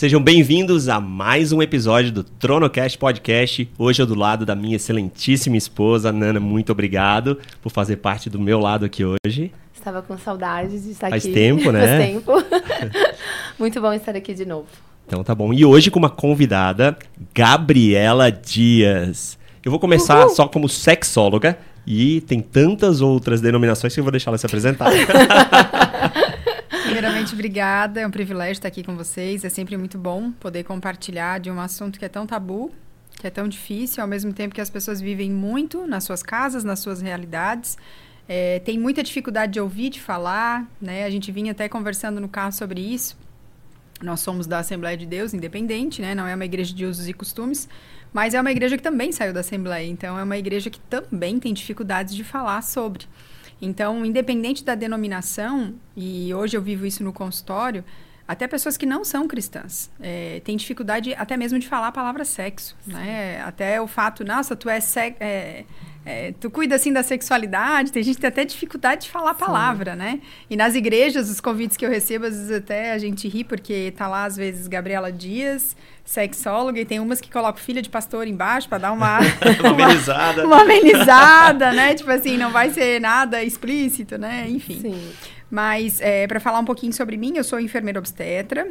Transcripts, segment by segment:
Sejam bem-vindos a mais um episódio do TronoCast Podcast. Hoje eu do lado da minha excelentíssima esposa, Nana. Muito obrigado por fazer parte do meu lado aqui hoje. Estava com saudades de estar Faz aqui. tempo, né? Faz tempo. Muito bom estar aqui de novo. Então tá bom. E hoje com uma convidada, Gabriela Dias. Eu vou começar Uhul. só como sexóloga e tem tantas outras denominações que eu vou deixar ela se apresentar. Primeiramente, obrigada. É um privilégio estar aqui com vocês. É sempre muito bom poder compartilhar de um assunto que é tão tabu, que é tão difícil, ao mesmo tempo que as pessoas vivem muito nas suas casas, nas suas realidades. É, tem muita dificuldade de ouvir, de falar, né? A gente vinha até conversando no carro sobre isso. Nós somos da Assembleia de Deus, independente, né? Não é uma igreja de usos e costumes, mas é uma igreja que também saiu da Assembleia. Então, é uma igreja que também tem dificuldades de falar sobre. Então, independente da denominação, e hoje eu vivo isso no consultório, até pessoas que não são cristãs é, têm dificuldade até mesmo de falar a palavra sexo, né? Até o fato, nossa, tu é, se- é, é, tu cuida assim da sexualidade, tem gente que tem até dificuldade de falar a palavra, né? E nas igrejas, os convites que eu recebo, às vezes até a gente ri, porque tá lá, às vezes, Gabriela Dias, sexóloga, e tem umas que colocam filha de pastor embaixo para dar uma, Uma amenizada. uma amenizada, né? Tipo assim, não vai ser nada explícito, né? Enfim. Sim. Mas, é, para falar um pouquinho sobre mim, eu sou enfermeira obstetra.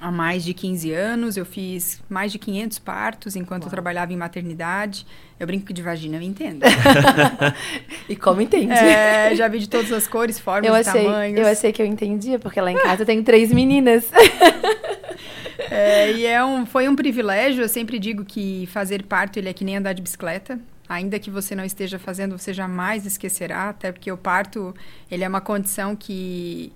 Há mais de 15 anos, eu fiz mais de 500 partos enquanto eu trabalhava em maternidade. Eu brinco que de vagina eu entendo. E como entende? É, já vi de todas as cores, formas eu e achei, tamanhos. eu achei que eu entendia, porque lá em casa eu tenho três meninas. É, e é um, foi um privilégio. Eu sempre digo que fazer parto ele é que nem andar de bicicleta. Ainda que você não esteja fazendo, você jamais esquecerá. Até porque o parto ele é uma condição que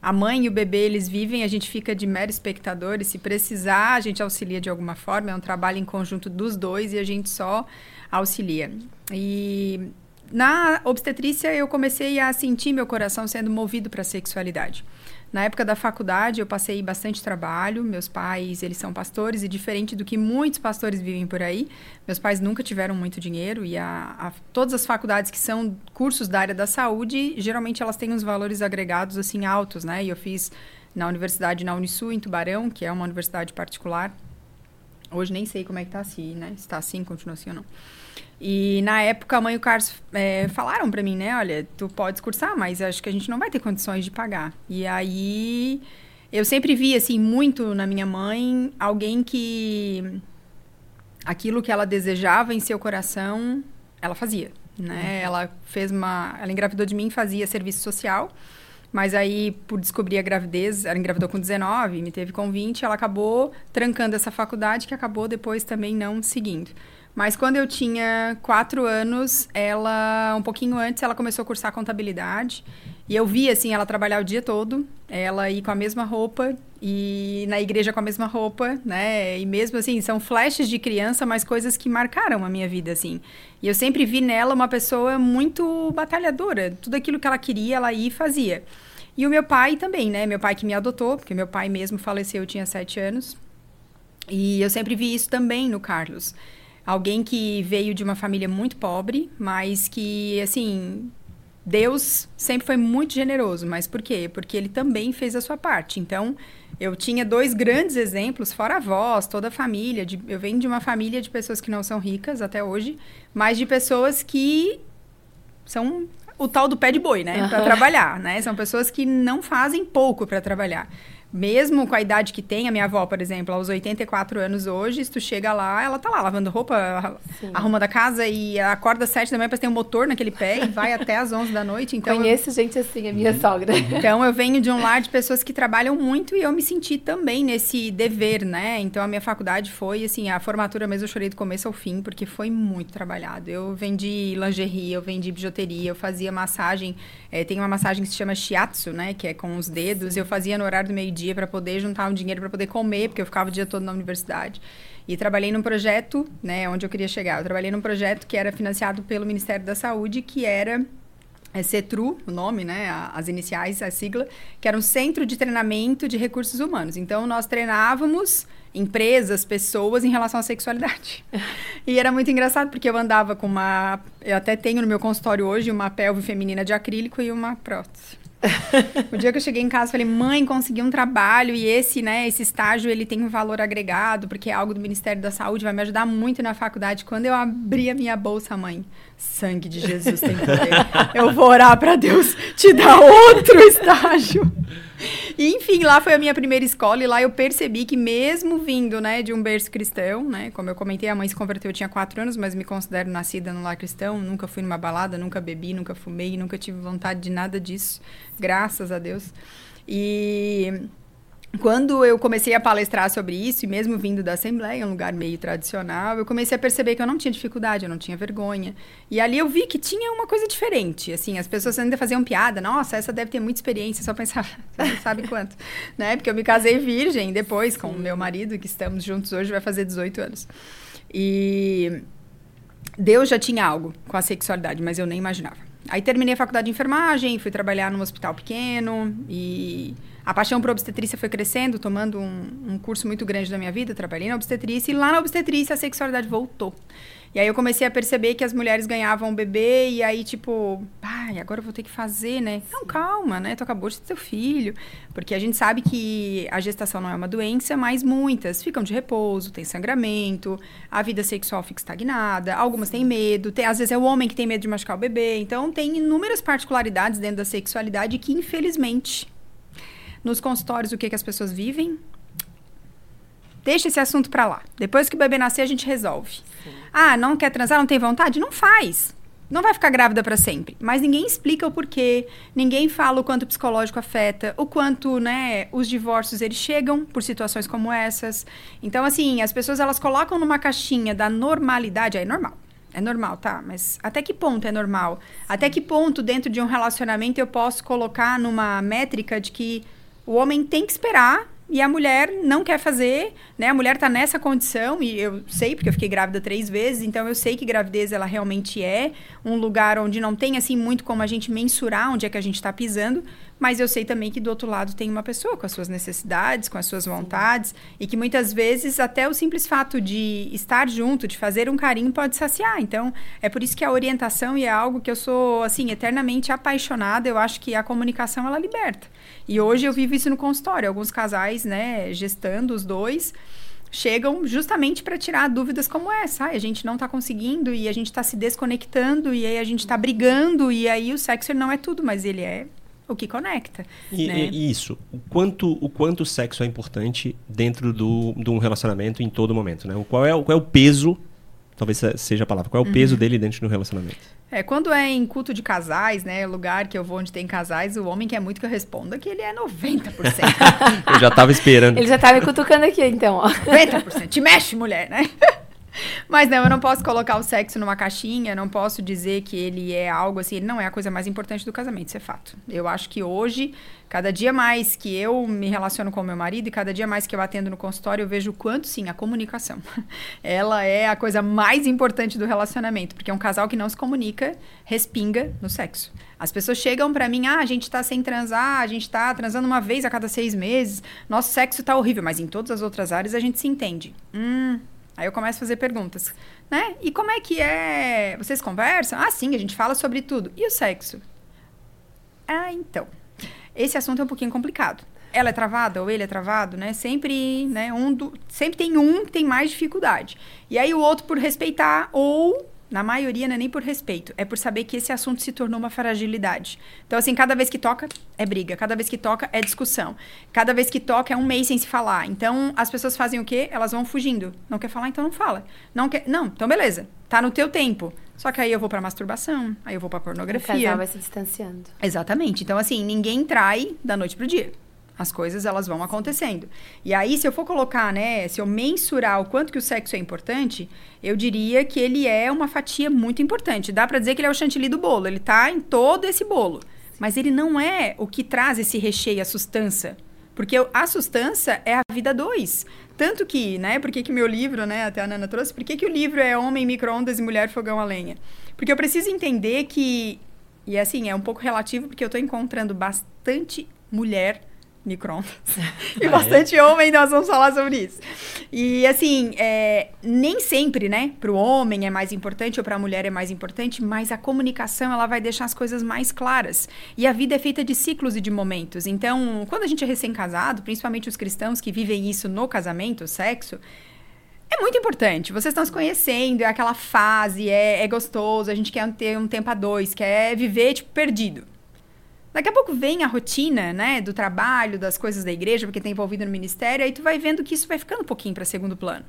a mãe e o bebê eles vivem. A gente fica de mero espectador. E se precisar, a gente auxilia de alguma forma. É um trabalho em conjunto dos dois e a gente só auxilia. E na obstetrícia eu comecei a sentir meu coração sendo movido para a sexualidade. Na época da faculdade, eu passei bastante trabalho. Meus pais, eles são pastores, e diferente do que muitos pastores vivem por aí, meus pais nunca tiveram muito dinheiro. E a, a- todas as faculdades que são cursos da área da saúde, geralmente elas têm uns valores agregados assim altos, né? E eu fiz na universidade, na Unisul, em Tubarão, que é uma universidade particular. Hoje nem sei como é que tá assim, né? Se assim, continua assim ou não. E na época a mãe e o Carlos é, falaram pra mim, né? Olha, tu podes cursar, mas acho que a gente não vai ter condições de pagar. E aí eu sempre vi, assim, muito na minha mãe alguém que aquilo que ela desejava em seu coração, ela fazia, né? Ela fez uma... Ela engravidou de mim, fazia serviço social. Mas aí, por descobrir a gravidez, ela engravidou com 19, me teve com 20, ela acabou trancando essa faculdade, que acabou depois também não seguindo. Mas quando eu tinha quatro anos, ela, um pouquinho antes, ela começou a cursar contabilidade. E eu vi, assim, ela trabalhar o dia todo, ela ir com a mesma roupa e na igreja com a mesma roupa, né? E mesmo assim, são flashes de criança, mas coisas que marcaram a minha vida, assim. E eu sempre vi nela uma pessoa muito batalhadora. Tudo aquilo que ela queria, ela ia e fazia. E o meu pai também, né? Meu pai que me adotou, porque meu pai mesmo faleceu, eu tinha sete anos. E eu sempre vi isso também no Carlos. Alguém que veio de uma família muito pobre, mas que, assim, Deus sempre foi muito generoso. Mas por quê? Porque ele também fez a sua parte. Então, eu tinha dois grandes exemplos, fora avós, toda a família. De, eu venho de uma família de pessoas que não são ricas até hoje, mas de pessoas que são o tal do pé de boi, né? Para Aham. trabalhar, né? São pessoas que não fazem pouco para trabalhar. Mesmo com a idade que tem, a minha avó, por exemplo, aos 84 anos hoje, se tu chega lá, ela tá lá lavando roupa, Sim. arrumando a casa e acorda às 7 da manhã para ter um motor naquele pé e vai até às 11 da noite. Então, eu- Conheço gente assim, a minha sogra. então eu venho de um lar de pessoas que trabalham muito e eu me senti também nesse dever, né? Então a minha faculdade foi assim, a formatura mesmo eu chorei do começo ao fim, porque foi muito trabalhado. Eu vendi lingerie, eu vendi bijuteria, eu fazia massagem, eh, tem uma massagem que se chama shiatsu, né, que é com os dedos. Eu fazia no horário do meio-dia para poder juntar um dinheiro para poder comer, porque eu ficava o dia todo na universidade. E trabalhei num projeto, né, onde eu queria chegar. Eu trabalhei num projeto que era financiado pelo Ministério da Saúde, que era é CETRU, o nome, né, as iniciais, a sigla, que era um centro de treinamento de recursos humanos. Então, nós treinávamos empresas, pessoas em relação à sexualidade. E era muito engraçado, porque eu andava com uma... Eu até tenho no meu consultório hoje uma pelve feminina de acrílico e uma prótese. o dia que eu cheguei em casa, falei, mãe, consegui um trabalho e esse, né, esse estágio, ele tem um valor agregado, porque é algo do Ministério da Saúde, vai me ajudar muito na faculdade. Quando eu abri a minha bolsa, mãe, sangue de Jesus tem poder. eu vou orar para Deus te dar outro estágio. E, enfim, lá foi a minha primeira escola e lá eu percebi que mesmo vindo, né, de um berço cristão, né, como eu comentei, a mãe se converteu, eu tinha quatro anos, mas me considero nascida no lar cristão, nunca fui numa balada, nunca bebi, nunca fumei, nunca tive vontade de nada disso, graças a Deus. E quando eu comecei a palestrar sobre isso, e mesmo vindo da Assembleia, um lugar meio tradicional, eu comecei a perceber que eu não tinha dificuldade, eu não tinha vergonha. E ali eu vi que tinha uma coisa diferente. Assim, as pessoas ainda faziam piada, nossa, essa deve ter muita experiência, só pensava, você não sabe quanto. né? Porque eu me casei virgem depois com o meu marido, que estamos juntos hoje, vai fazer 18 anos. E Deus já tinha algo com a sexualidade, mas eu nem imaginava. Aí terminei a faculdade de enfermagem, fui trabalhar num hospital pequeno e a paixão por obstetrícia foi crescendo, tomando um, um curso muito grande da minha vida, trabalhei na obstetrícia, e lá na obstetrícia a sexualidade voltou. E aí eu comecei a perceber que as mulheres ganhavam bebê, e aí, tipo, pai, agora eu vou ter que fazer, né? Não, calma, né? Tu acabou de ter seu filho. Porque a gente sabe que a gestação não é uma doença, mas muitas ficam de repouso, tem sangramento, a vida sexual fica estagnada, algumas têm medo, tem, às vezes é o homem que tem medo de machucar o bebê. Então, tem inúmeras particularidades dentro da sexualidade que, infelizmente, nos consultórios o que, que as pessoas vivem. Deixa esse assunto para lá. Depois que o bebê nascer, a gente resolve. Sim. Ah, não quer transar, não tem vontade? Não faz. Não vai ficar grávida para sempre. Mas ninguém explica o porquê, ninguém fala o quanto o psicológico afeta, o quanto, né, os divórcios eles chegam por situações como essas. Então, assim, as pessoas elas colocam numa caixinha da normalidade, aí é normal. É normal, tá? Mas até que ponto é normal? Até que ponto dentro de um relacionamento eu posso colocar numa métrica de que o homem tem que esperar e a mulher não quer fazer, né? A mulher tá nessa condição e eu sei porque eu fiquei grávida três vezes, então eu sei que gravidez ela realmente é um lugar onde não tem assim muito como a gente mensurar onde é que a gente está pisando, mas eu sei também que do outro lado tem uma pessoa com as suas necessidades, com as suas vontades, Sim. e que muitas vezes até o simples fato de estar junto, de fazer um carinho, pode saciar. Então, é por isso que a orientação é algo que eu sou, assim, eternamente apaixonada. Eu acho que a comunicação, ela liberta. E hoje eu vivo isso no consultório. Alguns casais, né, gestando os dois chegam justamente para tirar dúvidas como essa. a gente não está conseguindo e a gente está se desconectando e aí a gente está brigando e aí o sexo não é tudo, mas ele é o que conecta. E, né? e isso, o quanto, o quanto o sexo é importante dentro do, de um relacionamento em todo momento, né? Qual é, qual é o peso, talvez seja a palavra, qual é o uhum. peso dele dentro do relacionamento? É, quando é em culto de casais, né, lugar que eu vou onde tem casais, o homem quer muito que eu responda que ele é 90%. eu já tava esperando. Ele já tava me cutucando aqui, então, ó. 90%. Te mexe, mulher, né? Mas não, eu não posso colocar o sexo numa caixinha, não posso dizer que ele é algo assim, ele não é a coisa mais importante do casamento, isso é fato. Eu acho que hoje, cada dia mais que eu me relaciono com o meu marido e cada dia mais que eu atendo no consultório, eu vejo o quanto sim, a comunicação. Ela é a coisa mais importante do relacionamento, porque é um casal que não se comunica, respinga no sexo. As pessoas chegam para mim, ah, a gente tá sem transar, a gente tá transando uma vez a cada seis meses, nosso sexo tá horrível, mas em todas as outras áreas a gente se entende. Hum, Aí eu começo a fazer perguntas, né? E como é que é? Vocês conversam? Ah, sim, a gente fala sobre tudo. E o sexo? Ah, então. Esse assunto é um pouquinho complicado. Ela é travada ou ele é travado, né? Sempre, né? Um do, sempre tem um que tem mais dificuldade. E aí o outro por respeitar ou na maioria não é nem por respeito, é por saber que esse assunto se tornou uma fragilidade. Então, assim, cada vez que toca, é briga. Cada vez que toca, é discussão. Cada vez que toca, é um mês sem se falar. Então, as pessoas fazem o quê? Elas vão fugindo. Não quer falar, então não fala. Não quer... Não, então beleza. Tá no teu tempo. Só que aí eu vou pra masturbação, aí eu vou pra pornografia. O casal vai se distanciando. Exatamente. Então, assim, ninguém trai da noite pro dia. As coisas elas vão acontecendo. E aí, se eu for colocar, né, se eu mensurar o quanto que o sexo é importante, eu diria que ele é uma fatia muito importante. Dá para dizer que ele é o chantilly do bolo, ele tá em todo esse bolo. Mas ele não é o que traz esse recheio, a sustância. Porque a sustância é a vida dois. Tanto que, né, por que meu livro, né, até a Nana trouxe, por que, que o livro é Homem, Micro-ondas e Mulher, Fogão a Lenha? Porque eu preciso entender que, e assim, é um pouco relativo, porque eu estou encontrando bastante mulher micro-ondas. e bastante homem, nós vamos falar sobre isso. E assim, é, nem sempre, né, para o homem é mais importante ou para a mulher é mais importante, mas a comunicação ela vai deixar as coisas mais claras. E a vida é feita de ciclos e de momentos. Então, quando a gente é recém-casado, principalmente os cristãos que vivem isso no casamento, o sexo, é muito importante. Vocês estão se conhecendo, é aquela fase, é, é gostoso, a gente quer ter um tempo a dois, quer viver, tipo, perdido. Daqui a pouco vem a rotina, né, do trabalho, das coisas da igreja, porque está envolvido no ministério, aí tu vai vendo que isso vai ficando um pouquinho para segundo plano.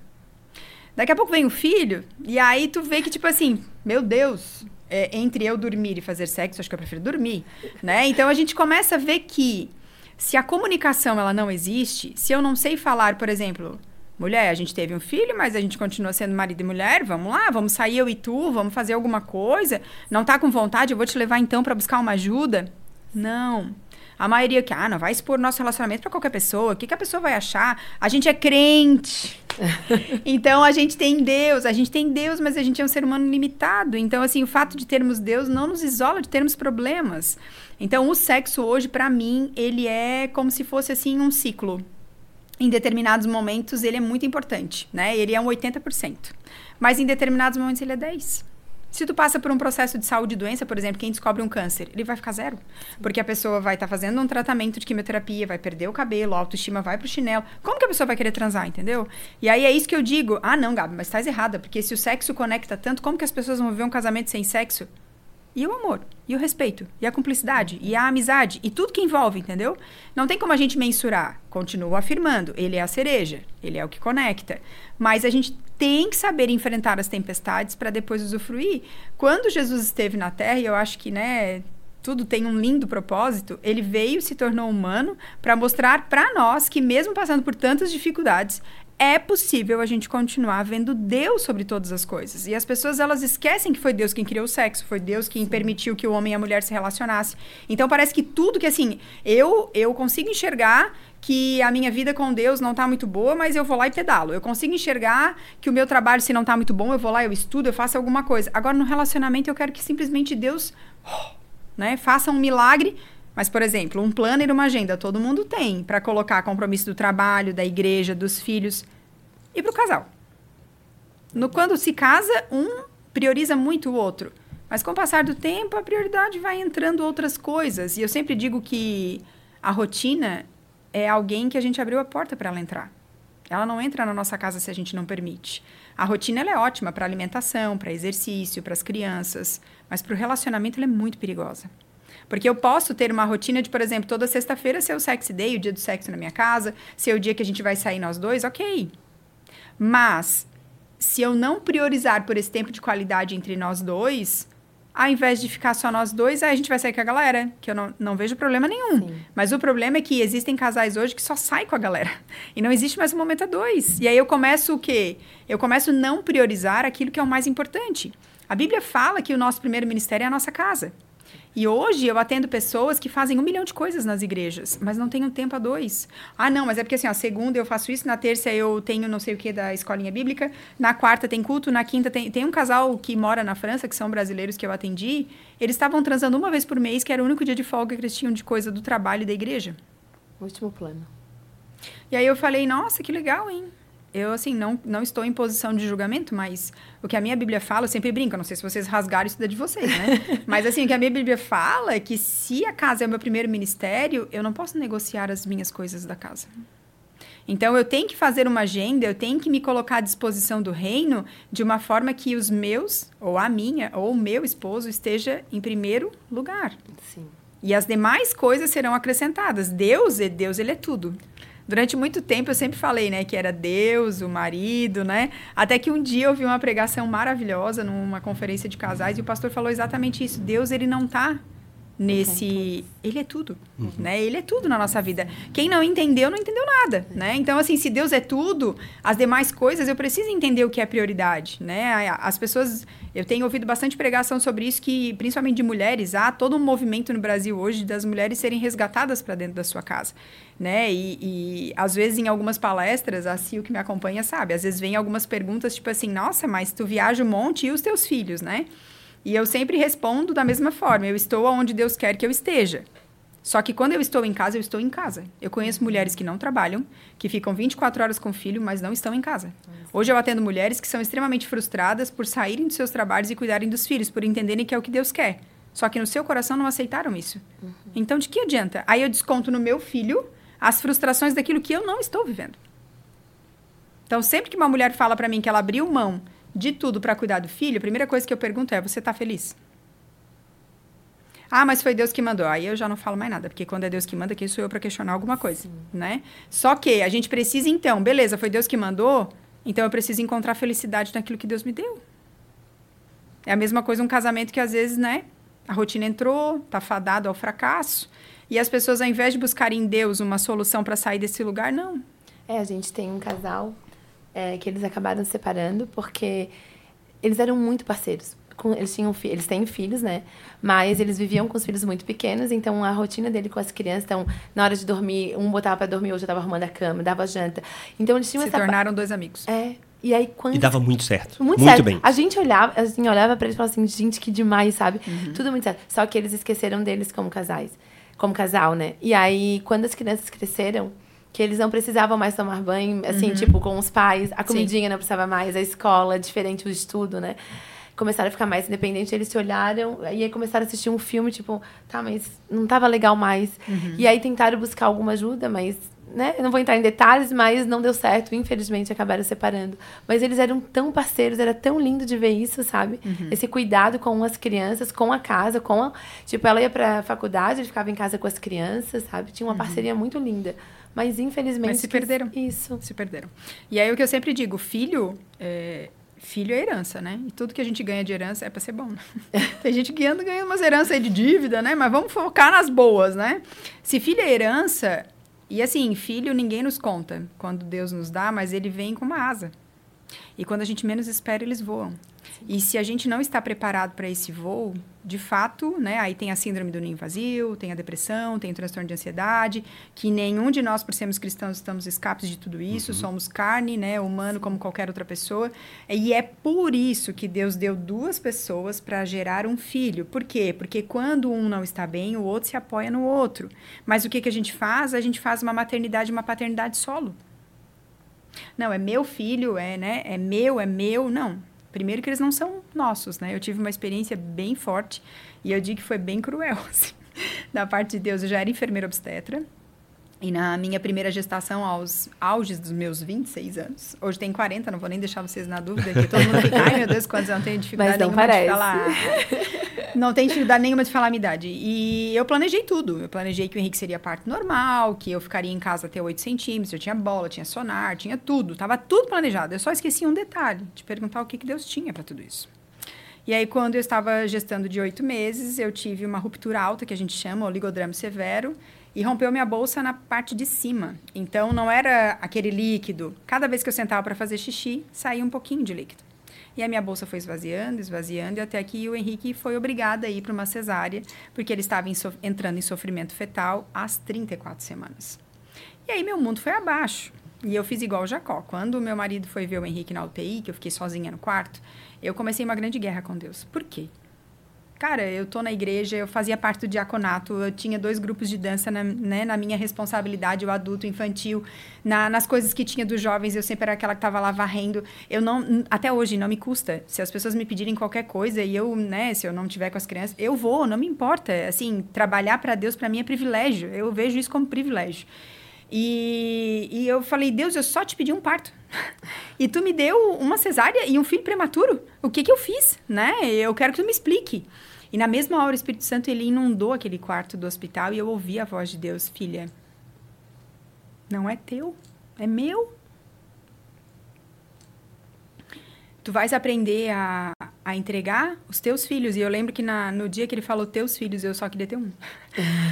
Daqui a pouco vem o filho, e aí tu vê que, tipo assim, meu Deus, é, entre eu dormir e fazer sexo, acho que eu prefiro dormir, né? Então a gente começa a ver que se a comunicação ela não existe, se eu não sei falar, por exemplo, mulher, a gente teve um filho, mas a gente continua sendo marido e mulher, vamos lá, vamos sair eu e tu, vamos fazer alguma coisa. Não tá com vontade, eu vou te levar então para buscar uma ajuda. Não. A maioria que, ah, não vai expor nosso relacionamento para qualquer pessoa. O que, que a pessoa vai achar? A gente é crente. então a gente tem Deus, a gente tem Deus, mas a gente é um ser humano limitado. Então, assim, o fato de termos Deus não nos isola de termos problemas. Então, o sexo hoje, para mim, ele é como se fosse assim um ciclo. Em determinados momentos ele é muito importante, né? Ele é um 80%. Mas em determinados momentos ele é 10%. Se tu passa por um processo de saúde e doença, por exemplo, quem descobre um câncer, ele vai ficar zero. Porque a pessoa vai estar tá fazendo um tratamento de quimioterapia, vai perder o cabelo, a autoestima vai pro chinelo. Como que a pessoa vai querer transar, entendeu? E aí é isso que eu digo. Ah, não, Gabi, mas estás errada. Porque se o sexo conecta tanto, como que as pessoas vão viver um casamento sem sexo? E o amor, e o respeito, e a cumplicidade, e a amizade, e tudo que envolve, entendeu? Não tem como a gente mensurar. Continuo afirmando, ele é a cereja, ele é o que conecta. Mas a gente tem que saber enfrentar as tempestades para depois usufruir. Quando Jesus esteve na Terra, e eu acho que, né, tudo tem um lindo propósito, ele veio, se tornou humano para mostrar para nós que mesmo passando por tantas dificuldades, é possível a gente continuar vendo Deus sobre todas as coisas. E as pessoas elas esquecem que foi Deus quem criou o sexo, foi Deus quem Sim. permitiu que o homem e a mulher se relacionassem. Então parece que tudo que assim, eu eu consigo enxergar que a minha vida com Deus não está muito boa, mas eu vou lá e pedalo. Eu consigo enxergar que o meu trabalho se não está muito bom, eu vou lá, eu estudo, eu faço alguma coisa. Agora no relacionamento eu quero que simplesmente Deus, né, faça um milagre mas, por exemplo, um plano e uma agenda todo mundo tem para colocar compromisso do trabalho, da igreja, dos filhos e para o casal. No, quando se casa, um prioriza muito o outro. Mas com o passar do tempo, a prioridade vai entrando outras coisas. E eu sempre digo que a rotina é alguém que a gente abriu a porta para ela entrar. Ela não entra na nossa casa se a gente não permite. A rotina é ótima para alimentação, para exercício, para as crianças, mas para o relacionamento ela é muito perigosa. Porque eu posso ter uma rotina de, por exemplo, toda sexta-feira ser o sex day, o dia do sexo na minha casa, ser o dia que a gente vai sair nós dois, ok. Mas se eu não priorizar por esse tempo de qualidade entre nós dois, ao invés de ficar só nós dois, aí a gente vai sair com a galera, que eu não, não vejo problema nenhum. Sim. Mas o problema é que existem casais hoje que só saem com a galera. E não existe mais um momento a dois. E aí eu começo o quê? Eu começo a não priorizar aquilo que é o mais importante. A Bíblia fala que o nosso primeiro ministério é a nossa casa. E hoje eu atendo pessoas que fazem um milhão de coisas nas igrejas, mas não têm um tempo a dois. Ah, não, mas é porque assim, ó, segunda eu faço isso, na terça eu tenho não sei o que da escolinha bíblica, na quarta tem culto, na quinta tem. Tem um casal que mora na França, que são brasileiros que eu atendi, eles estavam transando uma vez por mês, que era o único dia de folga que eles tinham de coisa do trabalho e da igreja. Último plano. E aí eu falei, nossa, que legal, hein? Eu, assim, não, não estou em posição de julgamento, mas o que a minha Bíblia fala, eu sempre brinco, não sei se vocês rasgaram isso da de vocês, né? mas, assim, o que a minha Bíblia fala é que se a casa é o meu primeiro ministério, eu não posso negociar as minhas coisas da casa. Então, eu tenho que fazer uma agenda, eu tenho que me colocar à disposição do reino de uma forma que os meus, ou a minha, ou o meu esposo esteja em primeiro lugar. Sim. E as demais coisas serão acrescentadas. Deus, Deus, ele é tudo. Durante muito tempo eu sempre falei, né, que era Deus, o marido, né? Até que um dia eu vi uma pregação maravilhosa numa conferência de casais e o pastor falou exatamente isso. Deus, ele não tá nesse ele é tudo uhum. né? Ele é tudo na nossa vida. Quem não entendeu não entendeu nada né? Então assim se Deus é tudo as demais coisas eu preciso entender o que é prioridade né? As pessoas eu tenho ouvido bastante pregação sobre isso que principalmente de mulheres há todo um movimento no Brasil hoje das mulheres serem resgatadas para dentro da sua casa né? E, e, às vezes em algumas palestras a Cio que me acompanha sabe às vezes vem algumas perguntas tipo assim nossa mas tu viaja um monte e os teus filhos né e eu sempre respondo da mesma forma: eu estou onde Deus quer que eu esteja. Só que quando eu estou em casa, eu estou em casa. Eu conheço mulheres que não trabalham, que ficam 24 horas com o filho, mas não estão em casa. Hoje eu atendo mulheres que são extremamente frustradas por saírem dos seus trabalhos e cuidarem dos filhos, por entenderem que é o que Deus quer. Só que no seu coração não aceitaram isso. Uhum. Então, de que adianta? Aí eu desconto no meu filho as frustrações daquilo que eu não estou vivendo. Então, sempre que uma mulher fala para mim que ela abriu mão de tudo para cuidar do filho, a primeira coisa que eu pergunto é: você está feliz? Ah, mas foi Deus que mandou. Aí eu já não falo mais nada, porque quando é Deus que manda, quem sou eu para questionar alguma coisa, Sim. né? Só que a gente precisa então, beleza, foi Deus que mandou, então eu preciso encontrar felicidade naquilo que Deus me deu. É a mesma coisa um casamento que às vezes, né, a rotina entrou, tá fadado ao fracasso, e as pessoas ao invés de buscarem em Deus uma solução para sair desse lugar, não. É, a gente tem um casal é, que eles acabaram se separando porque eles eram muito parceiros. Com, eles, tinham, eles têm filhos, né? Mas eles viviam com os filhos muito pequenos, então a rotina dele com as crianças, então, na hora de dormir, um botava para dormir, outro estava arrumando a cama, dava janta. Então eles tinham Se essa. tornaram dois amigos. É. E aí quando. E dava muito certo. Muito, muito certo. bem. A gente olhava, assim, olhava para eles e falava assim, gente, que demais, sabe? Uhum. Tudo muito certo. Só que eles esqueceram deles como casais. Como casal, né? E aí, quando as crianças cresceram, que eles não precisavam mais tomar banho, assim, uhum. tipo, com os pais. A comidinha Sim. não precisava mais, a escola, diferente o estudo, né? Começaram a ficar mais independentes, eles se olharam e aí começaram a assistir um filme, tipo, tá, mas não tava legal mais. Uhum. E aí tentaram buscar alguma ajuda, mas, né? Eu não vou entrar em detalhes, mas não deu certo, infelizmente acabaram separando. Mas eles eram tão parceiros, era tão lindo de ver isso, sabe? Uhum. Esse cuidado com as crianças, com a casa, com a... Tipo, ela ia pra faculdade, ele ficava em casa com as crianças, sabe? Tinha uma uhum. parceria muito linda. Mas infelizmente. Mas se perderam. Isso. Se perderam. E aí o que eu sempre digo, filho. É, filho é herança, né? E tudo que a gente ganha de herança é para ser bom. Né? Tem gente ganhando, ganhando umas heranças aí de dívida, né? Mas vamos focar nas boas, né? Se filho é herança, e assim, filho ninguém nos conta quando Deus nos dá, mas ele vem com uma asa. E quando a gente menos espera, eles voam. E se a gente não está preparado para esse voo, de fato, né, aí tem a síndrome do ninho vazio, tem a depressão, tem o transtorno de ansiedade, que nenhum de nós, por sermos cristãos, estamos escapes de tudo isso, uhum. somos carne, né, humano como qualquer outra pessoa. E é por isso que Deus deu duas pessoas para gerar um filho. Por quê? Porque quando um não está bem, o outro se apoia no outro. Mas o que, que a gente faz? A gente faz uma maternidade, uma paternidade solo. Não, é meu filho, é, né? É meu, é meu. Não. Primeiro que eles não são nossos, né? Eu tive uma experiência bem forte e eu digo que foi bem cruel, assim, da parte de Deus. Eu já era enfermeira obstetra e na minha primeira gestação, aos auges dos meus 26 anos, hoje tem 40, não vou nem deixar vocês na dúvida, que todo mundo fica, ai meu Deus, quantos eu não tenho dificuldade nenhuma parece. de falar. Não tenho dificuldade nenhuma de falar a minha idade. E eu planejei tudo. Eu planejei que o Henrique seria parto normal, que eu ficaria em casa até 8 centímetros, eu tinha bola, tinha sonar, tinha tudo. Tava tudo planejado. Eu só esqueci um detalhe, de perguntar o que, que Deus tinha para tudo isso. E aí, quando eu estava gestando de oito meses, eu tive uma ruptura alta, que a gente chama oligodrama severo, e rompeu minha bolsa na parte de cima. Então não era aquele líquido. Cada vez que eu sentava para fazer xixi, saía um pouquinho de líquido. E a minha bolsa foi esvaziando, esvaziando, e até que o Henrique foi obrigado a ir para uma cesárea, porque ele estava em entrando em sofrimento fetal às 34 semanas. E aí meu mundo foi abaixo. E eu fiz igual o Jacó. Quando meu marido foi ver o Henrique na UTI, que eu fiquei sozinha no quarto, eu comecei uma grande guerra com Deus. Por quê? Cara, eu tô na igreja, eu fazia parte do diaconato, eu tinha dois grupos de dança na, né, na minha responsabilidade, o adulto, o infantil, na, nas coisas que tinha dos jovens, eu sempre era aquela que tava lá varrendo. Eu não, até hoje, não me custa. Se as pessoas me pedirem qualquer coisa e eu, né, se eu não tiver com as crianças, eu vou, não me importa. Assim, trabalhar para Deus para mim é privilégio. Eu vejo isso como privilégio. E, e eu falei, Deus, eu só te pedi um parto. e tu me deu uma cesárea e um filho prematuro. O que que eu fiz, né? Eu quero que tu me explique. E na mesma hora o Espírito Santo ele inundou aquele quarto do hospital e eu ouvi a voz de Deus, filha. Não é teu, é meu. Tu vais aprender a, a entregar os teus filhos. E eu lembro que na, no dia que ele falou teus filhos, eu só queria ter um.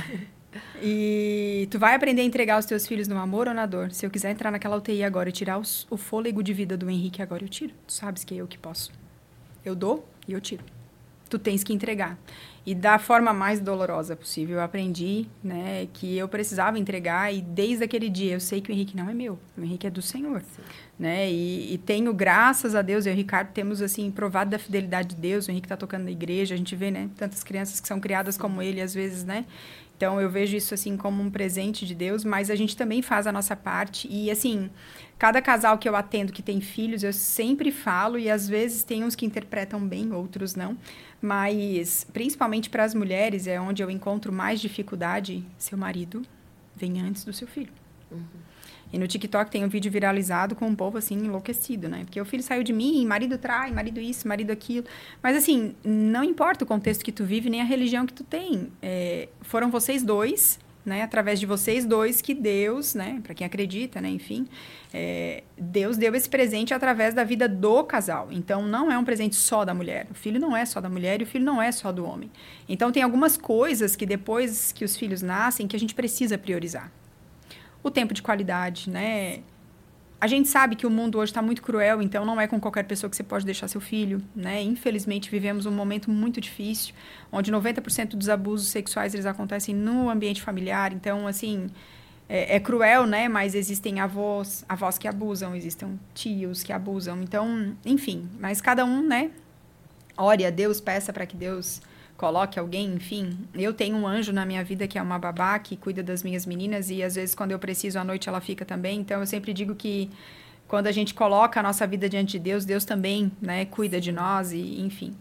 e tu vai aprender a entregar os teus filhos no amor ou na dor. Se eu quiser entrar naquela UTI agora e tirar os, o fôlego de vida do Henrique agora, eu tiro. Tu sabes que é eu que posso. Eu dou e eu tiro tu tens que entregar. E da forma mais dolorosa possível. Eu aprendi, né, que eu precisava entregar e desde aquele dia eu sei que o Henrique não é meu, o Henrique é do Senhor, Sim. né? E, e, tenho graças a Deus, eu e o Ricardo temos assim provado da fidelidade de Deus. O Henrique está tocando na igreja, a gente vê, né, tantas crianças que são criadas como ele às vezes, né? Então eu vejo isso assim como um presente de Deus, mas a gente também faz a nossa parte e assim, cada casal que eu atendo que tem filhos, eu sempre falo e às vezes tem uns que interpretam bem, outros não, mas principalmente para as mulheres é onde eu encontro mais dificuldade, seu marido vem antes do seu filho. Uhum. E no TikTok tem um vídeo viralizado com um povo assim enlouquecido, né? Porque o filho saiu de mim, marido trai, marido isso, marido aquilo. Mas assim, não importa o contexto que tu vive, nem a religião que tu tem. É, foram vocês dois, né? Através de vocês dois que Deus, né? Para quem acredita, né? Enfim, é, Deus deu esse presente através da vida do casal. Então, não é um presente só da mulher. O filho não é só da mulher e o filho não é só do homem. Então, tem algumas coisas que depois que os filhos nascem que a gente precisa priorizar o tempo de qualidade, né? A gente sabe que o mundo hoje está muito cruel, então não é com qualquer pessoa que você pode deixar seu filho, né? Infelizmente vivemos um momento muito difícil, onde 90% dos abusos sexuais eles acontecem no ambiente familiar. Então, assim, é, é, cruel, né? Mas existem avós, avós que abusam, existem tios que abusam. Então, enfim, mas cada um, né? Ore a Deus, peça para que Deus coloque alguém, enfim. Eu tenho um anjo na minha vida que é uma babá que cuida das minhas meninas e às vezes quando eu preciso à noite ela fica também. Então eu sempre digo que quando a gente coloca a nossa vida diante de Deus, Deus também, né, cuida de nós e enfim.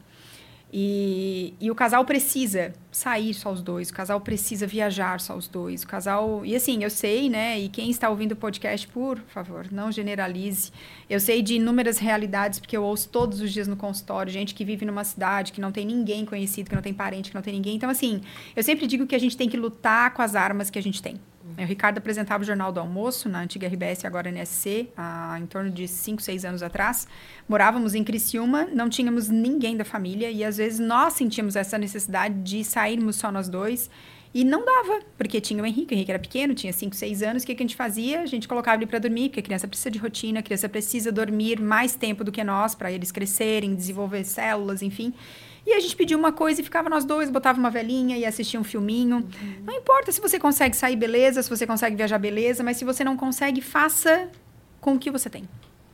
E, e o casal precisa sair só os dois, o casal precisa viajar só os dois, o casal... E assim, eu sei, né, e quem está ouvindo o podcast, por favor, não generalize. Eu sei de inúmeras realidades, porque eu ouço todos os dias no consultório, gente que vive numa cidade, que não tem ninguém conhecido, que não tem parente, que não tem ninguém. Então, assim, eu sempre digo que a gente tem que lutar com as armas que a gente tem. O Ricardo apresentava o Jornal do Almoço, na antiga RBS, agora NSC, há em torno de 5, 6 anos atrás. Morávamos em Criciúma, não tínhamos ninguém da família e às vezes nós sentíamos essa necessidade de sairmos só nós dois. E não dava, porque tinha o Henrique, o Henrique era pequeno, tinha 5, 6 anos, o que, que a gente fazia? A gente colocava ele para dormir, porque a criança precisa de rotina, a criança precisa dormir mais tempo do que nós, para eles crescerem, desenvolver células, enfim. E a gente pedia uma coisa e ficava nós dois, botava uma velhinha e assistia um filminho. Uhum. Não importa se você consegue sair, beleza, se você consegue viajar, beleza, mas se você não consegue, faça com o que você tem.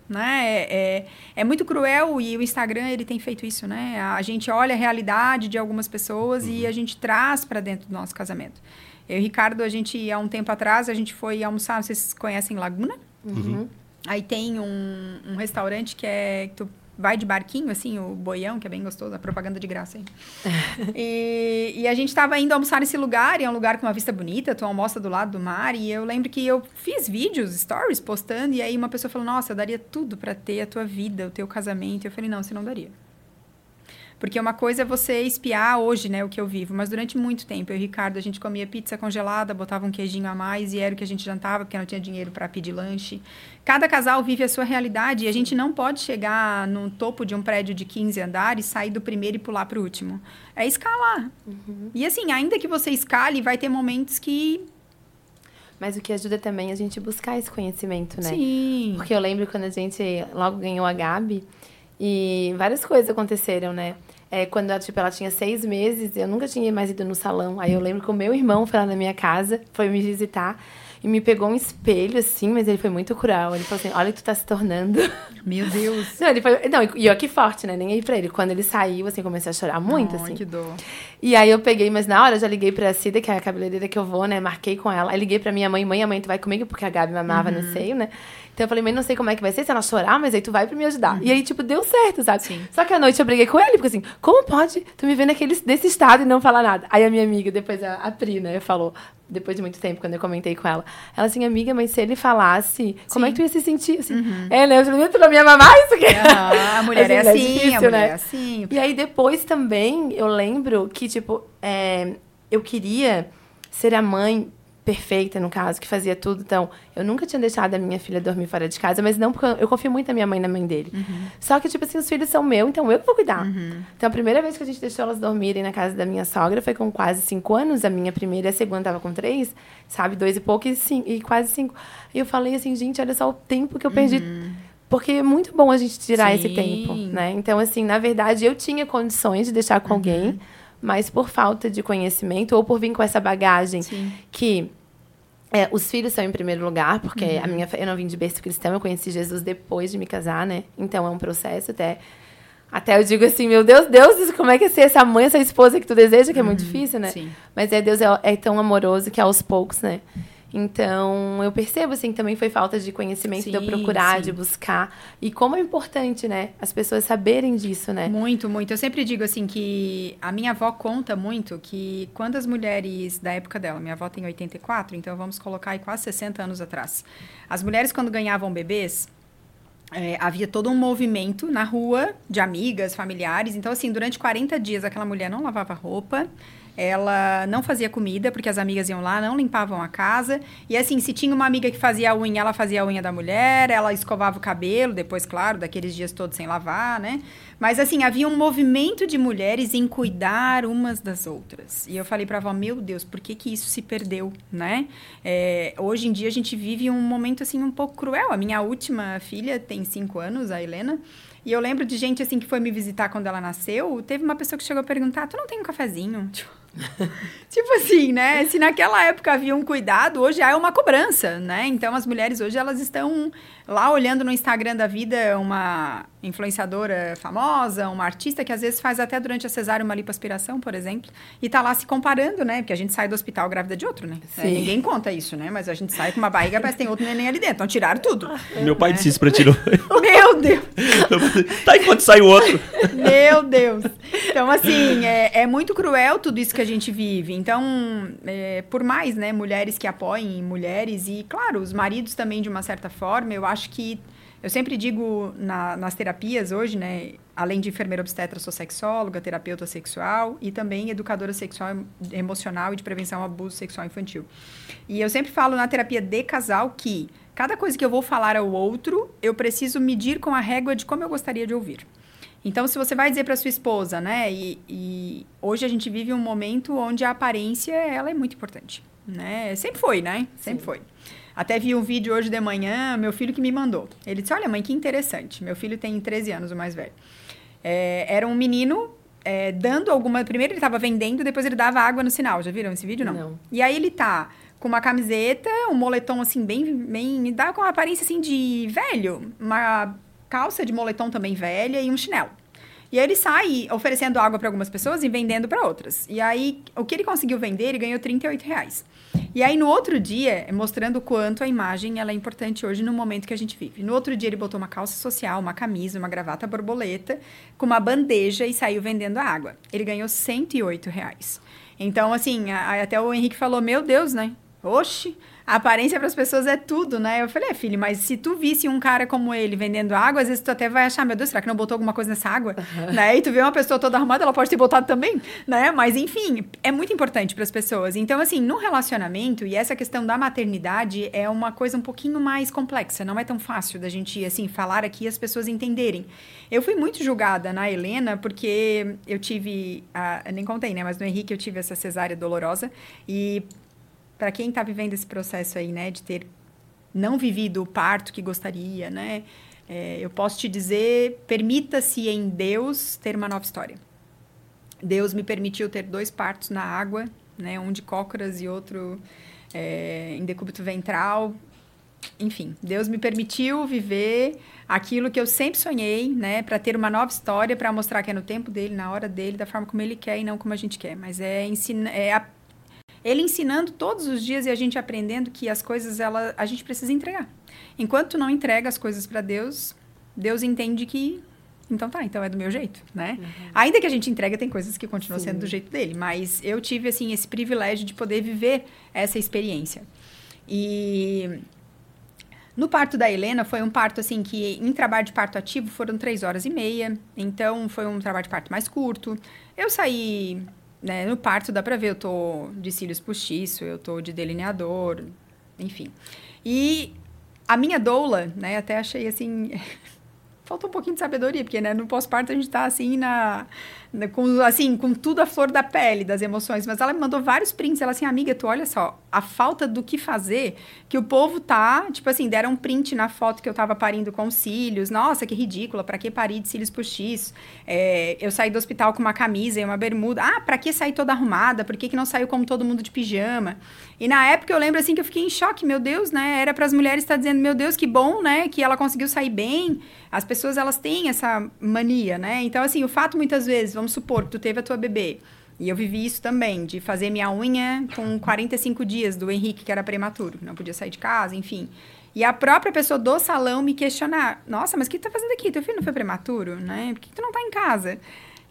Né? É, é, é, muito cruel e o Instagram ele tem feito isso, né? A gente olha a realidade de algumas pessoas uhum. e a gente traz para dentro do nosso casamento. Eu e o Ricardo, a gente, há um tempo atrás, a gente foi almoçar, vocês conhecem Laguna? Uhum. Aí tem um, um restaurante que é... Que tu vai de barquinho, assim, o boião, que é bem gostoso, a propaganda de graça aí. e, e, a gente estava indo almoçar nesse lugar, e é um lugar com uma vista bonita, tu almoça do lado do mar, e eu lembro que eu fiz vídeos, stories, postando, e aí uma pessoa falou, nossa, eu daria tudo para ter a tua vida, o teu casamento. E eu falei, não, você não daria. Porque uma coisa é você espiar hoje, né, o que eu vivo, mas durante muito tempo, eu e o Ricardo, a gente comia pizza congelada, botava um queijinho a mais e era o que a gente jantava, porque não tinha dinheiro para pedir lanche. Cada casal vive a sua realidade e a gente não pode chegar no topo de um prédio de 15 andares, sair do primeiro e pular para o último. É escalar. Uhum. E assim, ainda que você escale, vai ter momentos que mas o que ajuda também é a gente buscar esse conhecimento, né? Sim. Porque eu lembro quando a gente logo ganhou a Gabi e várias coisas aconteceram, né? É, quando ela, tipo, ela tinha seis meses, eu nunca tinha mais ido no salão. Aí eu lembro que o meu irmão foi lá na minha casa, foi me visitar e me pegou um espelho, assim, mas ele foi muito cruel. Ele falou assim: Olha, tu tá se tornando. Meu Deus. Não, ele foi. Não, e eu aqui forte, né? Nem aí pra ele. Quando ele saiu, assim, comecei a chorar muito, oh, assim. que dor. E aí eu peguei, mas na hora eu já liguei pra Cida, que é a cabeleireira que eu vou, né? Marquei com ela. Aí liguei pra minha mãe: Mãe, a mãe, tu vai comigo? Porque a Gabi mamava uhum. no seio, né? Então eu falei, mãe, não sei como é que vai ser se ela chorar, mas aí tu vai pra me ajudar. Uhum. E aí, tipo, deu certo, sabe? Sim. Só que à noite eu briguei com ele, porque assim, como pode tu me ver naquele, nesse estado e não falar nada? Aí a minha amiga, depois a, a Pri, né, falou, depois de muito tempo, quando eu comentei com ela, ela assim, amiga, mas se ele falasse, Sim. como é que tu ia se sentir? Assim, uhum. É, né? Eu falei, tu não me ama mais? Isso ah, a mulher é assim, é assim, difícil, a mulher né? é assim. E aí depois também, eu lembro que, tipo, é, eu queria ser a mãe perfeita, no caso, que fazia tudo. Então, eu nunca tinha deixado a minha filha dormir fora de casa, mas não porque eu confio muito na minha mãe e na mãe dele. Uhum. Só que, tipo assim, os filhos são meus, então eu que vou cuidar. Uhum. Então, a primeira vez que a gente deixou elas dormirem na casa da minha sogra foi com quase cinco anos. A minha primeira e a segunda tava com três, sabe? Dois e pouco e, cinco, e quase cinco. E eu falei assim, gente, olha só o tempo que eu perdi. Uhum. Porque é muito bom a gente tirar Sim. esse tempo, né? Então, assim, na verdade, eu tinha condições de deixar com alguém uhum. Mas por falta de conhecimento ou por vir com essa bagagem Sim. que é, os filhos são em primeiro lugar, porque uhum. a minha eu não vim de berço cristão, eu conheci Jesus depois de me casar, né? Então é um processo até Até eu digo assim, meu Deus, Deus, como é que é ser essa mãe, essa esposa que tu deseja, que é muito difícil, né? sim. Mas é Deus é, é tão amoroso que aos poucos, né? Então, eu percebo, assim, que também foi falta de conhecimento, de eu Sim, procurar, sim. de buscar. E como é importante, né? As pessoas saberem disso, né? Muito, muito. Eu sempre digo assim que a minha avó conta muito que quando as mulheres da época dela, minha avó tem 84, então vamos colocar aí quase 60 anos atrás. As mulheres quando ganhavam bebês, é, havia todo um movimento na rua de amigas, familiares. Então, assim, durante 40 dias aquela mulher não lavava roupa, ela não fazia comida, porque as amigas iam lá, não limpavam a casa. E assim, se tinha uma amiga que fazia a unha, ela fazia a unha da mulher, ela escovava o cabelo, depois, claro, daqueles dias todos sem lavar, né? Mas assim, havia um movimento de mulheres em cuidar umas das outras. E eu falei pra avó, meu Deus, por que que isso se perdeu, né? É, hoje em dia a gente vive um momento assim um pouco cruel. A minha última filha tem cinco anos, a Helena. E eu lembro de gente assim que foi me visitar quando ela nasceu. Teve uma pessoa que chegou a perguntar: Tu não tem um cafezinho? Tipo, tipo assim, né? Se naquela época havia um cuidado, hoje há uma cobrança, né? Então as mulheres hoje elas estão lá olhando no Instagram da vida uma influenciadora famosa, uma artista que às vezes faz até durante a cesárea uma lipoaspiração, por exemplo, e tá lá se comparando, né? Porque a gente sai do hospital grávida de outro, né? Sim. Ninguém conta isso, né? Mas a gente sai com uma barriga, parece que tem outro neném ali dentro. Então tiraram tudo. Meu pai disse isso pra ti. não? Meu Deus! tá enquanto sai o outro. Meu Deus! Então, assim, é, é muito cruel tudo isso que a gente vive. Então, é, por mais, né, mulheres que apoiem mulheres e, claro, os maridos também, de uma certa forma, eu acho que. Eu sempre digo na- nas terapias hoje, né? Além de enfermeira obstetra, sou sexóloga, terapeuta sexual e também educadora sexual emocional e de prevenção ao abuso sexual infantil. E eu sempre falo na terapia de casal que cada coisa que eu vou falar ao outro, eu preciso medir com a régua de como eu gostaria de ouvir. Então, se você vai dizer para sua esposa, né? E, e hoje a gente vive um momento onde a aparência ela é muito importante, né? Sempre foi, né? Sempre foi. Até vi um vídeo hoje de manhã, meu filho que me mandou. Ele disse: Olha, mãe, que interessante. Meu filho tem 13 anos, o mais velho. É, era um menino é, dando alguma. Primeiro ele estava vendendo, depois ele dava água no sinal. Já viram esse vídeo? Não. Não. E aí ele tá com uma camiseta, um moletom assim, bem. bem dá com uma aparência assim de velho. Uma calça de moletom também velha e um chinelo. E aí ele sai oferecendo água para algumas pessoas e vendendo para outras. E aí, o que ele conseguiu vender, ele ganhou 38 reais. E aí, no outro dia, mostrando o quanto a imagem ela é importante hoje no momento que a gente vive. No outro dia, ele botou uma calça social, uma camisa, uma gravata borboleta, com uma bandeja e saiu vendendo a água. Ele ganhou 108 reais. Então, assim, a- a- até o Henrique falou, meu Deus, né? Oxi, a aparência para as pessoas é tudo, né? Eu falei, é, filho, mas se tu visse um cara como ele vendendo água, às vezes tu até vai achar, meu Deus, será que não botou alguma coisa nessa água? né? E tu vê uma pessoa toda arrumada, ela pode ter botado também, né? Mas enfim, é muito importante para as pessoas. Então, assim, no relacionamento, e essa questão da maternidade é uma coisa um pouquinho mais complexa, não é tão fácil da gente, assim, falar aqui e as pessoas entenderem. Eu fui muito julgada na Helena, porque eu tive, a, eu nem contei, né? Mas no Henrique eu tive essa cesárea dolorosa e para quem está vivendo esse processo aí, né, de ter não vivido o parto que gostaria, né, é, eu posso te dizer, permita-se em Deus ter uma nova história. Deus me permitiu ter dois partos na água, né, um de cócoras e outro é, em decúbito ventral. Enfim, Deus me permitiu viver aquilo que eu sempre sonhei, né, para ter uma nova história, para mostrar que é no tempo dele, na hora dele, da forma como ele quer e não como a gente quer. Mas é, ensina, é a- ele ensinando todos os dias e a gente aprendendo que as coisas ela, a gente precisa entregar. Enquanto não entrega as coisas para Deus, Deus entende que então tá, então é do meu jeito, né? Ainda que a gente entrega, tem coisas que continuam Sim. sendo do jeito dele, mas eu tive assim esse privilégio de poder viver essa experiência. E no parto da Helena foi um parto assim que em trabalho de parto ativo foram três horas e meia, então foi um trabalho de parto mais curto. Eu saí né, no parto dá pra ver, eu tô de cílios postiço, eu tô de delineador, enfim. E a minha doula, né, até achei assim, faltou um pouquinho de sabedoria, porque né, no pós-parto a gente tá assim na, com assim, com tudo a flor da pele das emoções, mas ela me mandou vários prints, ela assim, amiga, tu olha só, a falta do que fazer, que o povo tá, tipo assim, deram um print na foto que eu tava parindo com cílios, nossa, que ridícula, pra que parir de cílios postiços? É, eu saí do hospital com uma camisa e uma bermuda, ah, pra que sair toda arrumada? Por que, que não saiu como todo mundo de pijama? E na época eu lembro assim que eu fiquei em choque, meu Deus, né? Era para as mulheres estar dizendo, meu Deus, que bom, né? Que ela conseguiu sair bem. As pessoas, elas têm essa mania, né? Então, assim, o fato, muitas vezes, vamos supor que tu teve a tua bebê, e eu vivi isso também, de fazer minha unha com 45 dias do Henrique, que era prematuro, não podia sair de casa, enfim. E a própria pessoa do salão me questionar: Nossa, mas o que tu tá fazendo aqui? Teu filho não foi prematuro, né? Por que tu não tá em casa?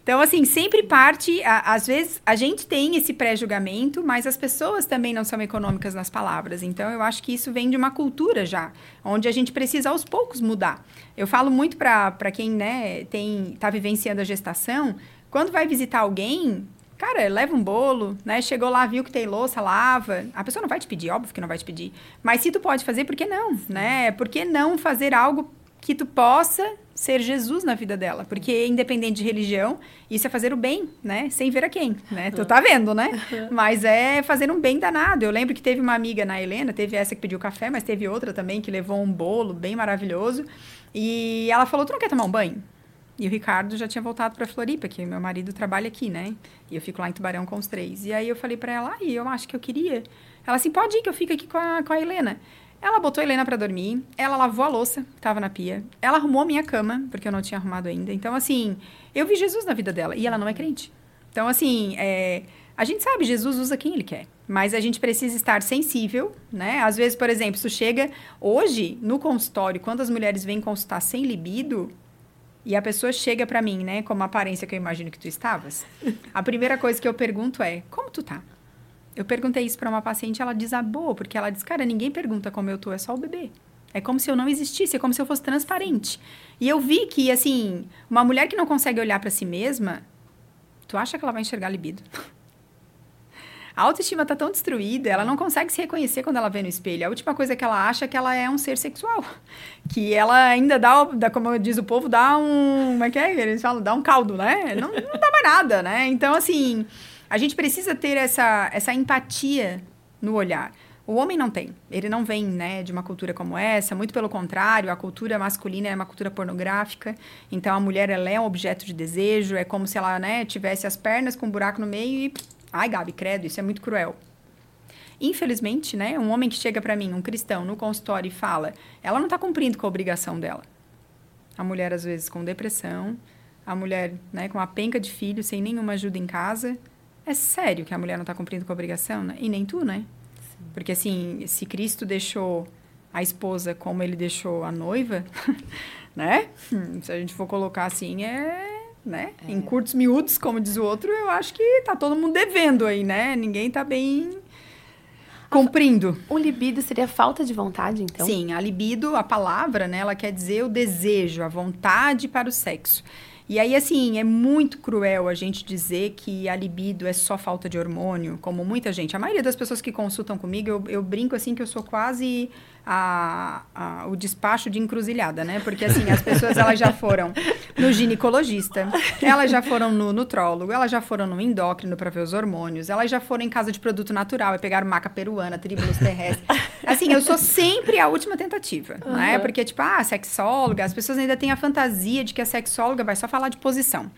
Então, assim, sempre parte. A, às vezes, a gente tem esse pré-julgamento, mas as pessoas também não são econômicas nas palavras. Então, eu acho que isso vem de uma cultura já, onde a gente precisa aos poucos mudar. Eu falo muito para quem né, tem, tá vivenciando a gestação, quando vai visitar alguém, Cara, leva um bolo, né? Chegou lá, viu que tem louça, lava. A pessoa não vai te pedir, óbvio que não vai te pedir. Mas se tu pode fazer, por que não, né? Por que não fazer algo que tu possa ser Jesus na vida dela? Porque independente de religião, isso é fazer o bem, né? Sem ver a quem, né? Tu tá vendo, né? Mas é fazer um bem danado. Eu lembro que teve uma amiga na Helena, teve essa que pediu café, mas teve outra também que levou um bolo bem maravilhoso. E ela falou: "Tu não quer tomar um banho?" E o Ricardo já tinha voltado para Floripa, que meu marido trabalha aqui, né? E eu fico lá em Tubarão com os três. E aí eu falei para ela, e eu acho que eu queria. Ela assim, pode ir que eu fico aqui com a, com a Helena. Ela botou a Helena para dormir, ela lavou a louça que tava na pia, ela arrumou minha cama, porque eu não tinha arrumado ainda. Então, assim, eu vi Jesus na vida dela e ela não é crente. Então, assim, é, a gente sabe, Jesus usa quem ele quer. Mas a gente precisa estar sensível, né? Às vezes, por exemplo, isso chega hoje no consultório, quando as mulheres vêm consultar sem libido, e a pessoa chega para mim, né, como a aparência que eu imagino que tu estavas, a primeira coisa que eu pergunto é: como tu tá? Eu perguntei isso para uma paciente, ela desabou, porque ela diz: cara, ninguém pergunta como eu tô, é só o bebê. É como se eu não existisse, é como se eu fosse transparente. E eu vi que, assim, uma mulher que não consegue olhar para si mesma, tu acha que ela vai enxergar libido? A autoestima está tão destruída, ela não consegue se reconhecer quando ela vê no espelho. A última coisa que ela acha é que ela é um ser sexual. Que ela ainda dá, dá como diz o povo, dá um. Como é que é? Eles falam, dá um caldo, né? Não, não dá mais nada, né? Então, assim, a gente precisa ter essa, essa empatia no olhar. O homem não tem. Ele não vem, né, de uma cultura como essa. Muito pelo contrário, a cultura masculina é uma cultura pornográfica. Então a mulher ela é um objeto de desejo. É como se ela, né, tivesse as pernas com um buraco no meio e Ai, Gabi, credo, isso é muito cruel. Infelizmente, né, um homem que chega para mim, um cristão, no consultório e fala, ela não está cumprindo com a obrigação dela. A mulher, às vezes, com depressão, a mulher né, com uma penca de filho, sem nenhuma ajuda em casa. É sério que a mulher não está cumprindo com a obrigação, né? E nem tu, né? Sim. Porque, assim, se Cristo deixou a esposa como ele deixou a noiva, né? Se a gente for colocar assim, é né? É. Em curtos miúdos, como diz o outro, eu acho que tá todo mundo devendo aí, né? Ninguém tá bem cumprindo. O libido seria falta de vontade, então? Sim, a libido, a palavra, né? Ela quer dizer o desejo, a vontade para o sexo. E aí, assim, é muito cruel a gente dizer que a libido é só falta de hormônio, como muita gente. A maioria das pessoas que consultam comigo, eu, eu brinco assim que eu sou quase a, a, o despacho de encruzilhada, né? Porque assim, as pessoas elas já foram no ginecologista, elas já foram no nutrólogo, elas já foram no endócrino para ver os hormônios, elas já foram em casa de produto natural e pegaram maca peruana, tribulus terrestre. Assim, eu sou sempre a última tentativa, uhum. né? Porque, tipo, ah, sexóloga, as pessoas ainda têm a fantasia de que a sexóloga vai só falar de posição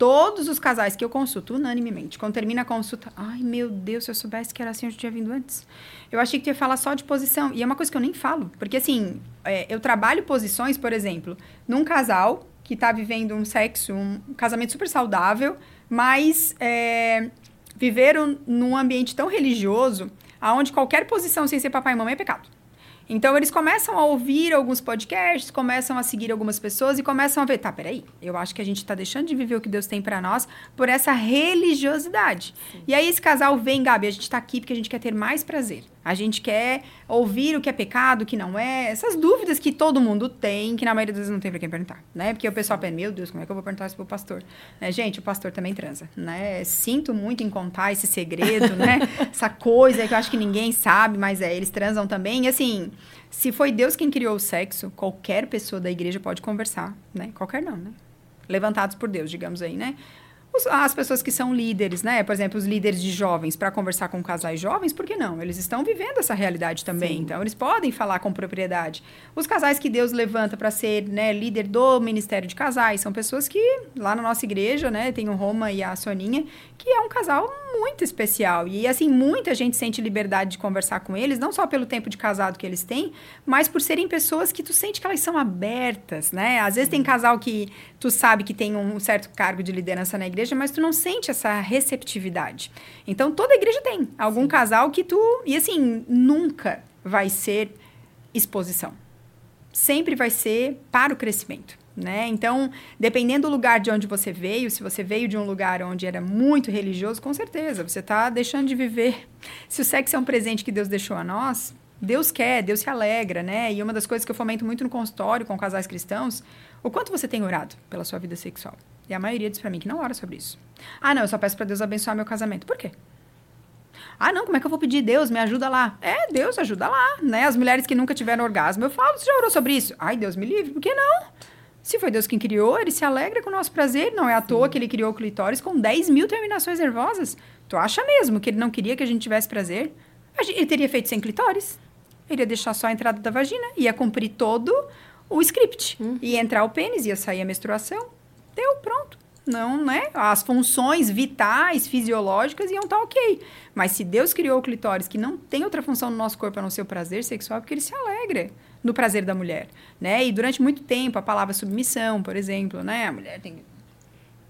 todos os casais que eu consulto, unanimemente, quando termina a consulta, ai meu Deus, se eu soubesse que era assim, eu já tinha vindo antes. Eu achei que ia falar só de posição. E é uma coisa que eu nem falo. Porque, assim, é, eu trabalho posições, por exemplo, num casal que está vivendo um sexo, um casamento super saudável, mas é, viveram num ambiente tão religioso, aonde qualquer posição sem ser papai e mamãe é pecado. Então eles começam a ouvir alguns podcasts, começam a seguir algumas pessoas e começam a ver, tá, peraí, eu acho que a gente está deixando de viver o que Deus tem para nós por essa religiosidade. Sim. E aí esse casal vem, Gabi, a gente está aqui porque a gente quer ter mais prazer. A gente quer ouvir o que é pecado, o que não é. Essas dúvidas que todo mundo tem, que na maioria das vezes não tem para quem perguntar, né? Porque o pessoal pensa, meu Deus, como é que eu vou perguntar isso pro pastor? Né? Gente, o pastor também transa, né? Sinto muito em contar esse segredo, né? Essa coisa que eu acho que ninguém sabe, mas é, eles transam também. E assim, se foi Deus quem criou o sexo, qualquer pessoa da igreja pode conversar, né? Qualquer não, né? Levantados por Deus, digamos aí, né? Os, as pessoas que são líderes, né? Por exemplo, os líderes de jovens, para conversar com casais jovens, por que não? Eles estão vivendo essa realidade também, Sim. então eles podem falar com propriedade. Os casais que Deus levanta para ser né, líder do Ministério de Casais são pessoas que, lá na nossa igreja, né, tem o Roma e a Soninha, que é um casal muito especial. E, assim, muita gente sente liberdade de conversar com eles, não só pelo tempo de casado que eles têm, mas por serem pessoas que tu sente que elas são abertas, né? Às vezes tem casal que tu sabe que tem um certo cargo de liderança na igreja, mas tu não sente essa receptividade. Então, toda igreja tem algum Sim. casal que tu... E, assim, nunca vai ser exposição. Sempre vai ser para o crescimento né? Então, dependendo do lugar de onde você veio, se você veio de um lugar onde era muito religioso, com certeza, você está deixando de viver. Se o sexo é um presente que Deus deixou a nós, Deus quer, Deus se alegra, né? E uma das coisas que eu fomento muito no consultório com casais cristãos, o quanto você tem orado pela sua vida sexual? E a maioria diz para mim que não ora sobre isso. Ah, não, eu só peço para Deus abençoar meu casamento. Por quê? Ah, não, como é que eu vou pedir Deus, me ajuda lá? É, Deus ajuda lá, né? As mulheres que nunca tiveram orgasmo, eu falo, você já orou sobre isso? Ai, Deus me livre, por que não? Se foi Deus quem criou, ele se alegra com o nosso prazer. Não é à Sim. toa que ele criou o clitóris com 10 mil terminações nervosas. Tu acha mesmo que ele não queria que a gente tivesse prazer? Ele teria feito sem clitóris. Ele ia deixar só a entrada da vagina, ia cumprir todo o script. Hum. Ia entrar o pênis, ia sair a menstruação. Deu, pronto. Não, né? As funções vitais, fisiológicas iam estar tá ok. Mas se Deus criou o clitóris que não tem outra função no nosso corpo a não ser o prazer sexual, é porque ele se alegra no prazer da mulher, né? E durante muito tempo a palavra submissão, por exemplo, né? A mulher tem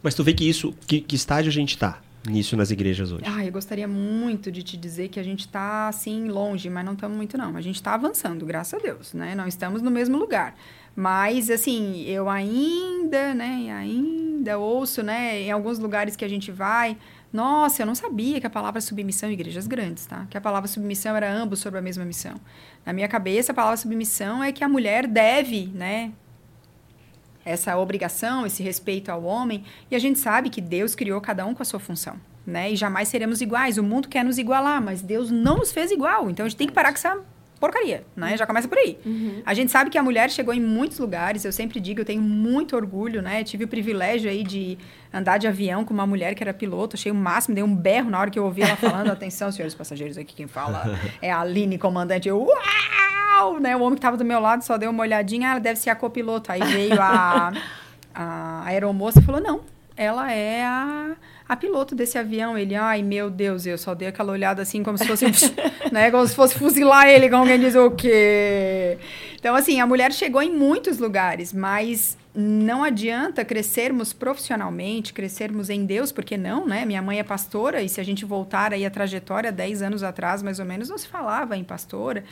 Mas tu vê que isso, que, que estágio a gente está nisso nas igrejas hoje? Ah, eu gostaria muito de te dizer que a gente está assim longe, mas não estamos muito não. A gente está avançando, graças a Deus, né? Não estamos no mesmo lugar. Mas assim, eu ainda, né, ainda ouço, né, em alguns lugares que a gente vai, nossa, eu não sabia que a palavra submissão igrejas grandes, tá? Que a palavra submissão era ambos sobre a mesma missão. Na minha cabeça, a palavra submissão é que a mulher deve, né? Essa obrigação, esse respeito ao homem. E a gente sabe que Deus criou cada um com a sua função, né? E jamais seremos iguais. O mundo quer nos igualar, mas Deus não nos fez igual. Então a gente tem que parar com essa porcaria, né? Já começa por aí. Uhum. A gente sabe que a mulher chegou em muitos lugares, eu sempre digo, eu tenho muito orgulho, né? Tive o privilégio aí de andar de avião com uma mulher que era piloto, achei o máximo, dei um berro na hora que eu ouvi ela falando, atenção, senhores passageiros, aqui quem fala é a Aline, comandante, eu, uau! Né? O homem que estava do meu lado só deu uma olhadinha, ah, ela deve ser a copiloto. Aí veio a, a aeromoça e falou, não, ela é a a piloto desse avião, ele, ai meu Deus, eu só dei aquela olhada assim como se fosse, né, como se fosse fuzilar ele, como alguém diz o quê? Então, assim, a mulher chegou em muitos lugares, mas não adianta crescermos profissionalmente, crescermos em Deus, porque não, né? Minha mãe é pastora, e se a gente voltar aí a trajetória, 10 anos atrás, mais ou menos, não se falava em pastora.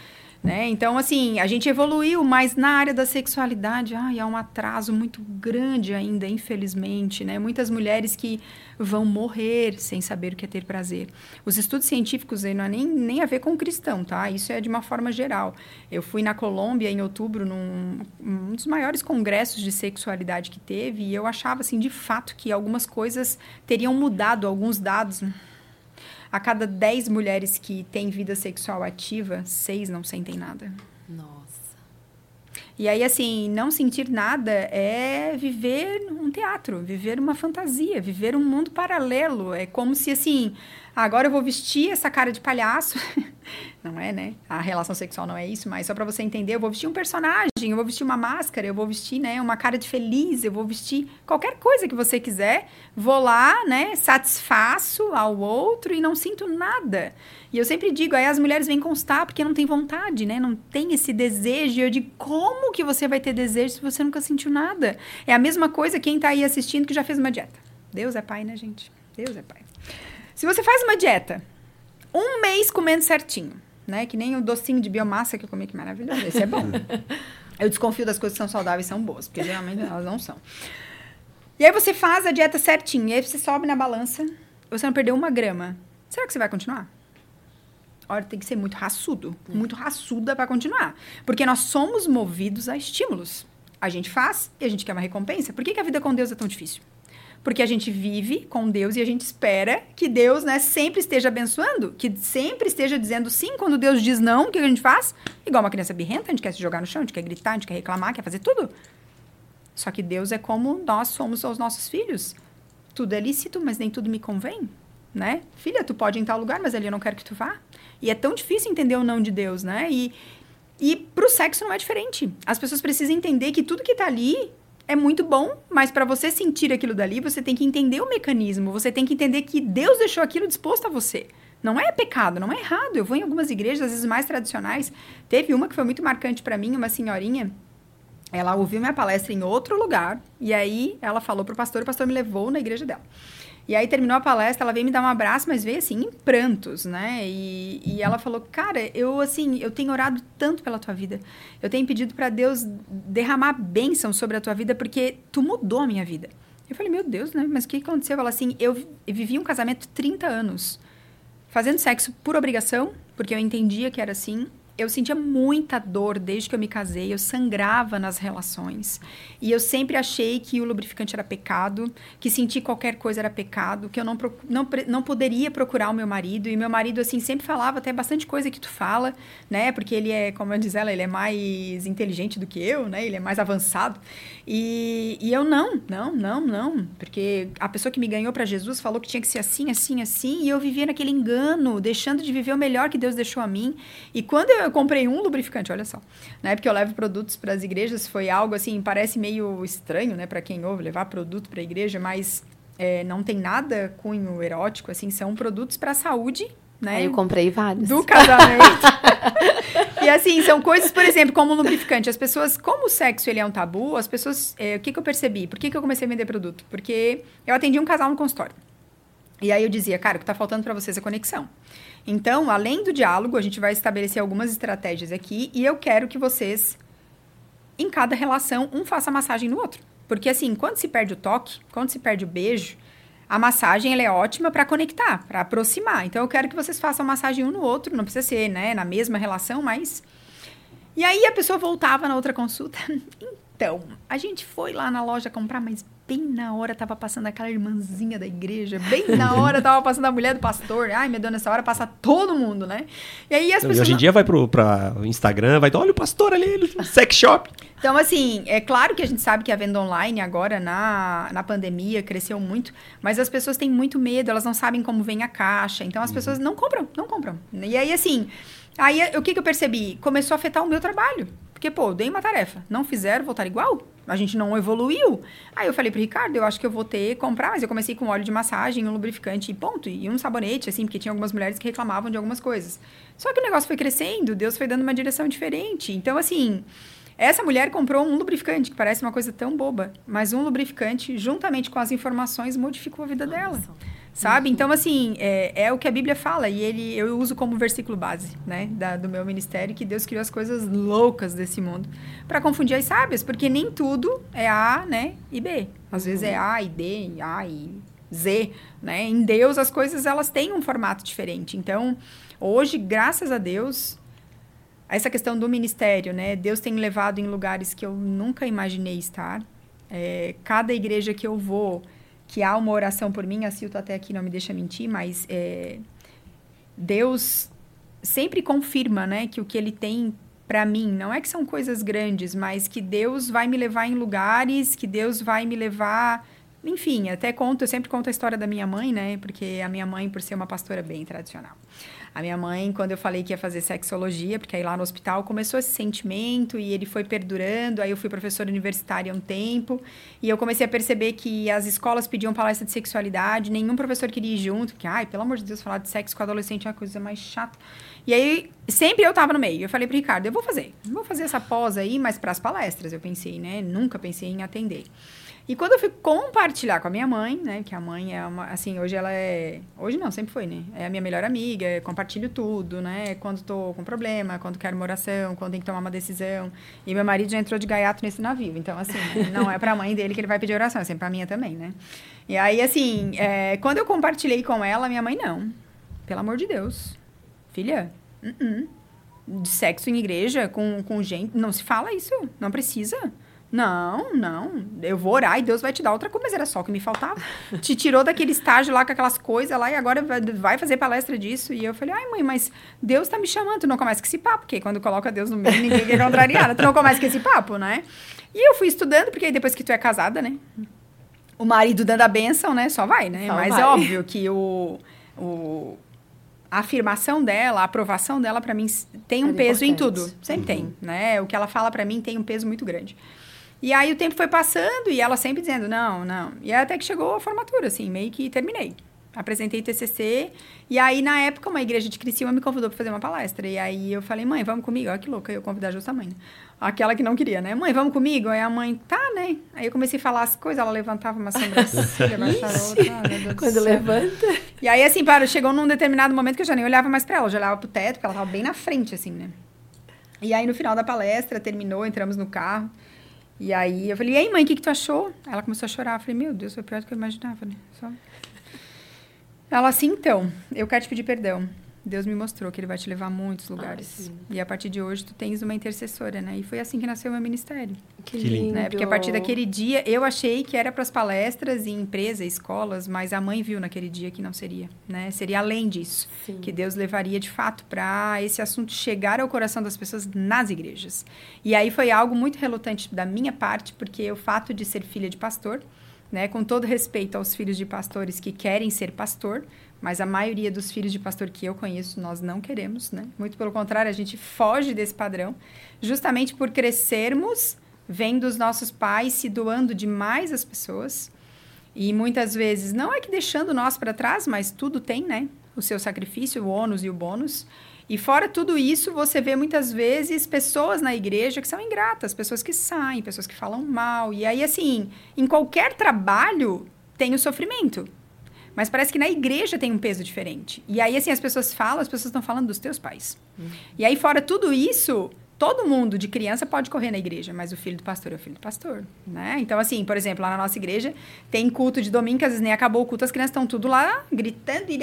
Né? Então, assim, a gente evoluiu, mas na área da sexualidade, ai, há um atraso muito grande ainda, infelizmente, né? Muitas mulheres que vão morrer sem saber o que é ter prazer. Os estudos científicos não é nem, nem a ver com cristão, tá? Isso é de uma forma geral. Eu fui na Colômbia em outubro num um dos maiores congressos de sexualidade que teve e eu achava, assim, de fato que algumas coisas teriam mudado, alguns dados a cada 10 mulheres que têm vida sexual ativa, seis não sentem nada. Nossa. E aí, assim, não sentir nada é viver um teatro, viver uma fantasia, viver um mundo paralelo. É como se, assim, agora eu vou vestir essa cara de palhaço. não é, né? A relação sexual não é isso, mas só para você entender, eu vou vestir um personagem, eu vou vestir uma máscara, eu vou vestir, né, uma cara de feliz, eu vou vestir qualquer coisa que você quiser. Vou lá, né, satisfaço ao outro e não sinto nada. E eu sempre digo, aí as mulheres vêm constar porque não tem vontade, né? Não tem esse desejo. Eu digo, como que você vai ter desejo se você nunca sentiu nada? É a mesma coisa quem tá aí assistindo que já fez uma dieta. Deus é pai, né, gente? Deus é pai. Se você faz uma dieta, um mês comendo certinho, né? Que nem o docinho de biomassa que eu comi, que maravilhoso. Esse é bom. eu desconfio das coisas que são saudáveis e são boas, porque geralmente elas não são. E aí você faz a dieta certinho, e aí você sobe na balança, você não perdeu uma grama. Será que você vai continuar? Olha, tem que ser muito raçudo, hum. muito raçuda para continuar. Porque nós somos movidos a estímulos. A gente faz e a gente quer uma recompensa. Por que, que a vida com Deus é tão difícil? Porque a gente vive com Deus e a gente espera que Deus, né, sempre esteja abençoando, que sempre esteja dizendo sim quando Deus diz não, o que a gente faz? Igual uma criança birrenta, a gente quer se jogar no chão, a gente quer gritar, a gente quer reclamar, quer fazer tudo. Só que Deus é como nós somos aos nossos filhos. tudo é lícito, mas nem tudo me convém, né? Filha, tu pode ir em tal lugar, mas ali eu não quero que tu vá. E é tão difícil entender o não de Deus, né? E, e pro sexo não é diferente. As pessoas precisam entender que tudo que tá ali é muito bom, mas para você sentir aquilo dali, você tem que entender o mecanismo, você tem que entender que Deus deixou aquilo disposto a você. Não é pecado, não é errado. Eu vou em algumas igrejas, às vezes mais tradicionais. Teve uma que foi muito marcante para mim, uma senhorinha. Ela ouviu minha palestra em outro lugar e aí ela falou pro pastor, o pastor me levou na igreja dela. E aí terminou a palestra, ela veio me dar um abraço, mas veio assim, em prantos, né? E, e ela falou: Cara, eu assim, eu tenho orado tanto pela tua vida. Eu tenho pedido para Deus derramar bênção sobre a tua vida, porque tu mudou a minha vida. Eu falei: Meu Deus, né? Mas o que aconteceu? Ela assim: Eu vivi um casamento 30 anos, fazendo sexo por obrigação, porque eu entendia que era assim eu sentia muita dor desde que eu me casei, eu sangrava nas relações. E eu sempre achei que o lubrificante era pecado, que sentir qualquer coisa era pecado, que eu não, não, não poderia procurar o meu marido. E meu marido, assim, sempre falava até bastante coisa que tu fala, né? Porque ele é, como eu diz ela, ele é mais inteligente do que eu, né? Ele é mais avançado. E, e eu não, não, não, não. Porque a pessoa que me ganhou para Jesus falou que tinha que ser assim, assim, assim. E eu vivia naquele engano, deixando de viver o melhor que Deus deixou a mim. E quando eu eu comprei um lubrificante, olha só. Na época eu levo produtos para as igrejas, foi algo assim, parece meio estranho, né, para quem ouve, levar produto para a igreja, mas é, não tem nada cunho erótico, assim, são produtos para a saúde né? Eu comprei vários. Do casamento. e assim, são coisas, por exemplo, como lubrificante. As pessoas, como o sexo ele é um tabu, as pessoas. É, o que, que eu percebi? Por que, que eu comecei a vender produto? Porque eu atendi um casal no consultório. E aí eu dizia, cara, o que está faltando para vocês é conexão. Então, além do diálogo, a gente vai estabelecer algumas estratégias aqui e eu quero que vocês, em cada relação, um faça massagem no outro. Porque assim, quando se perde o toque, quando se perde o beijo, a massagem ela é ótima para conectar, para aproximar. Então, eu quero que vocês façam massagem um no outro, não precisa ser, né, na mesma relação, mas e aí a pessoa voltava na outra consulta. Então, a gente foi lá na loja comprar, mas bem na hora tava passando aquela irmãzinha da igreja, bem na hora tava passando a mulher do pastor. Ai, meu Deus, nessa hora passa todo mundo, né? E aí as pessoas. E hoje em dia vai pro pra Instagram, vai, olha o pastor ali, sex shop. Então, assim, é claro que a gente sabe que a venda online agora, na, na pandemia, cresceu muito, mas as pessoas têm muito medo, elas não sabem como vem a caixa, então as uhum. pessoas não compram, não compram. E aí, assim, aí o que, que eu percebi? Começou a afetar o meu trabalho. Porque, pô, dei uma tarefa, não fizeram, voltaram igual. A gente não evoluiu. Aí eu falei pro Ricardo, eu acho que eu vou ter comprar, mas eu comecei com óleo de massagem, um lubrificante e ponto. E um sabonete, assim, porque tinha algumas mulheres que reclamavam de algumas coisas. Só que o negócio foi crescendo, Deus foi dando uma direção diferente. Então, assim, essa mulher comprou um lubrificante, que parece uma coisa tão boba, mas um lubrificante, juntamente com as informações, modificou a vida dela. Sabe? Então, assim, é, é, o que a Bíblia fala e ele eu uso como versículo base, né, da, do meu ministério, que Deus criou as coisas loucas desse mundo para confundir as sábias, porque nem tudo é A, né, e B. Às vezes é A e B, e A e Z, né? Em Deus as coisas elas têm um formato diferente. Então, hoje, graças a Deus, essa questão do ministério, né? Deus tem levado em lugares que eu nunca imaginei estar. É, cada igreja que eu vou, que há uma oração por mim, a Silto até aqui não me deixa mentir, mas é, Deus sempre confirma, né, que o que ele tem para mim, não é que são coisas grandes, mas que Deus vai me levar em lugares, que Deus vai me levar enfim, até conto, eu sempre conto a história da minha mãe, né? Porque a minha mãe, por ser uma pastora bem tradicional. A minha mãe, quando eu falei que ia fazer sexologia, porque aí lá no hospital começou esse sentimento e ele foi perdurando. Aí eu fui professora universitária um tempo e eu comecei a perceber que as escolas pediam palestra de sexualidade, nenhum professor queria ir junto, porque, ai, pelo amor de Deus, falar de sexo com adolescente é uma coisa mais chata. E aí, sempre eu tava no meio. Eu falei pro Ricardo, eu vou fazer, vou fazer essa pós aí, mas para as palestras, eu pensei, né? Nunca pensei em atender. E quando eu fui compartilhar com a minha mãe, né? Que a mãe é uma. Assim, hoje ela é. Hoje não, sempre foi, né? É a minha melhor amiga, compartilho tudo, né? Quando tô com problema, quando quero uma oração, quando tem que tomar uma decisão. E meu marido já entrou de gaiato nesse navio. Então, assim, não é pra mãe dele que ele vai pedir oração, é sempre pra minha também, né? E aí, assim, é, quando eu compartilhei com ela, minha mãe, não. Pelo amor de Deus. Filha, uh -uh. de sexo em igreja com, com gente. Não se fala isso. Não precisa. Não, não. Eu vou orar e Deus vai te dar outra coisa. Mas era só o que me faltava. te tirou daquele estágio lá com aquelas coisas lá e agora vai fazer palestra disso. E eu falei, ai, mãe, mas Deus tá me chamando. Tu não começa com esse papo, porque quando coloca Deus no meio, ninguém quer contrariar. tu não começa com esse papo, né? E eu fui estudando, porque aí depois que tu é casada, né? o marido dando a benção, né? Só vai, né? Só Mas vai. é óbvio que o, o a afirmação dela, a aprovação dela para mim tem um É peso em importante. tudo, sempre tem, né? O que ela fala para mim tem um peso muito grande. E aí o tempo foi passando e ela sempre dizendo não, não. E até que chegou a formatura, assim, meio que terminei. Apresentei TCC e aí na época uma igreja de Criciúma me convidou para fazer uma palestra e aí eu falei mãe vamos comigo, olha que louca eu convidar justa mãe, né? aquela que não queria, né? Mãe vamos comigo, aí a mãe tá, né? Aí eu comecei a falar as coisas, ela levantava uma sobrancelha, baixava outra, do Quando levanta. E aí, assim, para, chegou num determinado momento que eu já nem olhava mais pra ela, eu já olhava pro teto, porque ela tava bem na frente, assim, né? E aí, no final da palestra, terminou, entramos no carro. E aí, eu falei, e aí, mãe, o que, que tu achou? Ela começou a chorar. Eu falei, meu Deus, foi pior do que eu imaginava, né? Só... Ela assim, então, eu quero te pedir perdão. Deus me mostrou que ele vai te levar a muitos lugares. sim. e a partir de hoje, tu tens uma intercessora, né? E foi assim que nasceu o meu ministério Que, Que lindo. né? Porque a partir daquele dia eu achei que era para as palestras em empresa, escolas, mas a mãe viu naquele dia que não seria, né? Seria além disso, Sim. que Deus levaria de fato para esse assunto chegar ao coração das pessoas nas igrejas. E aí foi algo muito relutante da minha parte, porque o fato de ser filha de pastor, né, com todo respeito aos filhos de pastores que querem ser pastor, mas a maioria dos filhos de pastor que eu conheço nós não queremos, né? Muito pelo contrário, a gente foge desse padrão, justamente por crescermos vendo os nossos pais se doando demais às pessoas. E muitas vezes, não é que deixando nós para trás, mas tudo tem, né? O seu sacrifício, o ônus e o bônus. E fora tudo isso, você vê muitas vezes pessoas na igreja que são ingratas, pessoas que saem, pessoas que falam mal. E aí, assim, em qualquer trabalho tem o sofrimento. Mas parece que na igreja tem um peso diferente. E aí, assim, as pessoas falam, as pessoas estão falando dos teus pais. E aí, fora tudo isso, todo mundo de criança pode correr na igreja, mas o filho do pastor é o filho do pastor, né? Então, assim, por exemplo, lá na nossa igreja, tem culto de domingo, que às vezes nem acabou o culto, as crianças estão tudo lá gritando, e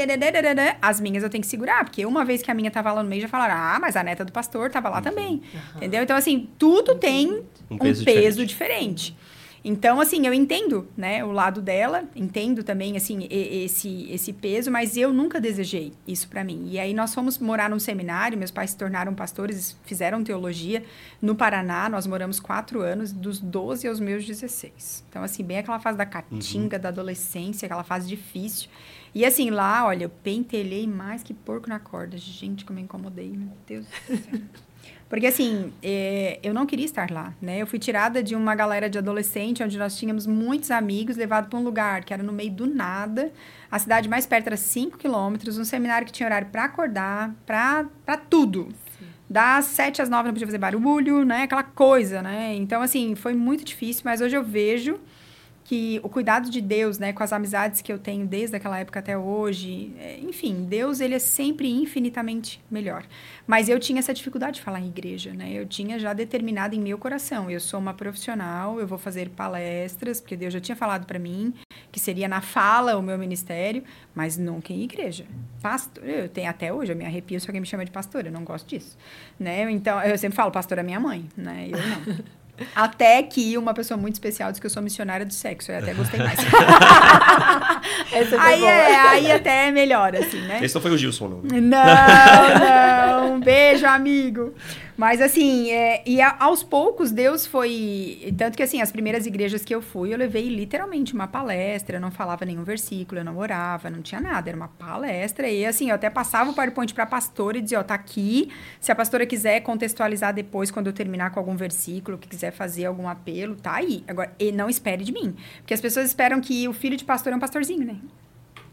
as minhas eu tenho que segurar, porque uma vez que a minha tava lá no meio, já falaram, ah, mas a neta do pastor tava lá também, entendeu? Então, assim, tudo tem Um um peso peso, diferente. diferente. Então, assim, eu entendo, né, o lado dela, entendo também, assim, esse, esse peso, mas eu nunca desejei isso pra mim. E aí nós fomos morar num seminário, meus pais se tornaram pastores, fizeram teologia no Paraná, nós moramos quatro anos, dos 12 aos meus 16. Então, assim, bem aquela fase da catinga, da adolescência, aquela fase difícil. E assim, lá, olha, eu pentelhei mais que porco na corda. Gente, como eu incomodei, meu Deus do céu. Porque, assim, é, eu não queria estar lá, né? Eu fui tirada de uma galera de adolescente, onde nós tínhamos muitos amigos, levado para um lugar que era no meio do nada. A cidade mais perto era 5 quilômetros, um seminário que tinha horário para acordar, para tudo. Das 7 às 9 não podia fazer barulho, né? Aquela coisa, né? Então, assim, foi muito difícil, mas hoje eu vejo que o cuidado de Deus, né, com as amizades que eu tenho desde aquela época até hoje, é, enfim, Deus ele é sempre infinitamente melhor. Mas eu tinha essa dificuldade de falar em igreja, né? Eu tinha já determinado em meu coração, eu sou uma profissional, eu vou fazer palestras, porque Deus já tinha falado para mim que seria na fala o meu ministério, mas nunca em igreja. Pastor, eu tenho até hoje, eu me arrepio se alguém me chama de pastor, eu não gosto disso, né? Então, eu sempre falo, pastor é minha mãe, né? Eu não. Até que uma pessoa muito especial disse que eu sou missionária do sexo. Eu até gostei mais. Aí, boa. é, aí até é melhor, assim, né? Esse não foi o Gilson, não. Não, não. Beijo, amigo. Mas assim, é, e a- aos poucos Deus foi. Tanto que assim, as primeiras igrejas que eu fui, eu levei literalmente uma palestra, eu não falava nenhum versículo, eu não orava, não tinha nada, era uma palestra. E assim, eu até passava o PowerPoint pra pastora e dizia, ó, tá aqui. Se a pastora quiser contextualizar depois, quando eu terminar com algum versículo, que quiser fazer algum apelo, tá aí. Agora, e não espere de mim. Porque as pessoas esperam que o filho de pastor é um pastorzinho, né?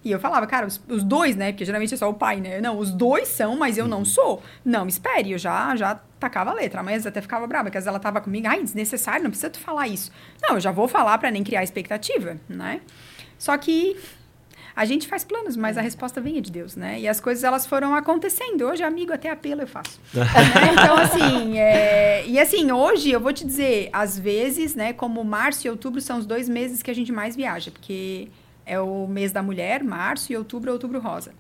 E eu falava, cara, os, os dois, né? Porque geralmente é só o pai, né? Não, os dois são, mas eu não sou. Não, espere, eu já, já tacava a letra. A mãe até ficava brava, porque às vezes ela tava comigo, ai, desnecessário, não precisa tu falar isso. Não, eu já vou falar pra nem criar expectativa, né? Só que a gente faz planos, mas a resposta vem de Deus, né? E as coisas elas foram acontecendo. Hoje, amigo, até apelo eu faço. Né? Então, assim, é... e assim, hoje eu vou te dizer, às vezes, né, como março e outubro são os dois meses que a gente mais viaja, porque é o mês da mulher, março, e outubro é outubro rosa.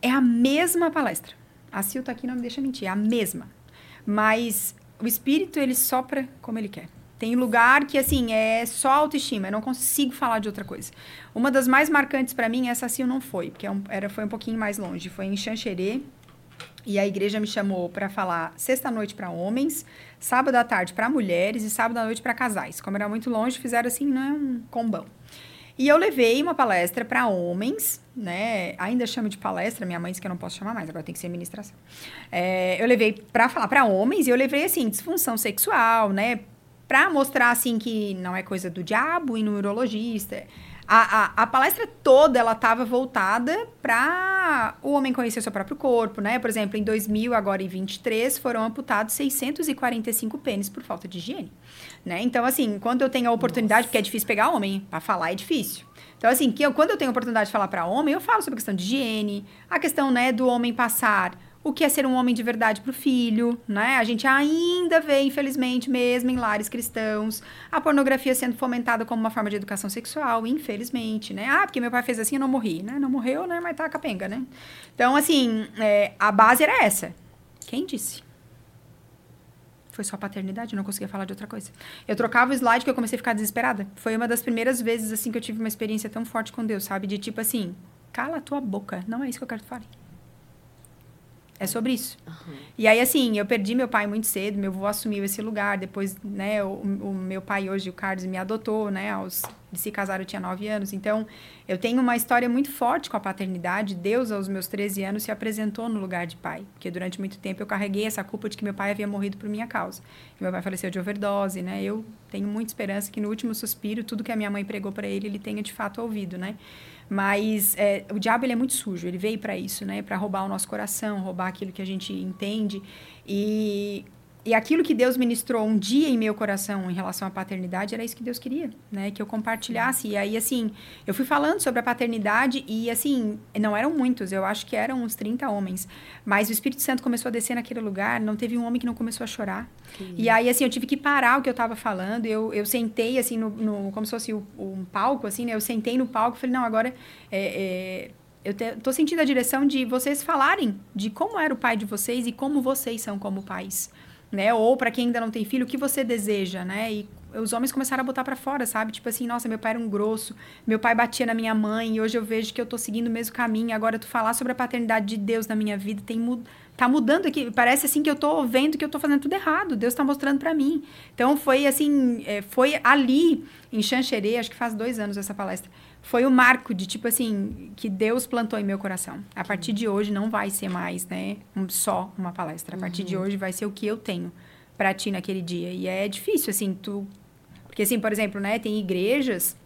É a mesma palestra. A Sil tá aqui, não me deixa mentir, é a mesma. Mas o espírito, ele sopra como ele quer. Tem lugar que, assim, é só autoestima, eu não consigo falar de outra coisa. Uma das mais marcantes para mim, essa Sil não foi, porque é era, foi um pouquinho mais longe. Foi em Xanxerê, e a igreja me chamou para falar sexta-noite para homens, sábado à tarde para mulheres e sábado à noite para casais. Como era muito longe, fizeram assim, né, um combão. E eu levei uma palestra para homens, né? Ainda chamo de palestra, minha mãe disse que eu não posso chamar mais, agora tem que ser ministração. É, eu levei para falar para homens e eu levei assim disfunção sexual, né? Para mostrar assim que não é coisa do diabo e no urologista. A, a, a, palestra toda ela estava voltada para o homem conhecer seu próprio corpo, né? Por exemplo, em 2000 agora em 23 foram amputados 645 pênis por falta de higiene, né? Então assim, quando eu tenho a oportunidade, Nossa. porque é difícil pegar homem, para falar é difícil. Então assim, que eu, quando eu tenho a oportunidade de falar para homem, eu falo sobre a questão de higiene, a questão, né, do homem passar o que é ser um homem de verdade para o filho, né? A gente ainda vê, infelizmente, mesmo em lares cristãos, a pornografia sendo fomentada como uma forma de educação sexual, infelizmente, né? Ah, porque meu pai fez assim e não morri, né? Não morreu, né? Mas tá capenga, né? Então, assim, é, a base era essa. Quem disse? Foi só paternidade, não conseguia falar de outra coisa. Eu trocava o slide que eu comecei a ficar desesperada. Foi uma das primeiras vezes, assim, que eu tive uma experiência tão forte com Deus, sabe? De tipo assim, cala a tua boca, não é isso que eu quero que fale. É sobre isso. Uhum. E aí, assim, eu perdi meu pai muito cedo, meu avô assumiu esse lugar. Depois, né, o, o meu pai hoje, o Carlos, me adotou, né? Aos, de se casar, eu tinha nove anos. Então, eu tenho uma história muito forte com a paternidade. Deus, aos meus 13 anos, se apresentou no lugar de pai. Porque durante muito tempo eu carreguei essa culpa de que meu pai havia morrido por minha causa. E meu pai faleceu de overdose, né? Eu tenho muita esperança que no último suspiro, tudo que a minha mãe pregou para ele, ele tenha de fato ouvido, né? Mas é, o diabo ele é muito sujo, ele veio para isso, né? Para roubar o nosso coração, roubar aquilo que a gente entende. E e aquilo que Deus ministrou um dia em meu coração em relação à paternidade era isso que Deus queria, né? Que eu compartilhasse. E aí, assim, eu fui falando sobre a paternidade e, assim, não eram muitos, eu acho que eram uns 30 homens. Mas o Espírito Santo começou a descer naquele lugar, não teve um homem que não começou a chorar. E aí, assim, eu tive que parar o que eu estava falando. Eu, eu sentei, assim, no, no como se fosse um palco, assim, né? Eu sentei no palco e falei, não, agora. É, é, eu te, tô sentindo a direção de vocês falarem de como era o pai de vocês e como vocês são como pais né? Ou para quem ainda não tem filho, o que você deseja, né? E os homens começaram a botar para fora, sabe? Tipo assim, nossa, meu pai era um grosso, meu pai batia na minha mãe, e hoje eu vejo que eu tô seguindo o mesmo caminho. Agora tu falar sobre a paternidade de Deus na minha vida tem mud tá mudando aqui. Parece assim que eu tô vendo que eu tô fazendo tudo errado. Deus tá mostrando para mim. Então foi assim, é, foi ali em Xanxerê, acho que faz dois anos essa palestra foi o marco de tipo assim que Deus plantou em meu coração. A partir de hoje não vai ser mais, né, um, só uma palestra. A partir uhum. de hoje vai ser o que eu tenho para ti naquele dia. E é difícil assim, tu porque assim, por exemplo, né, tem igrejas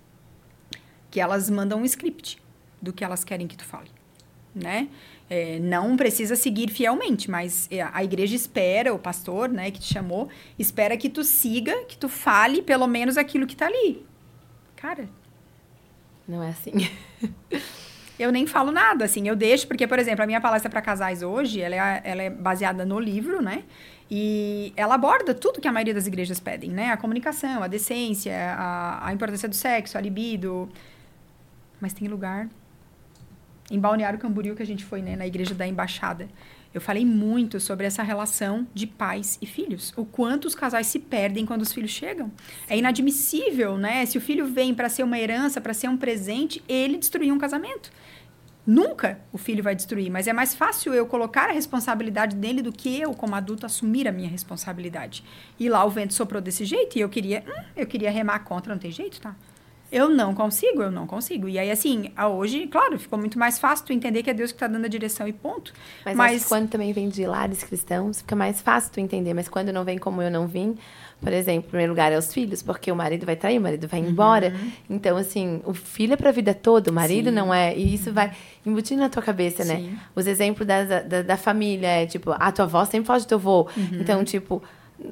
que elas mandam um script do que elas querem que tu fale, né? É, não precisa seguir fielmente, mas é, a igreja espera, o pastor, né, que te chamou, espera que tu siga, que tu fale pelo menos aquilo que tá ali. Cara, não é assim. eu nem falo nada, assim, eu deixo, porque, por exemplo, a minha palestra para casais hoje, ela é, ela é baseada no livro, né? E ela aborda tudo que a maioria das igrejas pedem, né? A comunicação, a decência, a, a importância do sexo, a libido. Mas tem lugar. Em Balneário Camboriú, que a gente foi, né? Na igreja da Embaixada. Eu falei muito sobre essa relação de pais e filhos. O quanto os casais se perdem quando os filhos chegam. É inadmissível, né? Se o filho vem para ser uma herança, para ser um presente, ele destruiu um casamento. Nunca o filho vai destruir, mas é mais fácil eu colocar a responsabilidade dele do que eu, como adulto, assumir a minha responsabilidade. E lá o vento soprou desse jeito e eu queria, hum, eu queria remar contra, não tem jeito, tá? Eu não consigo, eu não consigo. E aí, assim, hoje, claro, ficou muito mais fácil tu entender que é Deus que está dando a direção e ponto. Mas, mas... quando também vem de lares cristãos, fica mais fácil tu entender. Mas quando não vem como eu não vim, por exemplo, em primeiro lugar é os filhos, porque o marido vai trair, o marido vai embora. Uhum. Então, assim, o filho é para a vida toda, o marido Sim. não é. E isso vai embutindo na tua cabeça, né? Sim. Os exemplos da, da, da, família é tipo, a tua avó sempre fala de teu avô. Uhum. Então, tipo,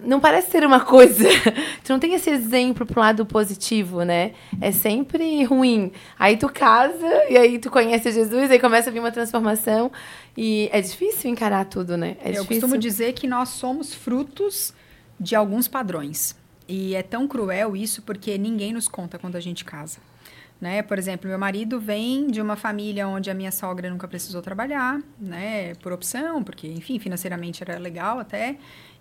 não parece ser uma coisa. tu não tem esse exemplo pro lado positivo, né? É sempre ruim. Aí tu casa e aí tu conhece Jesus, aí começa a vir uma transformação e é difícil encarar tudo, né? É Eu difícil. costumo dizer que nós somos frutos de alguns padrões. E é tão cruel isso porque ninguém nos conta quando a gente casa. Né? Por exemplo, meu marido vem de uma família onde a minha sogra nunca precisou trabalhar, né? Por opção, porque, enfim, financeiramente era legal até.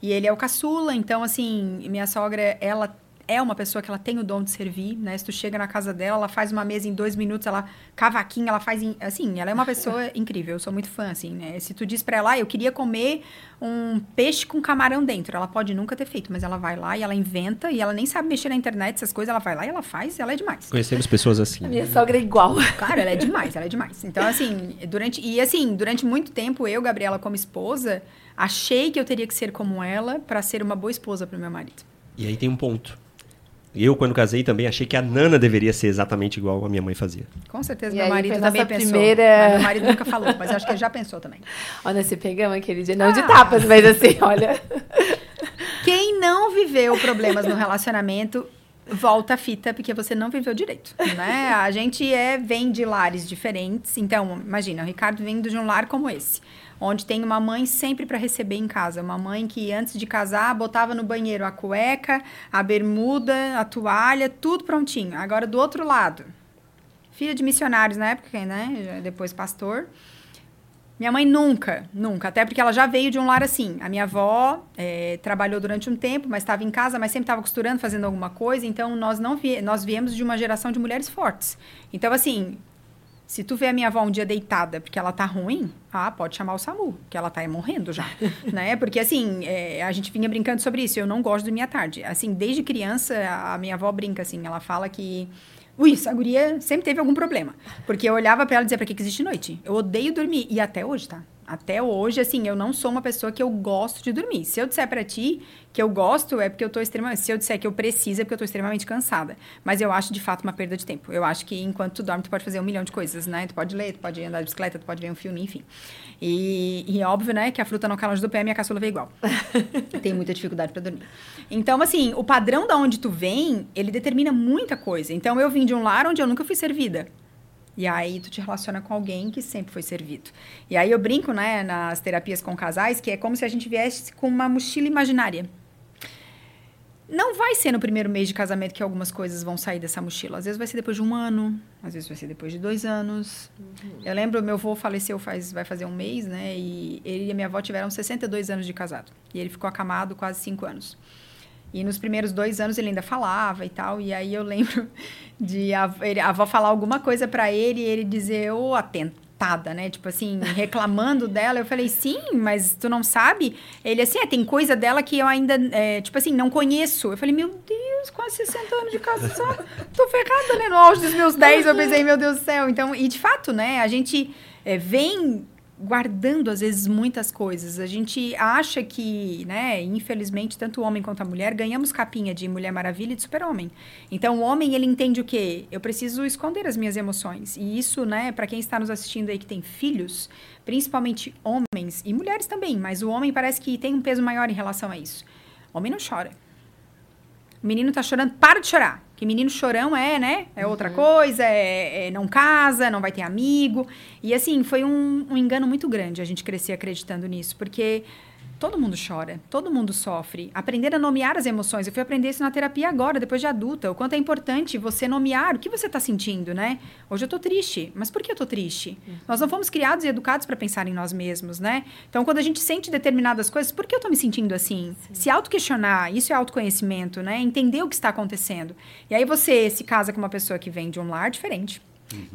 E ele é o caçula, então, assim, minha sogra, ela é uma pessoa que ela tem o dom de servir, né? Se tu chega na casa dela, ela faz uma mesa em dois minutos, ela cavaquinha, ela faz, em, assim, ela é uma pessoa incrível, eu sou muito fã, assim, né? Se tu diz pra ela, ah, eu queria comer um peixe com camarão dentro, ela pode nunca ter feito, mas ela vai lá e ela inventa, e ela nem sabe mexer na internet, essas coisas, ela vai lá e ela faz, e ela é demais. Conhecemos pessoas assim. A minha sogra é igual. Cara, ela é demais, ela é demais. Então, assim, durante, e assim, durante muito tempo, eu, Gabriela, como esposa, achei que eu teria que ser como ela para ser uma boa esposa pro meu marido. E aí tem um ponto. Eu, quando casei, também achei que a Nana deveria ser exatamente igual a minha mãe fazia. Com certeza, E meu marido também pensou. primeira- Mas meu marido nunca falou, mas eu acho que ele já pensou também. Olha, se pegamos aquele dia, não de Ah. tapas, mas assim, olha. Quem não viveu problemas no relacionamento, volta a fita, porque você não viveu direito, né? A gente é, vem de lares diferentes. Então, imagina, o Ricardo vindo de um lar como esse. Onde tem uma mãe sempre para receber em casa. Uma mãe que, antes de casar, botava no banheiro a cueca, a bermuda, a toalha, tudo prontinho. Agora, do outro lado, filha de missionários na época, né? Depois pastor. Minha mãe nunca, nunca. Até porque ela já veio de um lar assim. A minha avó eh, trabalhou durante um tempo, mas estava em casa, mas sempre estava costurando, fazendo alguma coisa. Então, nós não vie nós viemos de uma geração de mulheres fortes. Então, assim, se tu vê a minha avó um dia deitada porque ela tá ruim, ah, pode chamar o SAMU, que ela tá morrendo já, né? Porque, assim, eh, a gente vinha brincando sobre isso. Eu não gosto de dormir à tarde. Assim, desde criança, a minha avó brinca, assim, ela fala que... Ui, essa guria sempre teve algum problema. Porque eu olhava pra ela e dizia, pra que, que existe noite? Eu odeio dormir. E até hoje, tá? Até hoje, assim, eu não sou uma pessoa que eu gosto de dormir. Se eu disser pra ti que eu gosto, é porque eu tô extremamente... Se eu disser que eu preciso, é porque eu tô extremamente cansada. Mas eu acho, de fato, uma perda de tempo. Eu acho que enquanto tu dorme, tu pode fazer um milhão de coisas, né? Tu pode ler, tu pode andar de bicicleta, tu pode ver um filme, enfim. E, e é óbvio, né, que a fruta não cai longe do pé, a minha caçula veio igual. Tem muita dificuldade pra dormir. Então, assim, o padrão da onde tu vem, ele determina muita coisa. Então, eu vim de um lar onde eu nunca fui servida. E aí tu te relaciona com alguém que sempre foi servido. E aí eu brinco, né, nas terapias com casais, que é como se a gente viesse com uma mochila imaginária. Não vai ser no primeiro mês de casamento que algumas coisas vão sair dessa mochila. Às vezes vai ser depois de um ano, às vezes vai ser depois de dois anos. Eu lembro, meu avô faleceu faz, vai fazer um mês, né? E ele e minha avó tiveram 62 anos de casado. E ele ficou acamado quase cinco anos. E nos primeiros dois anos ele ainda falava e tal. E aí eu lembro de a, ele- a avó falar alguma coisa pra ele e ele dizer, ô, atentada, né? Tipo assim, reclamando dela. Eu falei, sim, mas tu não sabe? Ele assim, é, tem coisa dela que eu ainda, é, tipo assim, não conheço. Eu falei, meu Deus, quase 60 anos de casa só. Tô ferrada, né? No auge dos meus 10, eu pensei, meu Deus do céu. Então, e de fato, né? A gente é, vem guardando às vezes muitas coisas. A gente acha que, né, infelizmente, tanto o homem quanto a mulher ganhamos capinha de Mulher Maravilha e de Super-Homem. Então o homem ele entende o quê? Eu preciso esconder as minhas emoções. E isso, né, para quem está nos assistindo aí que tem filhos, principalmente homens e mulheres também, mas o homem parece que tem um peso maior em relação a isso. O homem não chora. O menino tá chorando, para de chorar. Que menino chorão é, né? É outra coisa, é, é não casa, não vai ter amigo. E assim, foi um, um engano muito grande a gente crescer acreditando nisso, porque todo mundo chora, todo mundo sofre. Aprender a nomear as emoções. Eu fui aprender isso na terapia agora, depois de adulta. O quanto é importante você nomear o que você está sentindo, né? Hoje eu tô triste, mas por que eu tô triste? Nós não fomos criados e educados para pensar em nós mesmos, né? Então, quando a gente sente determinadas coisas, por que eu tô me sentindo assim? Se auto-questionar, isso é autoconhecimento, né? Entender o que está acontecendo. E aí você se casa com uma pessoa que vem de um lar diferente,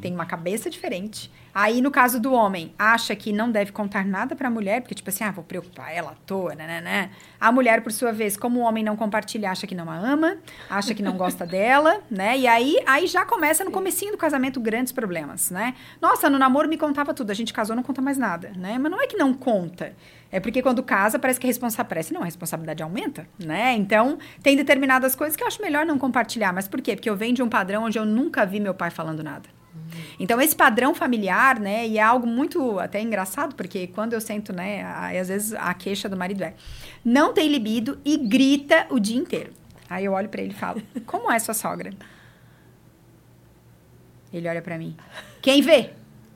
tem uma cabeça diferente. Aí, no caso do homem, acha que não deve contar nada para a mulher, porque, tipo assim, ah, vou preocupar ela à toa, né, né, né. A mulher, por sua vez, como o homem não compartilha, acha que não a ama, acha que não gosta dela, né? E aí, aí já começa no comecinho do casamento grandes problemas, né? Nossa, no namoro me contava tudo, a gente casou, não conta mais nada, né? Mas não é que não conta. É porque quando casa, parece que a responsabilidade. Não, a responsabilidade aumenta, né? Então, tem determinadas coisas que eu acho melhor não compartilhar. Mas por quê? Porque eu venho de um padrão onde eu nunca vi meu pai falando nada. Então, esse padrão familiar, né, e é algo muito até engraçado, porque quando eu sento, né, aí, às vezes a queixa do marido é: não tem libido e grita o dia inteiro. Aí eu olho pra ele e falo: como é sua sogra? Ele olha pra mim: quem vê?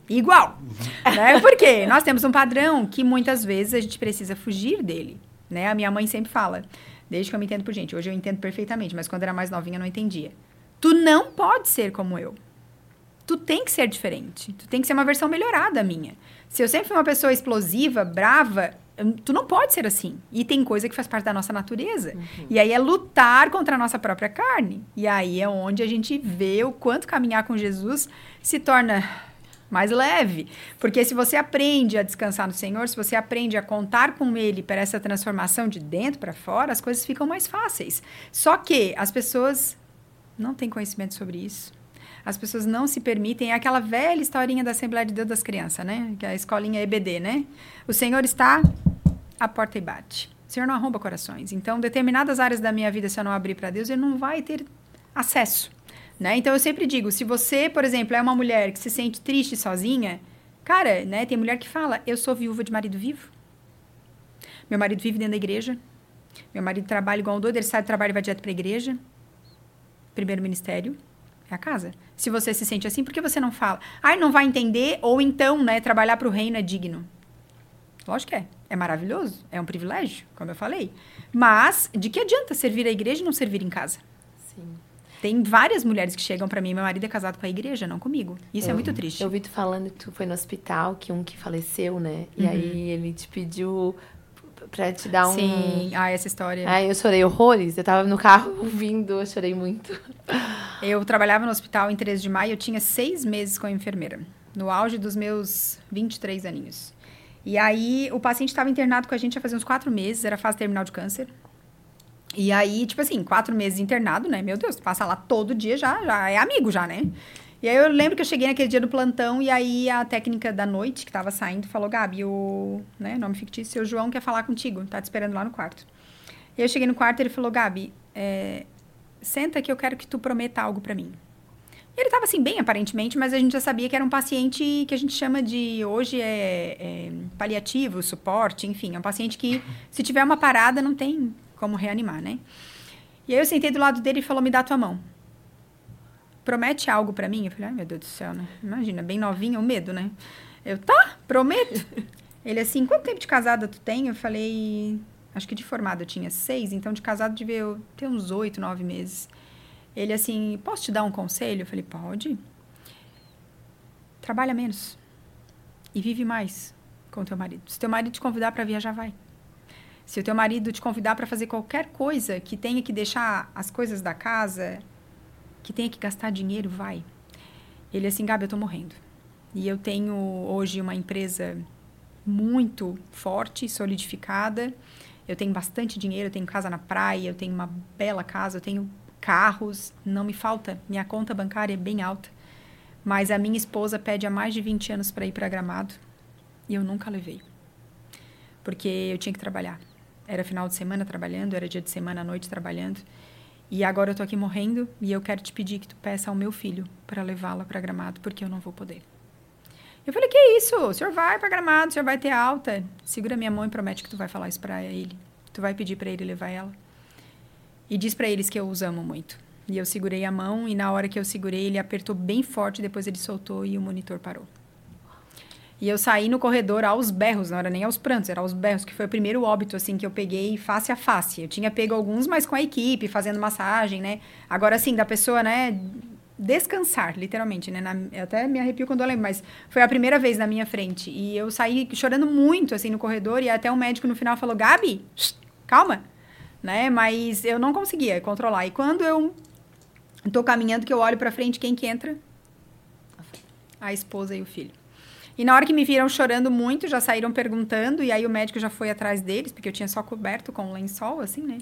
Igual. né? Por quê? Nós temos um padrão que muitas vezes a gente precisa fugir dele. Né? A minha mãe sempre fala, desde que eu me entendo por gente, hoje eu entendo perfeitamente, mas quando era mais novinha eu não entendia. Tu não pode ser como eu. Tu tem que ser diferente. Tu tem que ser uma versão melhorada minha. Se eu sempre fui uma pessoa explosiva, brava, Tu não pode ser assim. E tem coisa que faz parte da nossa natureza. Uhum. E aí é lutar contra a nossa própria carne. E aí é onde a gente vê o quanto caminhar com Jesus se torna mais leve. Porque se você aprende a descansar no Senhor, se você aprende a contar com Ele para essa transformação de dentro para fora, as coisas ficam mais fáceis. Só que as pessoas não têm conhecimento sobre isso. As pessoas não se permitem. É aquela velha historinha da Assembleia de Deus das Crianças, né? Que é a escolinha EBD, né? O Senhor está à porta e bate. O Senhor não arromba corações. Então, determinadas áreas da minha vida, se eu não abrir para Deus, Ele não vai ter acesso. Né? Então, eu sempre digo, se você, por exemplo, é uma mulher que se sente triste sozinha, cara, né? Tem mulher que fala, eu sou viúva de marido vivo. Meu marido vive dentro da igreja. Meu marido trabalha igual um doido, ele sai do trabalho e vai direto para a igreja. Primeiro ministério é a casa. Se você se sente assim, por que você não fala? Ai, não vai entender, ou então, né, trabalhar para o reino é digno. Lógico que é. É maravilhoso, é um privilégio, como eu falei. Mas, de que adianta servir a igreja e não servir em casa? Sim. Tem várias mulheres que chegam para mim, meu marido é casado com a igreja, não comigo. Isso é eu, é muito triste. Eu vi tu falando que tu foi no hospital, que um que faleceu, né? E uhum. aí ele te pediu pra te dar um. Sim, ah, essa história. Ai, eu chorei horrores. Eu tava no carro ouvindo, eu chorei muito. Eu trabalhava no hospital em 13 de maio, eu tinha seis meses com a enfermeira, no auge dos meus 23 aninhos. E aí, o paciente estava internado com a gente já fazia uns quatro meses, era fase terminal de câncer. E aí, tipo assim, quatro meses internado, né? Meu Deus, passa lá todo dia já, já é amigo já, né? E aí eu lembro que eu cheguei naquele dia do plantão e aí a técnica da noite que tava saindo falou, Gabi, o né, nome fictício, o João quer falar contigo, tá te esperando lá no quarto. E eu cheguei no quarto e ele falou, Gabi, é, senta que eu quero que tu prometa algo para mim. E ele tava assim, bem aparentemente, mas a gente já sabia que era um paciente que a gente chama de, hoje é, é paliativo, suporte, enfim, é um paciente que se tiver uma parada não tem como reanimar, né? E aí eu sentei do lado dele e falou, me dá tua mão promete algo para mim? Eu falei, ai meu Deus do céu, né? Imagina, bem novinha, o medo, né? Eu, tá, prometo. Ele assim, quanto tempo de casada tu tem? Eu falei, acho que de formado eu tinha seis, então de casado devia eu ter uns oito, nove meses. Ele assim, posso te dar um conselho? Eu falei, pode. Trabalha menos e vive mais com teu marido. Se teu marido te convidar para viajar, vai. Se o teu marido te convidar para fazer qualquer coisa que tenha que deixar as coisas da casa, que tenha que gastar dinheiro, vai. Ele assim, Gabi, eu tô morrendo. E eu tenho hoje uma empresa muito forte, solidificada. Eu tenho bastante dinheiro, eu tenho casa na praia, eu tenho uma bela casa, eu tenho carros, não me falta. Minha conta bancária é bem alta. Mas a minha esposa pede há mais de 20 anos para ir para Gramado e eu nunca levei. Porque eu tinha que trabalhar. Era final de semana trabalhando, era dia de semana à noite trabalhando. E agora eu tô aqui morrendo e eu quero te pedir que tu peça ao meu filho para levá-la para Gramado, porque eu não vou poder. Eu falei: "Que isso? O senhor vai para Gramado, o senhor vai ter alta. Segura minha mão e promete que tu vai falar isso para ele. Tu vai pedir para ele levar ela." E diz para eles que eu os amo muito. E eu segurei a mão e na hora que eu segurei, ele apertou bem forte, depois ele soltou e o monitor parou. E eu saí no corredor aos berros, não era nem aos prantos, era aos berros, que foi o primeiro óbito, assim, que eu peguei face a face. Eu tinha pego alguns, mas com a equipe, fazendo massagem, né? Agora, assim, da pessoa, né, descansar, literalmente, né? Na, eu até me arrepio quando eu lembro, mas foi a primeira vez na minha frente. E eu saí chorando muito, assim, no corredor, e até o médico no final falou, Gabi, calma, né? Mas eu não conseguia controlar. E quando eu tô caminhando, que eu olho pra frente, quem que entra? A esposa e o filho. E na hora que me viram chorando muito, já saíram perguntando, e aí o médico já foi atrás deles, porque eu tinha só coberto com lençol, assim, né?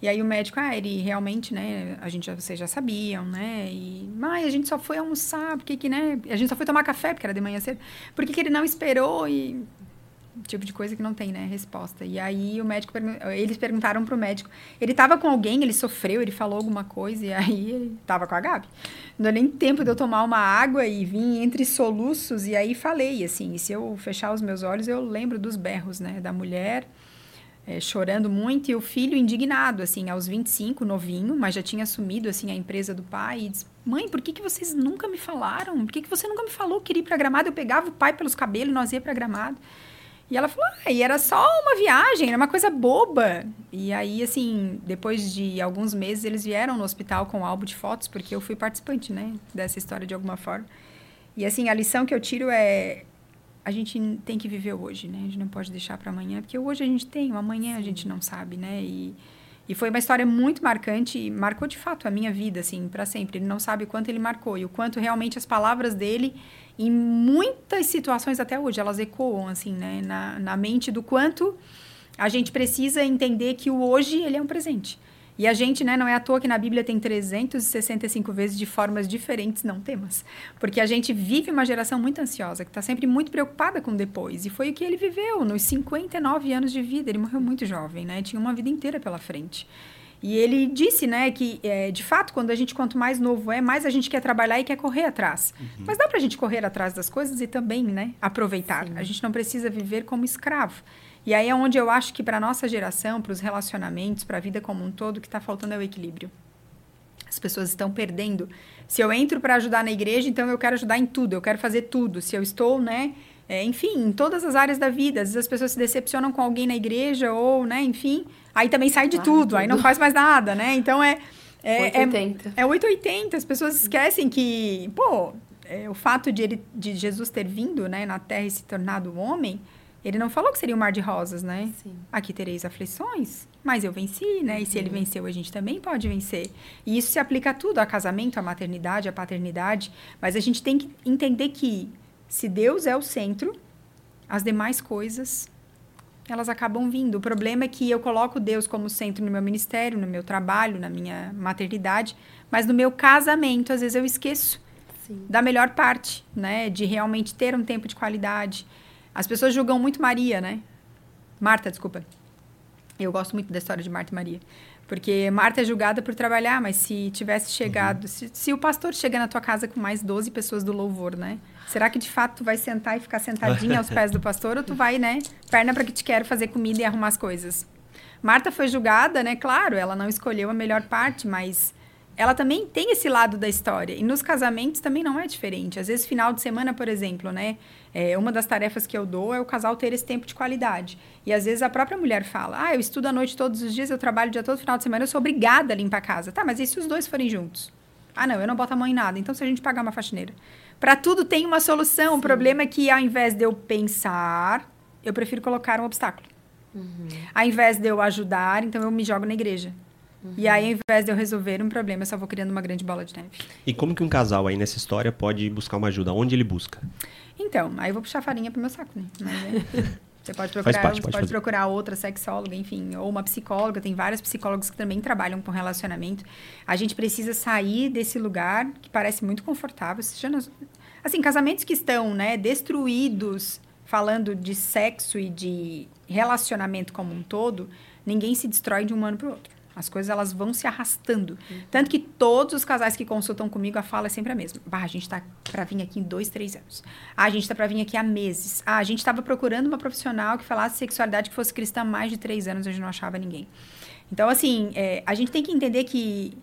E aí o médico, ah, ele realmente, né, a gente vocês já sabiam, né? E, mas a gente só foi almoçar, porque que, né? A gente só foi tomar café, porque era de manhã cedo. Por que, que ele não esperou? E tipo de coisa que não tem, né, resposta. E aí o médico, eles perguntaram pro médico, ele tava com alguém, ele sofreu, ele falou alguma coisa, e aí ele tava com a Gabi. Não deu nem tempo de eu tomar uma água e vim entre soluços, e aí falei, assim, e se eu fechar os meus olhos, eu lembro dos berros, né, da mulher, é, chorando muito, e o filho indignado, assim, aos 25, novinho, mas já tinha assumido, assim, a empresa do pai, e disse, mãe, por que, que vocês nunca me falaram? Por que, que você nunca me falou que iria ir pra Gramado? Eu pegava o pai pelos cabelos e nós ia pra Gramado. E ela falou, ah, e era só uma viagem, era uma coisa boba. E aí, assim, depois de alguns meses, eles vieram no hospital com um álbum de fotos, porque eu fui participante, né, dessa história de alguma forma. E, assim, a lição que eu tiro é... a gente tem que viver hoje, né? A gente não pode deixar para amanhã, porque hoje a gente tem, o amanhã a gente não sabe, né? E, e foi uma história muito marcante e marcou de fato a minha vida, assim, para sempre. Ele não sabe o quanto ele marcou e o quanto realmente as palavras dele, em muitas situações até hoje, elas ecoam, assim, né? Na, na mente do quanto a gente precisa entender que o hoje, ele é um presente. E a gente, né, não é à toa que na Bíblia tem 365 vezes de formas diferentes, não temas. Porque a gente vive uma geração muito ansiosa, que está sempre muito preocupada com depois. E foi o que ele viveu nos 59 anos de vida. Ele morreu muito jovem, né? Tinha uma vida inteira pela frente. E ele disse, né, que é, de fato, quando a gente quanto mais novo é, mais a gente quer trabalhar e quer correr atrás. Uhum. Mas dá para a gente correr atrás das coisas e também, né, aproveitar. Sim. A gente não precisa viver como escravo. E aí é onde eu acho que para nossa geração, para os relacionamentos, para a vida como um todo, o que está faltando é o equilíbrio. As pessoas estão perdendo. Se eu entro para ajudar na igreja, então eu quero ajudar em tudo, eu quero fazer tudo. Se eu estou, né, é, enfim, em todas as áreas da vida. Às vezes as pessoas se decepcionam com alguém na igreja ou, né, enfim, aí também sai de tudo, tudo, aí não faz mais nada, né? Então é é 880. É, é 880. As pessoas esquecem que, pô, é, o fato de, ele, de Jesus ter vindo, né, na Terra e se tornado homem, ele não falou que seria um mar de rosas, né? Sim. Aqui tereis aflições, mas eu venci, né? E se ele venceu, a gente também pode vencer. E isso se aplica a tudo, a casamento, a maternidade, a paternidade. Mas a gente tem que entender que se Deus é o centro, as demais coisas elas acabam vindo. O problema é que eu coloco Deus como centro no meu ministério, no meu trabalho, na minha maternidade, mas no meu casamento, às vezes eu esqueço Sim. da melhor parte, né? De realmente ter um tempo de qualidade, as pessoas julgam muito Maria, né? Marta, desculpa. Eu gosto muito da história de Marta e Maria. Porque Marta é julgada por trabalhar, mas se tivesse chegado. Uhum. Se, se, o pastor chega na tua casa com mais 12 pessoas do louvor, né? Será que de fato tu vai sentar e ficar sentadinha aos pés do pastor ou tu vai, né? Perna para que te quero fazer comida e arrumar as coisas? Marta foi julgada, né? Claro, ela não escolheu a melhor parte, mas ela também tem esse lado da história. E nos casamentos também não é diferente. Às vezes, final de semana, por exemplo, né? É, uma das tarefas que eu dou é o casal ter esse tempo de qualidade. E às vezes a própria mulher fala: Ah, eu estudo à noite todos os dias, eu trabalho o dia todo final de semana, eu sou obrigada a limpar a casa. Tá, mas e se os dois forem juntos? Ah, não, eu não boto a mão em nada. Então, se a gente pagar uma faxineira. Para tudo tem uma solução. Sim. O problema é que ao invés de eu pensar, eu prefiro colocar um obstáculo. Uhum. Ao invés de eu ajudar, então eu me jogo na igreja. Uhum. E aí, ao invés de eu resolver um problema, eu só vou criando uma grande bola de neve. E como que um casal aí nessa história pode buscar uma ajuda? Onde ele busca? Então, aí eu vou puxar farinha pro meu saco, né? Mas, é, você pode procurar, parte, pode, pode procurar outra sexóloga, enfim, ou uma psicóloga. Tem vários psicólogos que também trabalham com relacionamento. A gente precisa sair desse lugar que parece muito confortável. Assim, casamentos que estão, né, destruídos, falando de sexo e de relacionamento como um todo, ninguém se destrói de um ano para o outro. As coisas elas vão se arrastando. Uhum. Tanto que todos os casais que consultam comigo, a fala é sempre a mesma. Bah, a gente tá para vir aqui em dois, três anos. Ah, a gente tá para vir aqui há meses. Ah, a gente estava procurando uma profissional que falasse sexualidade que fosse cristã há mais de três anos, a gente não achava ninguém. Então, assim, é, a gente tem que entender que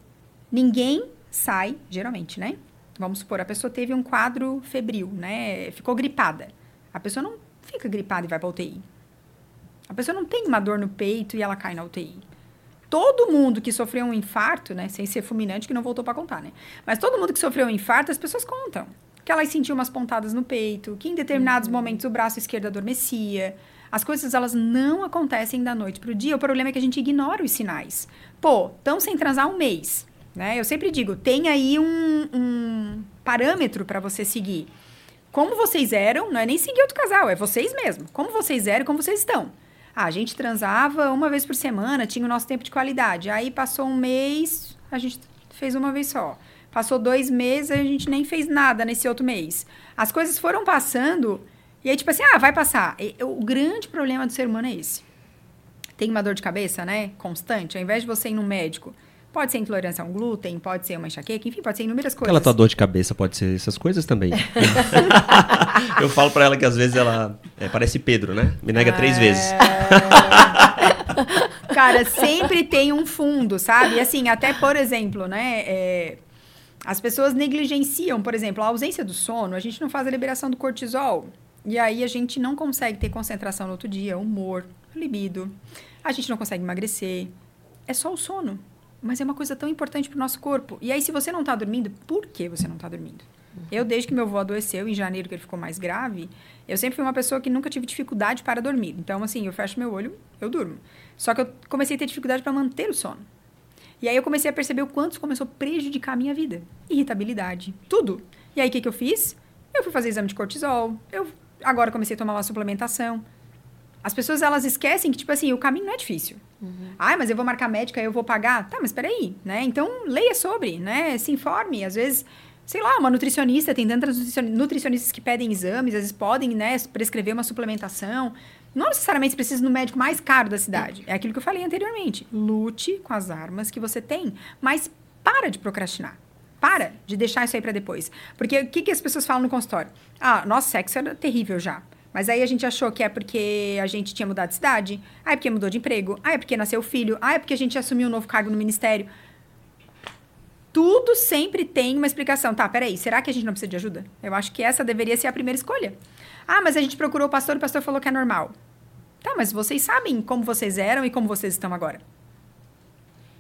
ninguém sai, geralmente, né? Vamos supor, a pessoa teve um quadro febril, né? Ficou gripada. A pessoa não fica gripada e vai para UTI. A pessoa não tem uma dor no peito e ela cai na UTI todo mundo que sofreu um infarto, né, sem ser fulminante, que não voltou para contar, né? Mas todo mundo que sofreu um infarto, as pessoas contam. Que elas sentiam umas pontadas no peito, que em determinados uhum. momentos o braço esquerdo adormecia. As coisas, elas não acontecem da noite pro dia. O problema é que a gente ignora os sinais. Pô, estão sem transar um mês, né? Eu sempre digo, tem aí um, um parâmetro para você seguir. Como vocês eram, não é nem seguir outro casal, é vocês mesmo. Como vocês eram, como vocês estão. Ah, a gente transava uma vez por semana, tinha o nosso tempo de qualidade. Aí passou um mês, a gente fez uma vez só. Passou dois meses, a gente nem fez nada nesse outro mês. As coisas foram passando, e aí, tipo assim, ah, vai passar. E, o grande problema do ser humano é esse. Tem uma dor de cabeça, né? Constante. Ao invés de você ir no médico, Pode ser intolerância a um glúten, pode ser uma enxaqueca, enfim, pode ser inúmeras coisas. Aquela tua dor de cabeça pode ser essas coisas também. eu falo para ela que às vezes ela é, parece Pedro, né? Me nega é... três vezes. Cara, sempre tem um fundo, sabe? Assim, até por exemplo, né? É, as pessoas negligenciam, por exemplo, a ausência do sono, a gente não faz a liberação do cortisol. E aí a gente não consegue ter concentração no outro dia, humor, libido. A gente não consegue emagrecer. É só o sono mas é uma coisa tão importante para o nosso corpo. E aí, se você não está dormindo, por que você não está dormindo? Eu, desde que meu avô adoeceu, em janeiro, que ele ficou mais grave, eu sempre fui uma pessoa que nunca tive dificuldade para dormir. Então, assim, eu fecho meu olho, eu durmo. Só que eu comecei a ter dificuldade para manter o sono. E aí eu comecei a perceber o quanto isso começou a prejudicar a minha vida. Irritabilidade, tudo. E aí, o que, que eu fiz? Eu fui fazer exame de cortisol, eu agora comecei a tomar uma suplementação. As pessoas, elas esquecem que, tipo assim, o caminho não é difícil. Uhum. Ah, mas eu vou marcar médica, eu vou pagar. Tá, mas peraí, né? Então, leia sobre, né? Se informe. Às vezes, sei lá, uma nutricionista, tem tantas nutricionistas que pedem exames, às vezes podem, né, prescrever uma suplementação. Não necessariamente você precisa no médico mais caro da cidade. É aquilo que eu falei anteriormente. Lute com as armas que você tem, mas para de procrastinar. Para de deixar isso aí para depois. Porque o que, que as pessoas falam no consultório? Ah, nosso sexo era terrível já. Mas aí a gente achou que é porque a gente tinha mudado de cidade, ah, é porque mudou de emprego, ah, é porque nasceu filho, ah, é porque a gente assumiu um novo cargo no ministério. Tudo sempre tem uma explicação. Tá, peraí, será que a gente não precisa de ajuda? Eu acho que essa deveria ser a primeira escolha. Ah, mas a gente procurou o pastor e o pastor falou que é normal. Tá, mas vocês sabem como vocês eram e como vocês estão agora.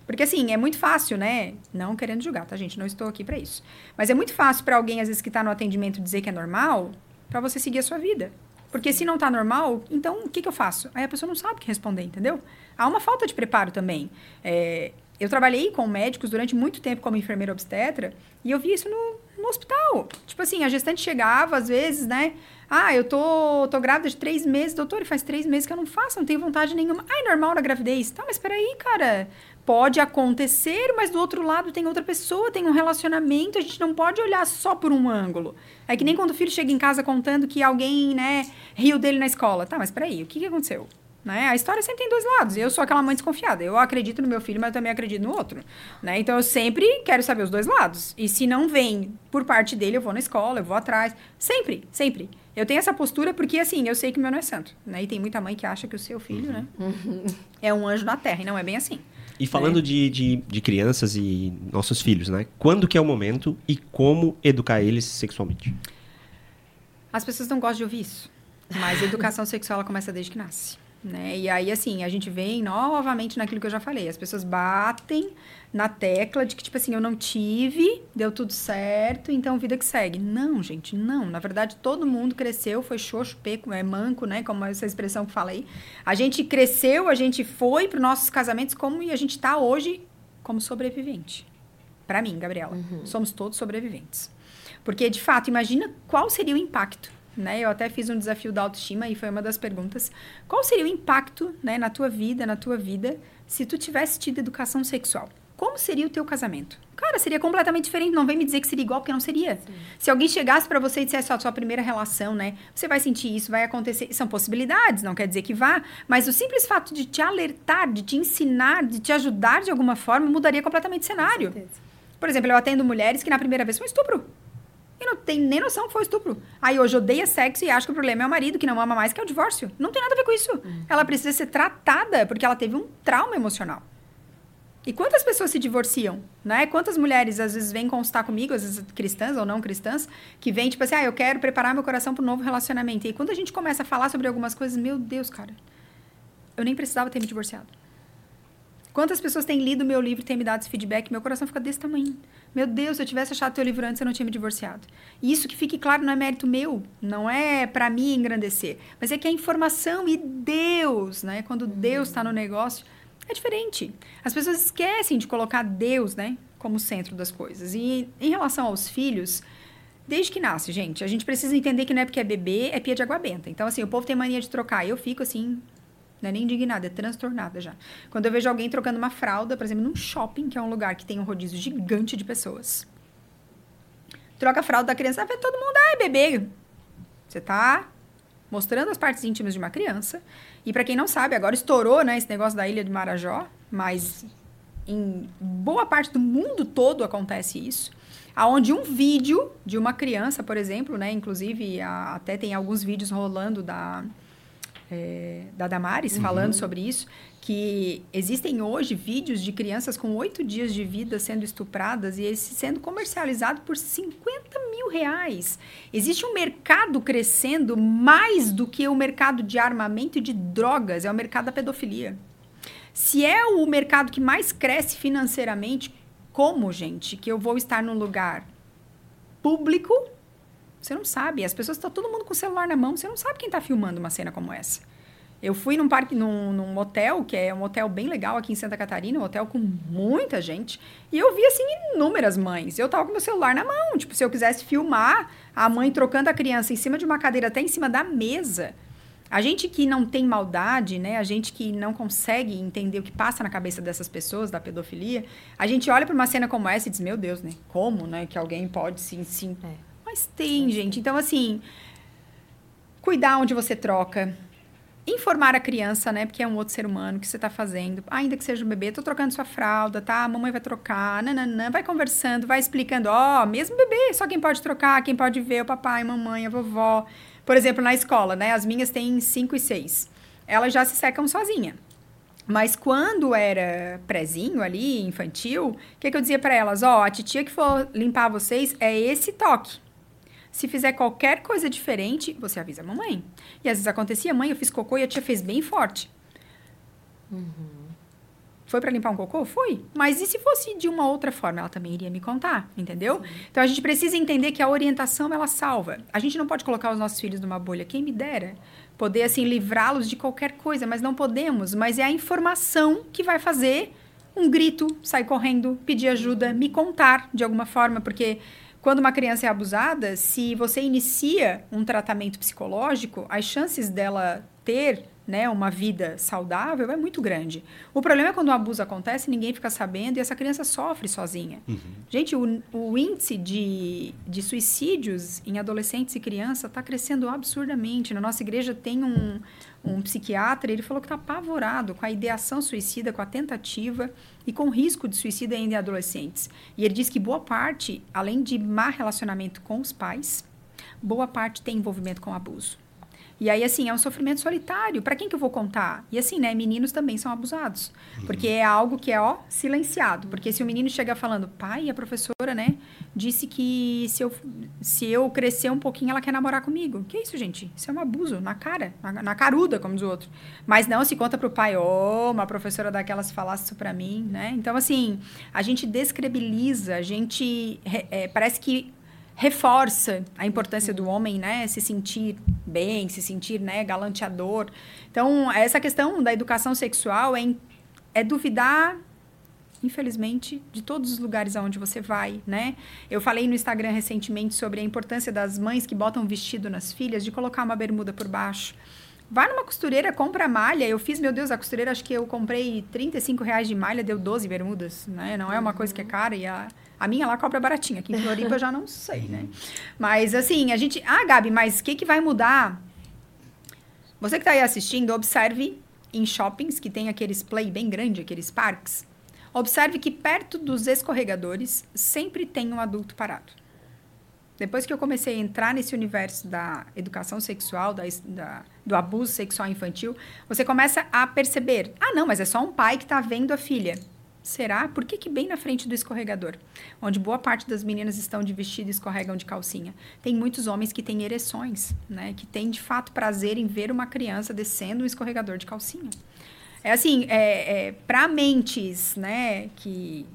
Porque assim, é muito fácil, né? Não querendo julgar, tá, gente? Não estou aqui para isso. Mas é muito fácil para alguém, às vezes, que está no atendimento dizer que é normal, para você seguir a sua vida. Porque se não tá normal, então o que, que eu faço? Aí a pessoa não sabe o que responder, entendeu? Há uma falta de preparo também. É, eu trabalhei com médicos durante muito tempo como enfermeira obstetra e eu vi isso no, no hospital. Tipo assim, a gestante chegava, às vezes, né? Ah, eu tô, tô grávida de três meses, doutor, e faz três meses que eu não faço, não tenho vontade nenhuma. Ah, é normal na gravidez. Tá, mas peraí, cara. Pode acontecer, mas do outro lado tem outra pessoa, tem um relacionamento, a gente não pode olhar só por um ângulo. É que nem quando o filho chega em casa contando que alguém, né, riu dele na escola. Tá, mas peraí, o que, que aconteceu? Né? A história sempre tem dois lados. Eu sou aquela mãe desconfiada. Eu acredito no meu filho, mas eu também acredito no outro. Né? Então eu sempre quero saber os dois lados. E se não vem por parte dele, eu vou na escola, eu vou atrás. Sempre, sempre. Eu tenho essa postura porque, assim, eu sei que o meu não é santo. Né? E tem muita mãe que acha que o seu filho, né, uhum. é um anjo na terra. E não é bem assim. E falando é. de, de, de, crianças e nossos filhos, né? Quando que é o momento e como educar eles sexualmente? As pessoas não gostam de ouvir isso. Mas a educação sexual começa desde que nasce. Né? E aí, assim, a gente vem novamente naquilo que eu já falei. As pessoas batem na tecla de que, tipo assim, eu não tive, deu tudo certo, então vida que segue. Não, gente, não. Na verdade, todo mundo cresceu, foi xoxo, peco, é manco, né? Como essa expressão que fala aí. A gente cresceu, a gente foi para os nossos casamentos como e a gente está hoje como sobrevivente. Para mim, Gabriela, uhum. somos todos sobreviventes. Porque, de fato, imagina qual seria o impacto né? Eu até fiz um desafio da autoestima e foi uma das perguntas. Qual seria o impacto, né, na tua vida, na tua vida, se tu tivesse tido educação sexual? Como seria o teu casamento? Cara, seria completamente diferente. Não vem me dizer que seria igual, porque não seria. Sim. Se alguém chegasse para você e dissesse, ó, sua primeira relação, né? Você vai sentir isso, vai acontecer. São possibilidades, não quer dizer que vá. Mas o simples fato de te alertar, de te ensinar, de te ajudar de alguma forma, mudaria completamente o cenário. Por exemplo, eu atendo mulheres que na primeira vez foi estupro. E não tem nem noção que foi estupro. Aí hoje odeia sexo e acha que o problema é o marido que não ama mais, que é o divórcio. Não tem nada a ver com isso. Uhum. Ela precisa ser tratada porque ela teve um trauma emocional. E quantas pessoas se divorciam, né? Quantas mulheres às vezes vêm consultar comigo, às vezes cristãs ou não cristãs, que vêm tipo assim, ah, eu quero preparar meu coração para um novo relacionamento. E quando a gente começa a falar sobre algumas coisas, meu Deus, cara, eu nem precisava ter me divorciado. Quantas pessoas têm lido meu livro e têm me dado esse feedback? Meu coração fica desse tamanho. Meu Deus, se eu tivesse achado teu livro antes, eu não tinha me divorciado. E isso que fique claro não é mérito meu, não é para mim engrandecer, mas é que a informação e Deus, né? Quando Deus está no negócio, é diferente. As pessoas esquecem de colocar Deus, né, como centro das coisas. E em relação aos filhos, desde que nasce, gente, a gente precisa entender que não é porque é bebê, é pia de água benta. Então, assim, o povo tem mania de trocar. Eu fico assim, não é nem indignada, é transtornada já. Quando eu vejo alguém trocando uma fralda, por exemplo, num shopping, que é um lugar que tem um rodízio gigante de pessoas. Troca a fralda da criança, vai todo mundo, ai, bebê. Você tá mostrando as partes íntimas de uma criança. E para quem não sabe, agora estourou, né, esse negócio da ilha de Marajó, mas em boa parte do mundo todo acontece isso. Aonde um vídeo de uma criança, por exemplo, né, inclusive a, até tem alguns vídeos rolando da é, da Damares, uhum. falando sobre isso, que existem hoje vídeos de crianças com oito dias de vida sendo estupradas e esse sendo comercializado por 50 mil reais. Existe um mercado crescendo mais do que o mercado de armamento e de drogas, é o mercado da pedofilia. Se é o mercado que mais cresce financeiramente, como, gente, que eu vou estar num lugar público, você não sabe. As pessoas estão todo mundo com o celular na mão, você não sabe quem está filmando uma cena como essa. Eu fui num parque, num, num, hotel, que é um hotel bem legal aqui em Santa Catarina, um hotel com muita gente, e eu vi, assim, inúmeras mães. Eu tava com meu celular na mão, tipo, se eu quisesse filmar a mãe trocando a criança em cima de uma cadeira, até em cima da mesa. A gente que não tem maldade, né? A gente que não consegue entender o que passa na cabeça dessas pessoas, da pedofilia, a gente olha para uma cena como essa e diz, meu Deus, né? Como, né? Que alguém pode sim, sim. É. Mas tem, gente. Então, assim, cuidar onde você troca, informar a criança, né? Porque é um outro ser humano que você está fazendo. Ainda que seja um bebê, tô trocando sua fralda, tá? A mamãe vai trocar, nananã, vai conversando, vai explicando, ó, oh, mesmo bebê, só quem pode trocar, quem pode ver o papai, a mamãe, a vovó. Por exemplo, na escola, né? As minhas têm 5 e 6. Elas já se secam sozinha. Mas quando era prezinho ali, infantil, o que, que eu dizia para elas? Ó, oh, a titia que for limpar vocês é esse toque. Se fizer qualquer coisa diferente, você avisa a mamãe. E às vezes acontecia, mãe, eu fiz cocô e a tia fez bem forte. Uhum. Foi para limpar um cocô? Foi. Mas e se fosse de uma outra forma? Ela também iria me contar, entendeu? Sim. Então a gente precisa entender que a orientação ela salva. A gente não pode colocar os nossos filhos numa bolha. Quem me dera poder assim livrá-los de qualquer coisa, mas não podemos. Mas é a informação que vai fazer um grito, sair correndo, pedir ajuda, me contar de alguma forma, porque quando uma criança é abusada, se você inicia um tratamento psicológico, as chances dela ter né, uma vida saudável é muito grande. O problema é quando o abuso acontece, ninguém fica sabendo e essa criança sofre sozinha. Uhum. Gente, o, o índice de, de suicídios em adolescentes e crianças está crescendo absurdamente. Na nossa igreja tem um, um psiquiatra, ele falou que está apavorado com a ideação suicida, com a tentativa e com o risco de suicídio ainda em adolescentes. E ele diz que boa parte, além de má relacionamento com os pais, boa parte tem envolvimento com abuso. E aí, assim, é um sofrimento solitário. Para quem que eu vou contar? E assim, né? Meninos também são abusados. Uhum. Porque é algo que é, ó, silenciado. Porque se o menino chega falando, pai, a professora, né, disse que se eu, se eu crescer um pouquinho, ela quer namorar comigo. Que isso, gente? Isso é um abuso, na cara, na, na caruda, como diz o outro. Mas não se conta pro pai, ô, oh, uma professora daquelas falasse isso pra mim, né? Então, assim, a gente descredibiliza, a gente. É, parece que reforça a importância do homem, né, se sentir bem, se sentir, né, galanteador. Então, essa questão da educação sexual é, é duvidar infelizmente, de todos os lugares aonde você vai, né? Eu falei no Instagram recentemente sobre a importância das mães que botam vestido nas filhas de colocar uma bermuda por baixo. Vai numa costureira, compra malha. Eu fiz, meu Deus, a costureira, acho que eu comprei 35 reais de malha, deu 12 bermudas, né? Não é uma coisa que é cara e a a minha lá cobra baratinho. Aqui em Floripa eu já não sei, né? Mas assim, a gente. Ah, Gabi, mas o que, que vai mudar? Você que está aí assistindo, observe em shoppings que tem aqueles play bem grande, aqueles parques. Observe que perto dos escorregadores sempre tem um adulto parado. Depois que eu comecei a entrar nesse universo da educação sexual, da, da, do abuso sexual infantil, você começa a perceber: ah, não, mas é só um pai que está vendo a filha. Será? Por que, que bem na frente do escorregador, onde boa parte das meninas estão de vestido e escorregam de calcinha? Tem muitos homens que têm ereções, né? Que têm de fato prazer em ver uma criança descendo um escorregador de calcinha. É assim, é, é para mentes, né, que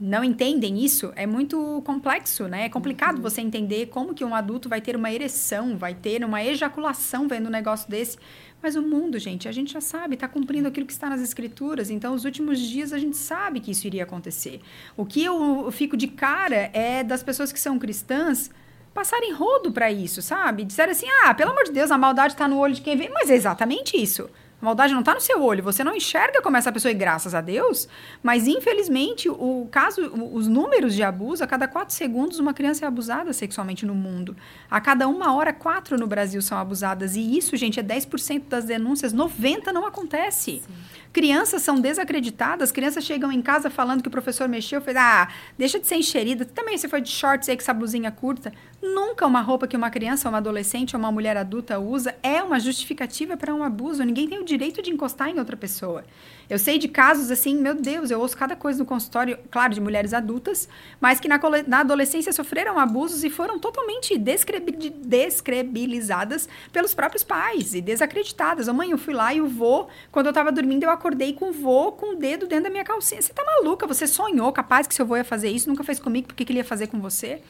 não entendem isso, é muito complexo, né? É complicado uhum. você entender como que um adulto vai ter uma ereção, vai ter uma ejaculação vendo um negócio desse mas o mundo, gente, a gente já sabe, está cumprindo aquilo que está nas escrituras. Então, os últimos dias a gente sabe que isso iria acontecer. O que eu, eu fico de cara é das pessoas que são cristãs passarem rodo para isso, sabe? Disseram assim: ah, pelo amor de Deus, a maldade está no olho de quem vê. Mas é exatamente isso. A maldade não está no seu olho, você não enxerga como essa pessoa, e graças a Deus, mas infelizmente o caso, os números de abuso, a cada quatro segundos uma criança é abusada sexualmente no mundo. A cada uma hora, quatro no Brasil são abusadas. E isso, gente, é 10% das denúncias, 90% não acontece. Sim. Crianças são desacreditadas, crianças chegam em casa falando que o professor mexeu, fez, ah, deixa de ser enxerida, também você foi de shorts aí com essa blusinha curta. Nunca uma roupa que uma criança, uma adolescente ou uma mulher adulta usa é uma justificativa para um abuso. Ninguém tem o direito de encostar em outra pessoa. Eu sei de casos assim, meu Deus, eu ouço cada coisa no consultório, claro, de mulheres adultas, mas que na, na adolescência sofreram abusos e foram totalmente descredibilizadas pelos próprios pais e desacreditadas. A mãe, eu fui lá e o vô, quando eu estava dormindo, eu acordei com o vô com o dedo dentro da minha calcinha. Você tá maluca? Você sonhou capaz que seu vô ia fazer isso? Nunca fez comigo, por que, que ele ia fazer com você?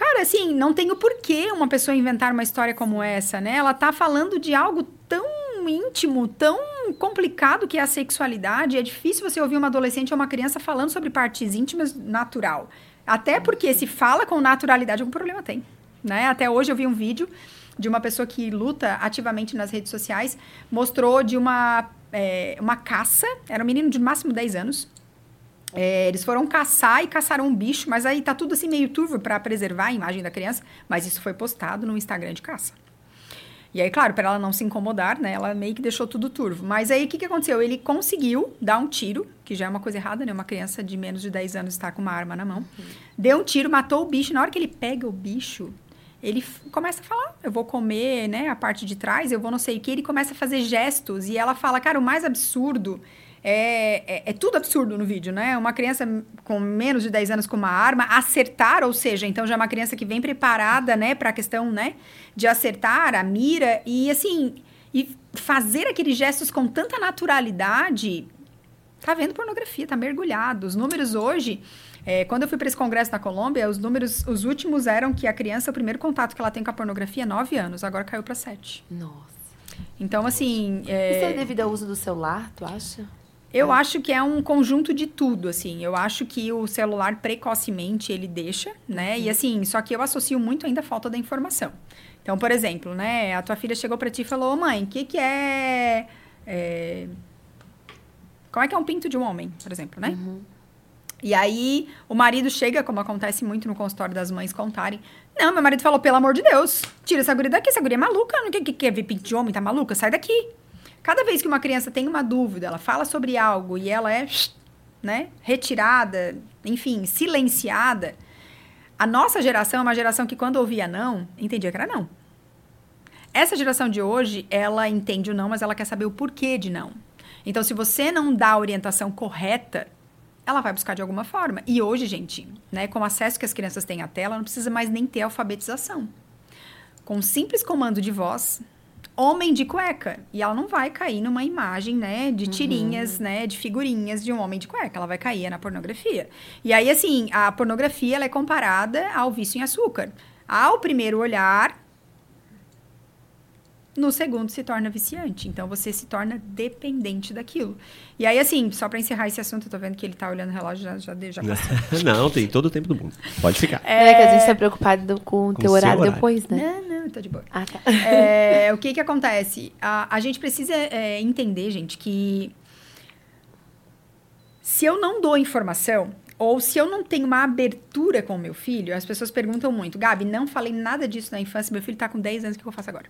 Cara, assim, não tem o porquê uma pessoa inventar uma história como essa, né? Ela tá falando de algo tão íntimo, tão complicado que é a sexualidade. É difícil você ouvir uma adolescente ou uma criança falando sobre partes íntimas natural. Até porque se fala com naturalidade, algum problema tem. Né? Até hoje eu vi um vídeo de uma pessoa que luta ativamente nas redes sociais, mostrou de uma, é, uma caça, era um menino de máximo 10 anos, é, eles foram caçar e caçaram um bicho, mas aí tá tudo assim meio turvo para preservar a imagem da criança, mas isso foi postado no Instagram de caça. E aí, claro, para ela não se incomodar, né, ela meio que deixou tudo turvo. Mas aí o que, que aconteceu? Ele conseguiu dar um tiro, que já é uma coisa errada, né? Uma criança de menos de 10 anos está com uma arma na mão. Uhum. Deu um tiro, matou o bicho. Na hora que ele pega o bicho, ele começa a falar, eu vou comer, né, a parte de trás, eu vou não sei o que. Ele começa a fazer gestos e ela fala, cara, o mais absurdo é, é, é, tudo absurdo no vídeo, né? Uma criança com menos de 10 anos com uma arma acertar, ou seja, então já é uma criança que vem preparada, né, para a questão, né, de acertar a mira e assim, e fazer aqueles gestos com tanta naturalidade, tá vendo pornografia, tá mergulhado. Os números hoje, é, quando eu fui para esse congresso na Colômbia, os números, os últimos eram que a criança, o primeiro contato que ela tem com a pornografia é 9 anos, agora caiu para 7. Nossa. Então, assim. É... Isso é devido ao uso do celular, tu acha? Eu é. acho que é um conjunto de tudo, assim. Eu acho que o celular precocemente ele deixa, né? Uhum. E assim, só que eu associo muito ainda a falta da informação. Então, por exemplo, né? A tua filha chegou para ti e falou: "Mãe, o que que é, é, como é que é um pinto de um homem, por exemplo, né?" Uhum. E aí o marido chega, como acontece muito no consultório das mães contarem. Não, meu marido falou, pelo amor de Deus, tira essa guria daqui, essa guria é maluca, não quer, quer ver pinto de homem, tá maluca? Sai daqui. Cada vez que uma criança tem uma dúvida, ela fala sobre algo e ela é né, retirada, enfim, silenciada, a nossa geração é uma geração que quando ouvia não, entendia que era não. Essa geração de hoje, ela entende o não, mas ela quer saber o porquê de não. Então, se você não dá a orientação correta, ela vai buscar de alguma forma. E hoje, gente, né, com o acesso que as crianças têm à tela, não precisa mais nem ter alfabetização. Com um simples comando de voz, homem de cueca. E ela não vai cair numa imagem, né, de uhum. tirinhas, uhum. né, de figurinhas de um homem de cueca. Ela vai cair na pornografia. E aí, assim, a pornografia ela é comparada ao vício em açúcar. Ao primeiro olhar, no segundo se torna viciante. Então você se torna dependente daquilo. E aí, assim, só para encerrar esse assunto, eu tô vendo que ele tá olhando o relógio, já, já, já Não, tem todo o tempo do mundo. Pode ficar. É, é que a gente tá preocupado com o teu horário, horário, depois, né? Não, não, tô de boa. Ah, tá. É, o que que acontece? A, a gente precisa é, entender, gente, que se eu não dou informação, ou se eu não tenho uma abertura com o meu filho, as pessoas perguntam muito, Gabi, não falei nada disso na infância, meu filho tá com 10 anos, o que eu faço agora?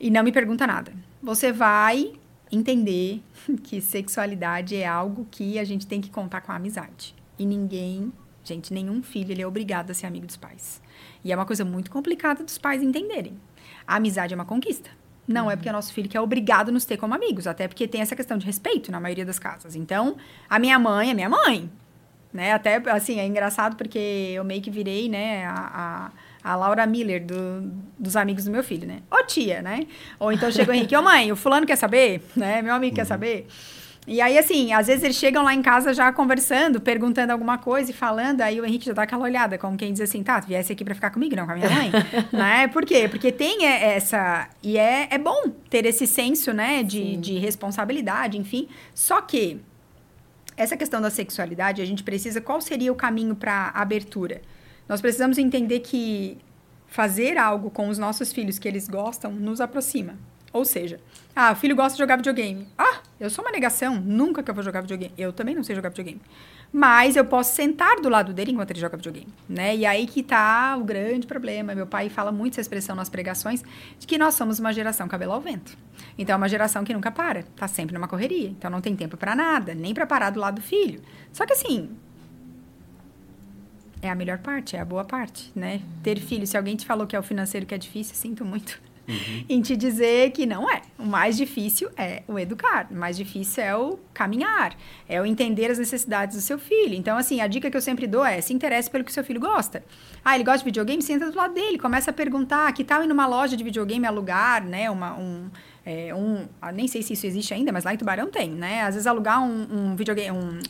E não me pergunta nada. Você vai entender que sexualidade é algo que a gente tem que contar com a amizade. E ninguém, gente, nenhum filho ele é obrigado a ser amigo dos pais. E é uma coisa muito complicada dos pais entenderem. A amizade é uma conquista. Não uhum. é porque é nosso filho que é obrigado a nos ter como amigos, até porque tem essa questão de respeito na maioria das casas. Então, a minha mãe é minha mãe, né? Até assim, é engraçado porque eu meio que virei, né, a, a a Laura Miller do, dos amigos do meu filho, né? Ô tia, né? Ou então chega o Henrique, ô mãe, o fulano quer saber, né? Meu amigo uhum. quer saber. E aí, assim, às vezes eles chegam lá em casa já conversando, perguntando alguma coisa e falando, aí o Henrique já dá aquela olhada, como quem diz assim, tá, tu viesse aqui pra ficar comigo, não com a minha mãe, né? Por quê? Porque tem essa... E é, é bom ter esse senso, né, de, de responsabilidade, enfim. Só que essa questão da sexualidade, a gente precisa... Qual seria o caminho para abertura? Nós precisamos entender que fazer algo com os nossos filhos que eles gostam nos aproxima. Ou seja, ah, o filho gosta de jogar videogame. Ah, eu sou uma negação, nunca que eu vou jogar videogame. Eu também não sei jogar videogame. Mas eu posso sentar do lado dele enquanto ele joga videogame, né? E aí que tá o grande problema. Meu pai fala muito essa expressão nas pregações de que nós somos uma geração cabelo ao vento. Então é uma geração que nunca para, tá sempre numa correria. Então não tem tempo para nada, nem para parar do lado do filho. Só que assim, é a melhor parte, é a boa parte, né? Ter filho, se alguém te falou que é o financeiro que é difícil, sinto muito uhum. em te dizer que não é. O mais difícil é o educar, o mais difícil é o caminhar, é o entender as necessidades do seu filho. Então, assim, a dica que eu sempre dou é se interesse pelo que o seu filho gosta. Ah, ele gosta de videogame? Senta do lado dele, começa a perguntar que tal ir numa loja de videogame alugar, né, uma, um... É, um, ah, nem sei se isso existe ainda, mas lá em Tubarão tem, né? Às vezes alugar um, um videogame, um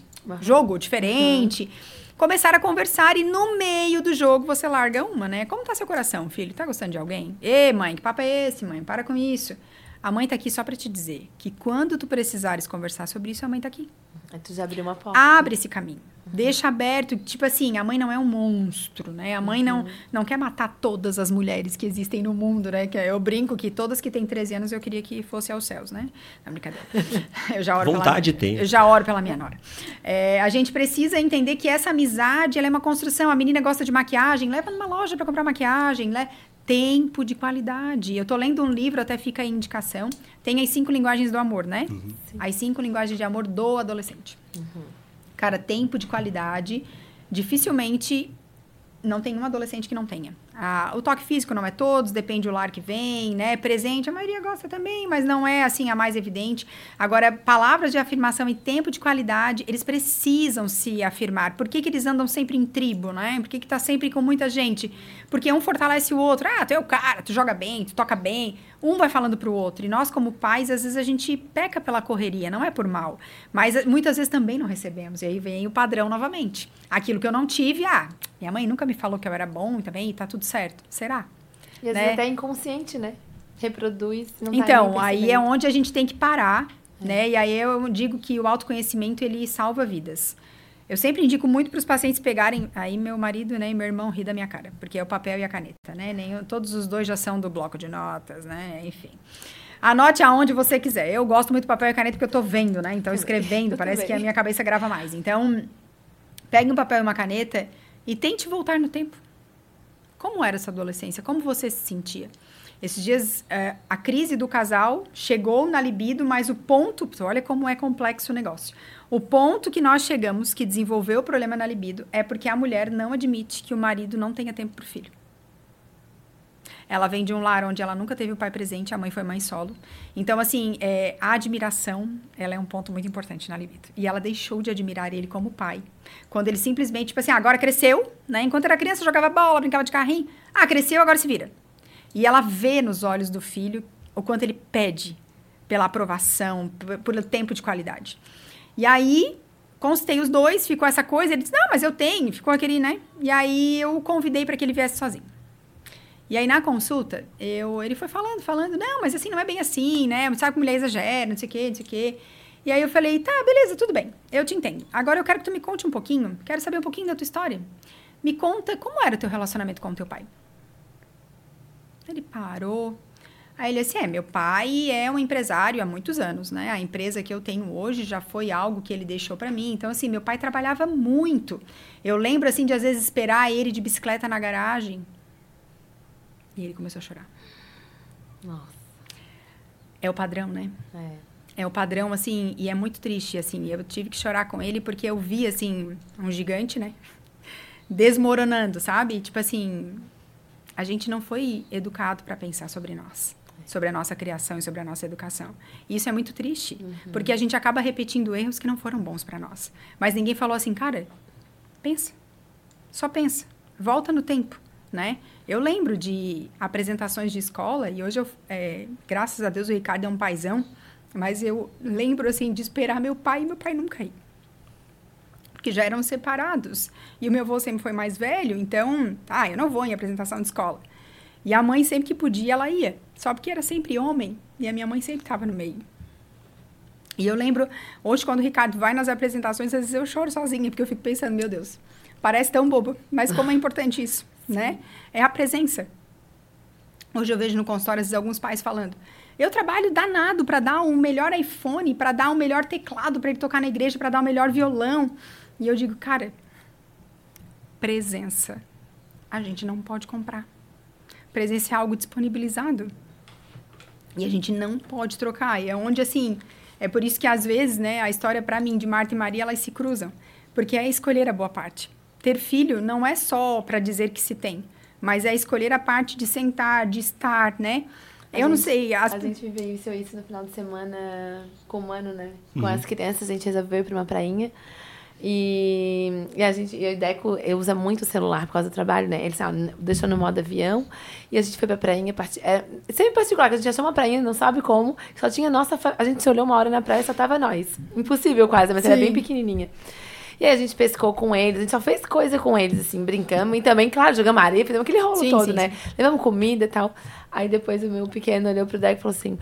jogo diferente. Uhum começar a conversar e no meio do jogo você larga uma, né? Como tá seu coração, filho? Tá gostando de alguém? Ê, mãe, que papo é esse, mãe? Para com isso. A mãe tá aqui só para te dizer que quando tu precisares conversar sobre isso, a mãe tá aqui. Aí tu já abriu uma porta. Abre esse caminho. Deixa aberto, tipo assim, a mãe não é um monstro, né? A mãe não, uhum. não quer matar todas as mulheres que existem no mundo, né? Que eu brinco que todas que têm 13 anos eu queria que fosse aos céus, né? Não, brincadeira. Eu já oro Vontade pela, tem. Eu já oro pela minha nora. É, a gente precisa entender que essa amizade, ela é uma construção. A menina gosta de maquiagem, leva numa loja para comprar maquiagem, né? Tempo de qualidade. Eu tô lendo um livro, até fica aí indicação. Tem as cinco linguagens do amor, né? Uhum. As cinco linguagens de amor do adolescente. Uhum. Cara, tempo de qualidade. Dificilmente não tem um adolescente que não tenha. Ah, o toque físico não é todos, depende do lar que vem, né? Presente, a maioria gosta também, mas não é assim a mais evidente. Agora, palavras de afirmação e tempo de qualidade, eles precisam se afirmar. Por que, que eles andam sempre em tribo, né? Por que, que tá sempre com muita gente? Porque um fortalece o outro. Ah, tu é o cara, tu joga bem, tu toca bem. Um vai falando pro outro. E nós, como pais, às vezes a gente peca pela correria, não é por mal. Mas eh, muitas vezes também não recebemos. E aí vem o padrão novamente. Aquilo que eu não tive, ah, minha mãe nunca me falou que eu era bom também, tá tudo certo. Será? E às né? vezes até inconsciente, né? Reproduz. Tá então, tá aí é onde a gente tem que parar, é. né? E aí eu digo que o autoconhecimento ele salva vidas. Eu sempre indico muito para os pacientes pegarem. Aí meu marido né, e meu irmão ri da minha cara, porque é o papel e a caneta, né? Nem, todos os dois já são do bloco de notas, né? Enfim. Anote aonde você quiser. Eu gosto muito do papel e caneta porque eu estou vendo, né? Então, escrevendo, parece que a minha cabeça grava mais. Então, pegue um papel e uma caneta e tente voltar no tempo. Como era essa adolescência? Como você se sentia? Esses dias, é, a crise do casal chegou na libido, mas o ponto, olha como é complexo o negócio. O ponto que nós chegamos, que desenvolveu o problema na libido, é porque a mulher não admite que o marido não tenha tempo para o filho. Ela vem de um lar onde ela nunca teve o pai presente, a mãe foi mãe solo. Então, assim, é, a admiração, ela é um ponto muito importante na libido. E ela deixou de admirar ele como pai. Quando ele simplesmente, tipo assim, agora cresceu, né? Enquanto era criança, jogava bola, brincava de carrinho. Ah, cresceu, agora se vira. E ela vê nos olhos do filho o quanto ele pede pela aprovação, pelo tempo de qualidade. E aí, constei os dois, ficou essa coisa, ele disse, não, mas eu tenho, ficou aquele, né? E aí eu convidei para que ele viesse sozinho. E aí, na consulta, eu, ele foi falando, falando, não, mas assim, não é bem assim, né? Sabe que mulher exagera, não sei o quê, não sei o quê. E aí eu falei, tá, beleza, tudo bem, eu te entendo. Agora eu quero que tu me conte um pouquinho, quero saber um pouquinho da tua história. Me conta como era o teu relacionamento com o teu pai. Ele parou. Aí ele disse, é, meu pai é um empresário há muitos anos, né? A empresa que eu tenho hoje já foi algo que ele deixou para mim. Então, assim, meu pai trabalhava muito. Eu lembro, assim, de às vezes esperar ele de bicicleta na garagem e ele começou a chorar. Nossa. É o padrão, né? É. É o padrão, assim, e é muito triste, assim. Eu tive que chorar com ele porque eu vi, assim, um gigante, né? Desmoronando, sabe? Tipo assim, a gente não foi educado para pensar sobre nós, sobre a nossa criação e sobre a nossa educação. E isso é muito triste, uhum. porque a gente acaba repetindo erros que não foram bons para nós. Mas ninguém falou assim, cara, pensa. Só pensa. Volta no tempo, né? Eu lembro de apresentações de escola, e hoje, eu, é, graças a Deus, o Ricardo é um paizão, mas eu lembro, assim, de esperar meu pai e meu pai nunca ir. Porque já eram separados. E o meu avô sempre foi mais velho, então, ah, eu não vou em apresentação de escola. E a mãe, sempre que podia, ela ia. Só porque era sempre homem, e a minha mãe sempre estava no meio. E eu lembro, hoje, quando o Ricardo vai nas apresentações, às vezes eu choro sozinha, porque eu fico pensando, meu Deus, parece tão bobo, mas como é importante isso né? É a presença. Hoje eu vejo no consultório vezes, alguns pais falando: eu trabalho danado para dar um melhor iPhone, para dar um melhor teclado para ele tocar na igreja, para dar um melhor violão. E eu digo, cara, presença. A gente não pode comprar. Presença é algo disponibilizado. E a gente não pode trocar. E é onde, assim, é por isso que às vezes, né, a história para mim de Marta e Maria, elas se cruzam. Porque é escolher a boa parte ter filho não é só para dizer que se tem, mas é escolher a parte de sentar, de estar, né? A eu não gente- sei. As... A gente vivenciou isso no final de semana com o Mano, né? Com Uhum. as crianças, a gente resolveu ir pra uma prainha. E, e a gente, eu e o Deco, eu usa muito o celular por causa do trabalho, né? Ele sabe, deixou no modo avião. E a gente foi pra prainha. Parti, é, sempre particular, que a gente achou uma prainha, não sabe como. Só tinha nossa. fa- A gente se olhou uma hora na praia e só tava nós. Impossível quase, mas era Sim. bem pequenininha. E aí a gente pescou com eles, a gente só fez coisa com eles, assim, brincamos. E também, claro, jogamos areia, fizemos aquele rolo Sim, todo, sim, né? Levamos comida e tal. Aí depois o meu pequeno olhou pro Deco e falou assim: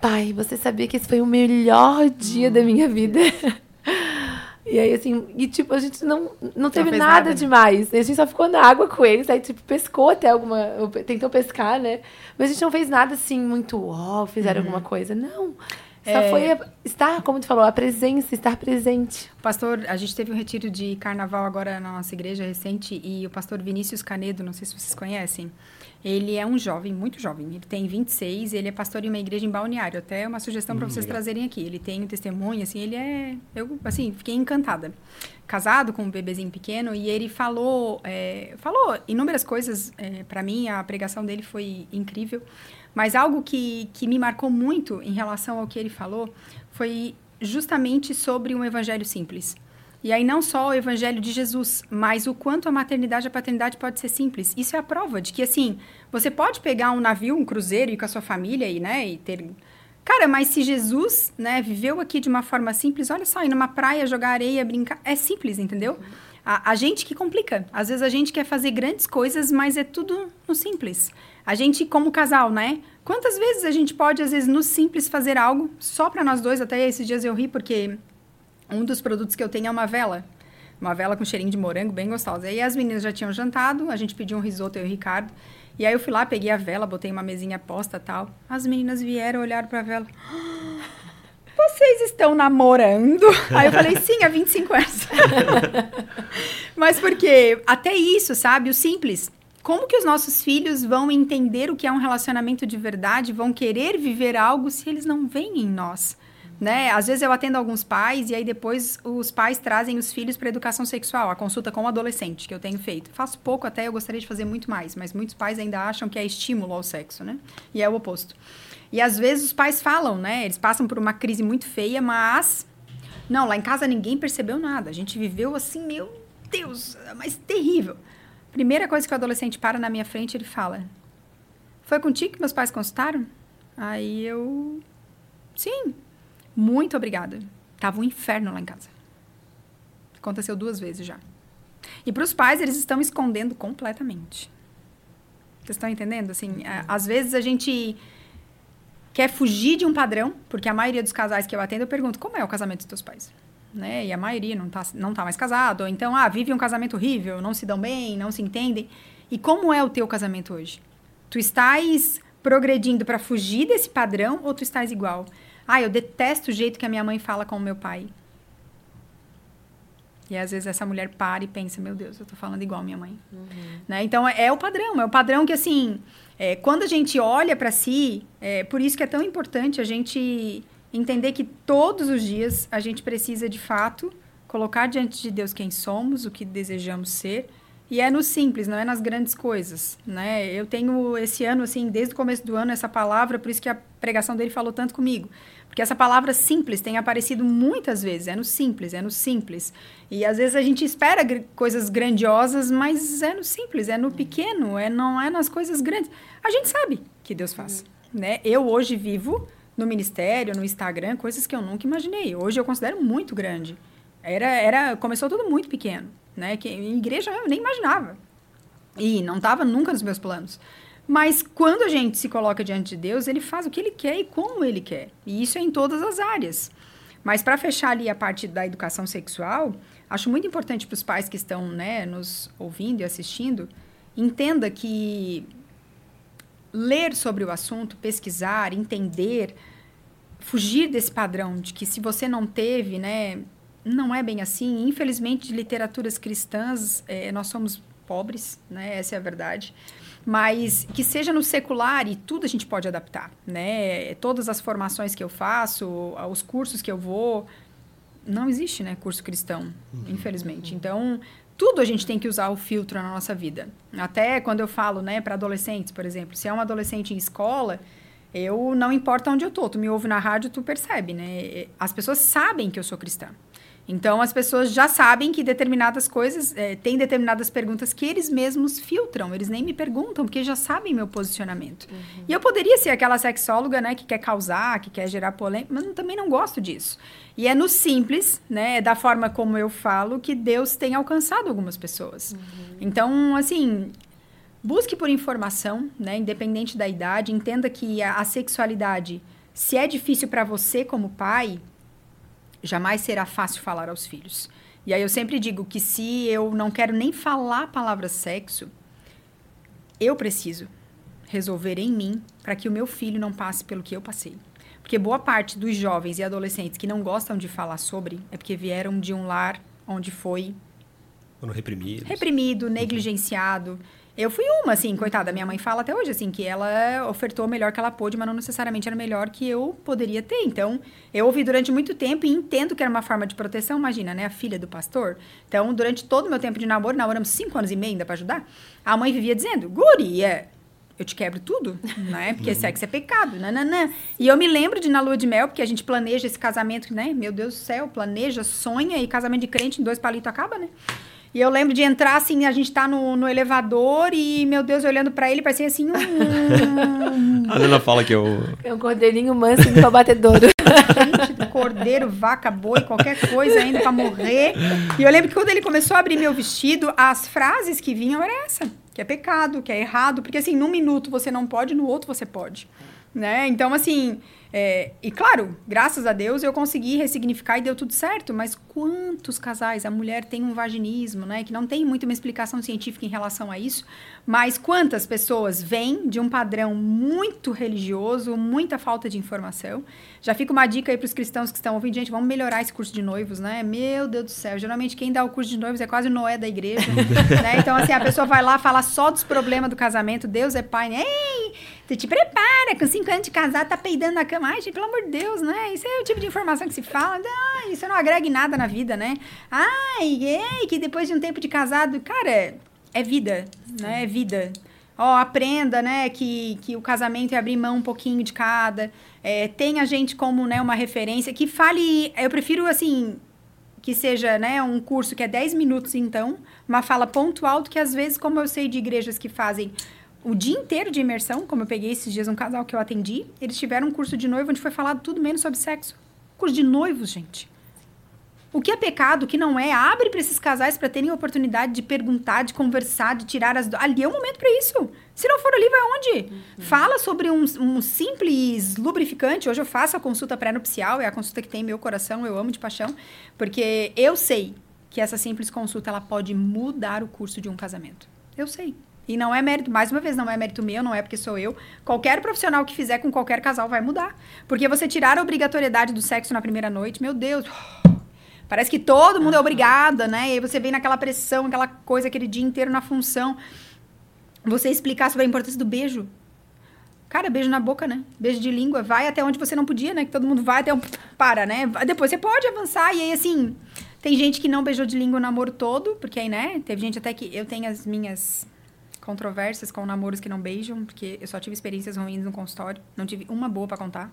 Pai, você sabia que esse foi o melhor dia da minha vida? E aí, assim, e tipo, a gente não, não teve nada, nada, né? demais. A gente só ficou na água com eles, aí, tipo, pescou até alguma. Tentou pescar, né? Mas a gente não fez nada assim muito, ó, fizeram alguma coisa. Não. Só É. foi a- estar, como tu falou, a presença, estar presente. Pastor, a gente teve um retiro de carnaval agora na nossa igreja recente e o pastor Vinícius Canedo, não sei se vocês conhecem, ele é um jovem, muito jovem, ele tem 26, ele é pastor em uma igreja em Balneário, até uma sugestão para Hum, vocês legal. trazerem aqui. Ele tem um testemunho, assim, ele é, eu, assim, fiquei encantada. Casado com um bebezinho pequeno e ele falou, é, falou inúmeras coisas é, para mim, a pregação dele foi incrível, mas algo que, que me marcou muito em relação ao que ele falou foi justamente sobre um evangelho simples. E aí não só o evangelho de Jesus, mas o quanto a maternidade e a paternidade pode ser simples. Isso é a prova de que, assim, você pode pegar um navio, um cruzeiro e ir com a sua família e, né, e ter... Cara, mas se Jesus, né, viveu aqui de uma forma simples, olha só, ir numa praia, jogar areia, brincar, é simples, entendeu? A, a gente que complica. Às vezes a gente quer fazer grandes coisas, mas é tudo no simples. A gente, como casal, né? Quantas vezes a gente pode, às vezes, no simples fazer algo só para nós dois? Até esses dias eu ri porque um dos produtos que eu tenho é uma vela. Uma vela com cheirinho de morango, bem gostosa. Aí as meninas já tinham jantado, a gente pediu um risoto, eu e o Ricardo. E aí eu fui lá, peguei a vela, botei uma mesinha posta e tal. As meninas vieram, olharam pra vela. Vocês estão namorando? Aí eu falei, sim, há 25 anos. Mas porque até isso, sabe? O simples. Como que os nossos filhos vão entender o que é um relacionamento de verdade, vão querer viver algo se eles não veem em nós? Né? Às vezes eu atendo alguns pais e aí depois os pais trazem os filhos para educação sexual, a consulta com o adolescente que eu tenho feito. Faço pouco até, eu gostaria de fazer muito mais, mas muitos pais ainda acham que é estímulo ao sexo, né? E é o oposto. E às vezes os pais falam, né? Eles passam por uma crise muito feia, mas não, lá em casa ninguém percebeu nada. A gente viveu assim, meu Deus, mas terrível. Primeira coisa que o adolescente para na minha frente, ele fala: Foi contigo que meus pais consultaram? Aí eu. Sim. Muito obrigada. Tava um inferno lá em casa. Aconteceu duas vezes já. E para os pais, eles estão escondendo completamente. Vocês estão entendendo? Assim, a- às vezes a gente quer fugir de um padrão, porque a maioria dos casais que eu atendo, eu pergunto, como é o casamento dos teus pais? Né? E a maioria não tá, não tá mais casado, ou então, ah, vive um casamento horrível, não se dão bem, não se entendem. E como é o teu casamento hoje? Tu estás progredindo para fugir desse padrão ou tu estás igual? Ah, eu detesto o jeito que a minha mãe fala com o meu pai. E às vezes essa mulher para e pensa, meu Deus, eu tô falando igual a minha mãe. Né? Então é, é o padrão, é o padrão que assim, é, quando a gente olha para si, é por isso que é tão importante a gente entender que todos os dias a gente precisa de fato colocar diante de Deus quem somos, o que desejamos ser. E é no simples, não é nas grandes coisas, né? Eu tenho esse ano, assim, desde o começo do ano, essa palavra, por isso que a pregação dele falou tanto comigo. Porque essa palavra simples tem aparecido muitas vezes, é no simples, é no simples. E às vezes a gente espera gr- coisas grandiosas, mas é no simples, é no pequeno, é não é nas coisas grandes. A gente sabe que Deus faz, né? Eu hoje vivo no ministério, no Instagram, coisas que eu nunca imaginei. Hoje eu considero muito grande. Era, era, começou tudo muito pequeno, né? Que em igreja eu nem imaginava. E não estava nunca nos meus planos. Mas quando a gente se coloca diante de Deus, ele faz o que ele quer e como ele quer. E isso é em todas as áreas. Mas para fechar ali a parte da educação sexual, acho muito importante para os pais que estão né, nos ouvindo e assistindo, entenda que ler sobre o assunto, pesquisar, entender, fugir desse padrão de que se você não teve, né, não é bem assim. Infelizmente, de literaturas cristãs, eh, nós somos pobres, né, essa é a verdade. Mas que seja no secular e tudo a gente pode adaptar, né? Todas as formações que eu faço, os cursos que eu vou, não existe, né, curso cristão, infelizmente. Então, tudo a gente tem que usar o filtro na nossa vida. Até quando eu falo, né, para adolescentes, por exemplo, se é um adolescente em escola, eu não importa onde eu tô, tu me ouve na rádio, tu percebe, né? As pessoas sabem que eu sou cristã. Então, as pessoas já sabem que determinadas coisas, é, tem determinadas perguntas que eles mesmos filtram, eles nem me perguntam, porque já sabem meu posicionamento. Uhum. E eu poderia ser aquela sexóloga, né, que quer causar, que quer gerar polêmica, mas eu também não gosto disso. E é no simples, né, é da forma como eu falo, que Deus tem alcançado algumas pessoas. Uhum. Então, assim, busque por informação, né, independente da idade, entenda que a, a sexualidade, se é difícil para você como pai, jamais será fácil falar aos filhos. E aí eu sempre digo que se eu não quero nem falar a palavra sexo, eu preciso resolver em mim para que o meu filho não passe pelo que eu passei. Porque boa parte dos jovens e adolescentes que não gostam de falar sobre é porque vieram de um lar onde foi Foram reprimidos. reprimido, negligenciado. Eu fui uma, assim, coitada. Minha mãe fala até hoje, assim, que ela ofertou o melhor que ela pôde, mas não necessariamente era o melhor que eu poderia ter. Então, eu ouvi durante muito tempo e entendo que era uma forma de proteção. Imagina, né? A filha do pastor. Então, durante todo o meu tempo de namoro, namoramos cinco anos e meio ainda pra ajudar, a mãe vivia dizendo, guria, eu te quebro tudo, né? Porque sexo é pecado, nananã. E eu me lembro de na lua de mel, porque a gente planeja esse casamento, né? Meu Deus do céu, planeja, sonha e casamento de crente em dois palitos acaba, né? E eu lembro de entrar assim, a gente tá no, no elevador e, meu Deus, olhando para ele, parecia assim. Um... a Nana fala que eu. É um cordeirinho manso pra batedouro. Gente, cordeiro, vaca, boi, qualquer coisa ainda pra morrer. E eu lembro que quando ele começou a abrir meu vestido, as frases que vinham era essa: que é pecado, que é errado. Porque assim, num minuto você não pode, no outro você pode. Né? Então, assim. É, e claro, graças a Deus eu consegui ressignificar e deu tudo certo, mas quantos casais a mulher tem um vaginismo, né? Que não tem muito uma explicação científica em relação a isso, mas quantas pessoas vêm de um padrão muito religioso, muita falta de informação. Já fica uma dica aí para os cristãos que estão ouvindo, gente, vamos melhorar esse curso de noivos, né? Meu Deus do céu, geralmente quem dá o curso de noivos é quase o Noé da igreja, né? Então, assim, a pessoa vai lá falar só dos problemas do casamento, Deus é pai, né? Ei, tu te prepara, com cinco anos de casar, tá peidando na cama. Ai, gente, pelo amor de Deus, né? Isso é o tipo de informação que se fala. Ai, isso não agrega em nada na vida, né? Ai, ei, que depois de um tempo de casado, cara, é vida, né? É vida. Ó, aprenda, né, que, que o casamento é abrir mão um pouquinho de cada. É, tem a gente como, né, uma referência que fale... Eu prefiro, assim, que seja, né, um curso que é 10 minutos, então, uma fala pontual, do que às vezes, como eu sei de igrejas que fazem o dia inteiro de imersão, como eu peguei esses dias um casal que eu atendi, eles tiveram um curso de noivo onde foi falado tudo menos sobre sexo. Curso de noivos, gente. O que é pecado, o que não é, abre para esses casais para terem a oportunidade de perguntar, de conversar, de tirar as. Ali é o momento para isso. Se não for ali, vai onde? Uhum. Fala sobre um, um, simples lubrificante. Hoje eu faço a consulta pré-nupcial, é a consulta que tem meu coração, eu amo de paixão, porque eu sei que essa simples consulta ela pode mudar o curso de um casamento. Eu sei. E não é mérito, mais uma vez, não é mérito meu, não é porque sou eu. Qualquer profissional que fizer com qualquer casal vai mudar. Porque você tirar a obrigatoriedade do sexo na primeira noite, meu Deus. Parece que todo mundo é obrigada, né? E aí você vem naquela pressão, aquela coisa, aquele dia inteiro na função. Você explicar sobre a importância do beijo. Cara, beijo na boca, né? Beijo de língua. Vai até onde você não podia, né? Que todo mundo vai até um... Para, né? Depois você pode avançar. E aí, assim... Tem gente que não beijou de língua o namoro todo. Porque aí, né? Teve gente até que... Eu tenho as minhas controvérsias com namoros que não beijam. Porque eu só tive experiências ruins no consultório. Não tive uma boa para contar.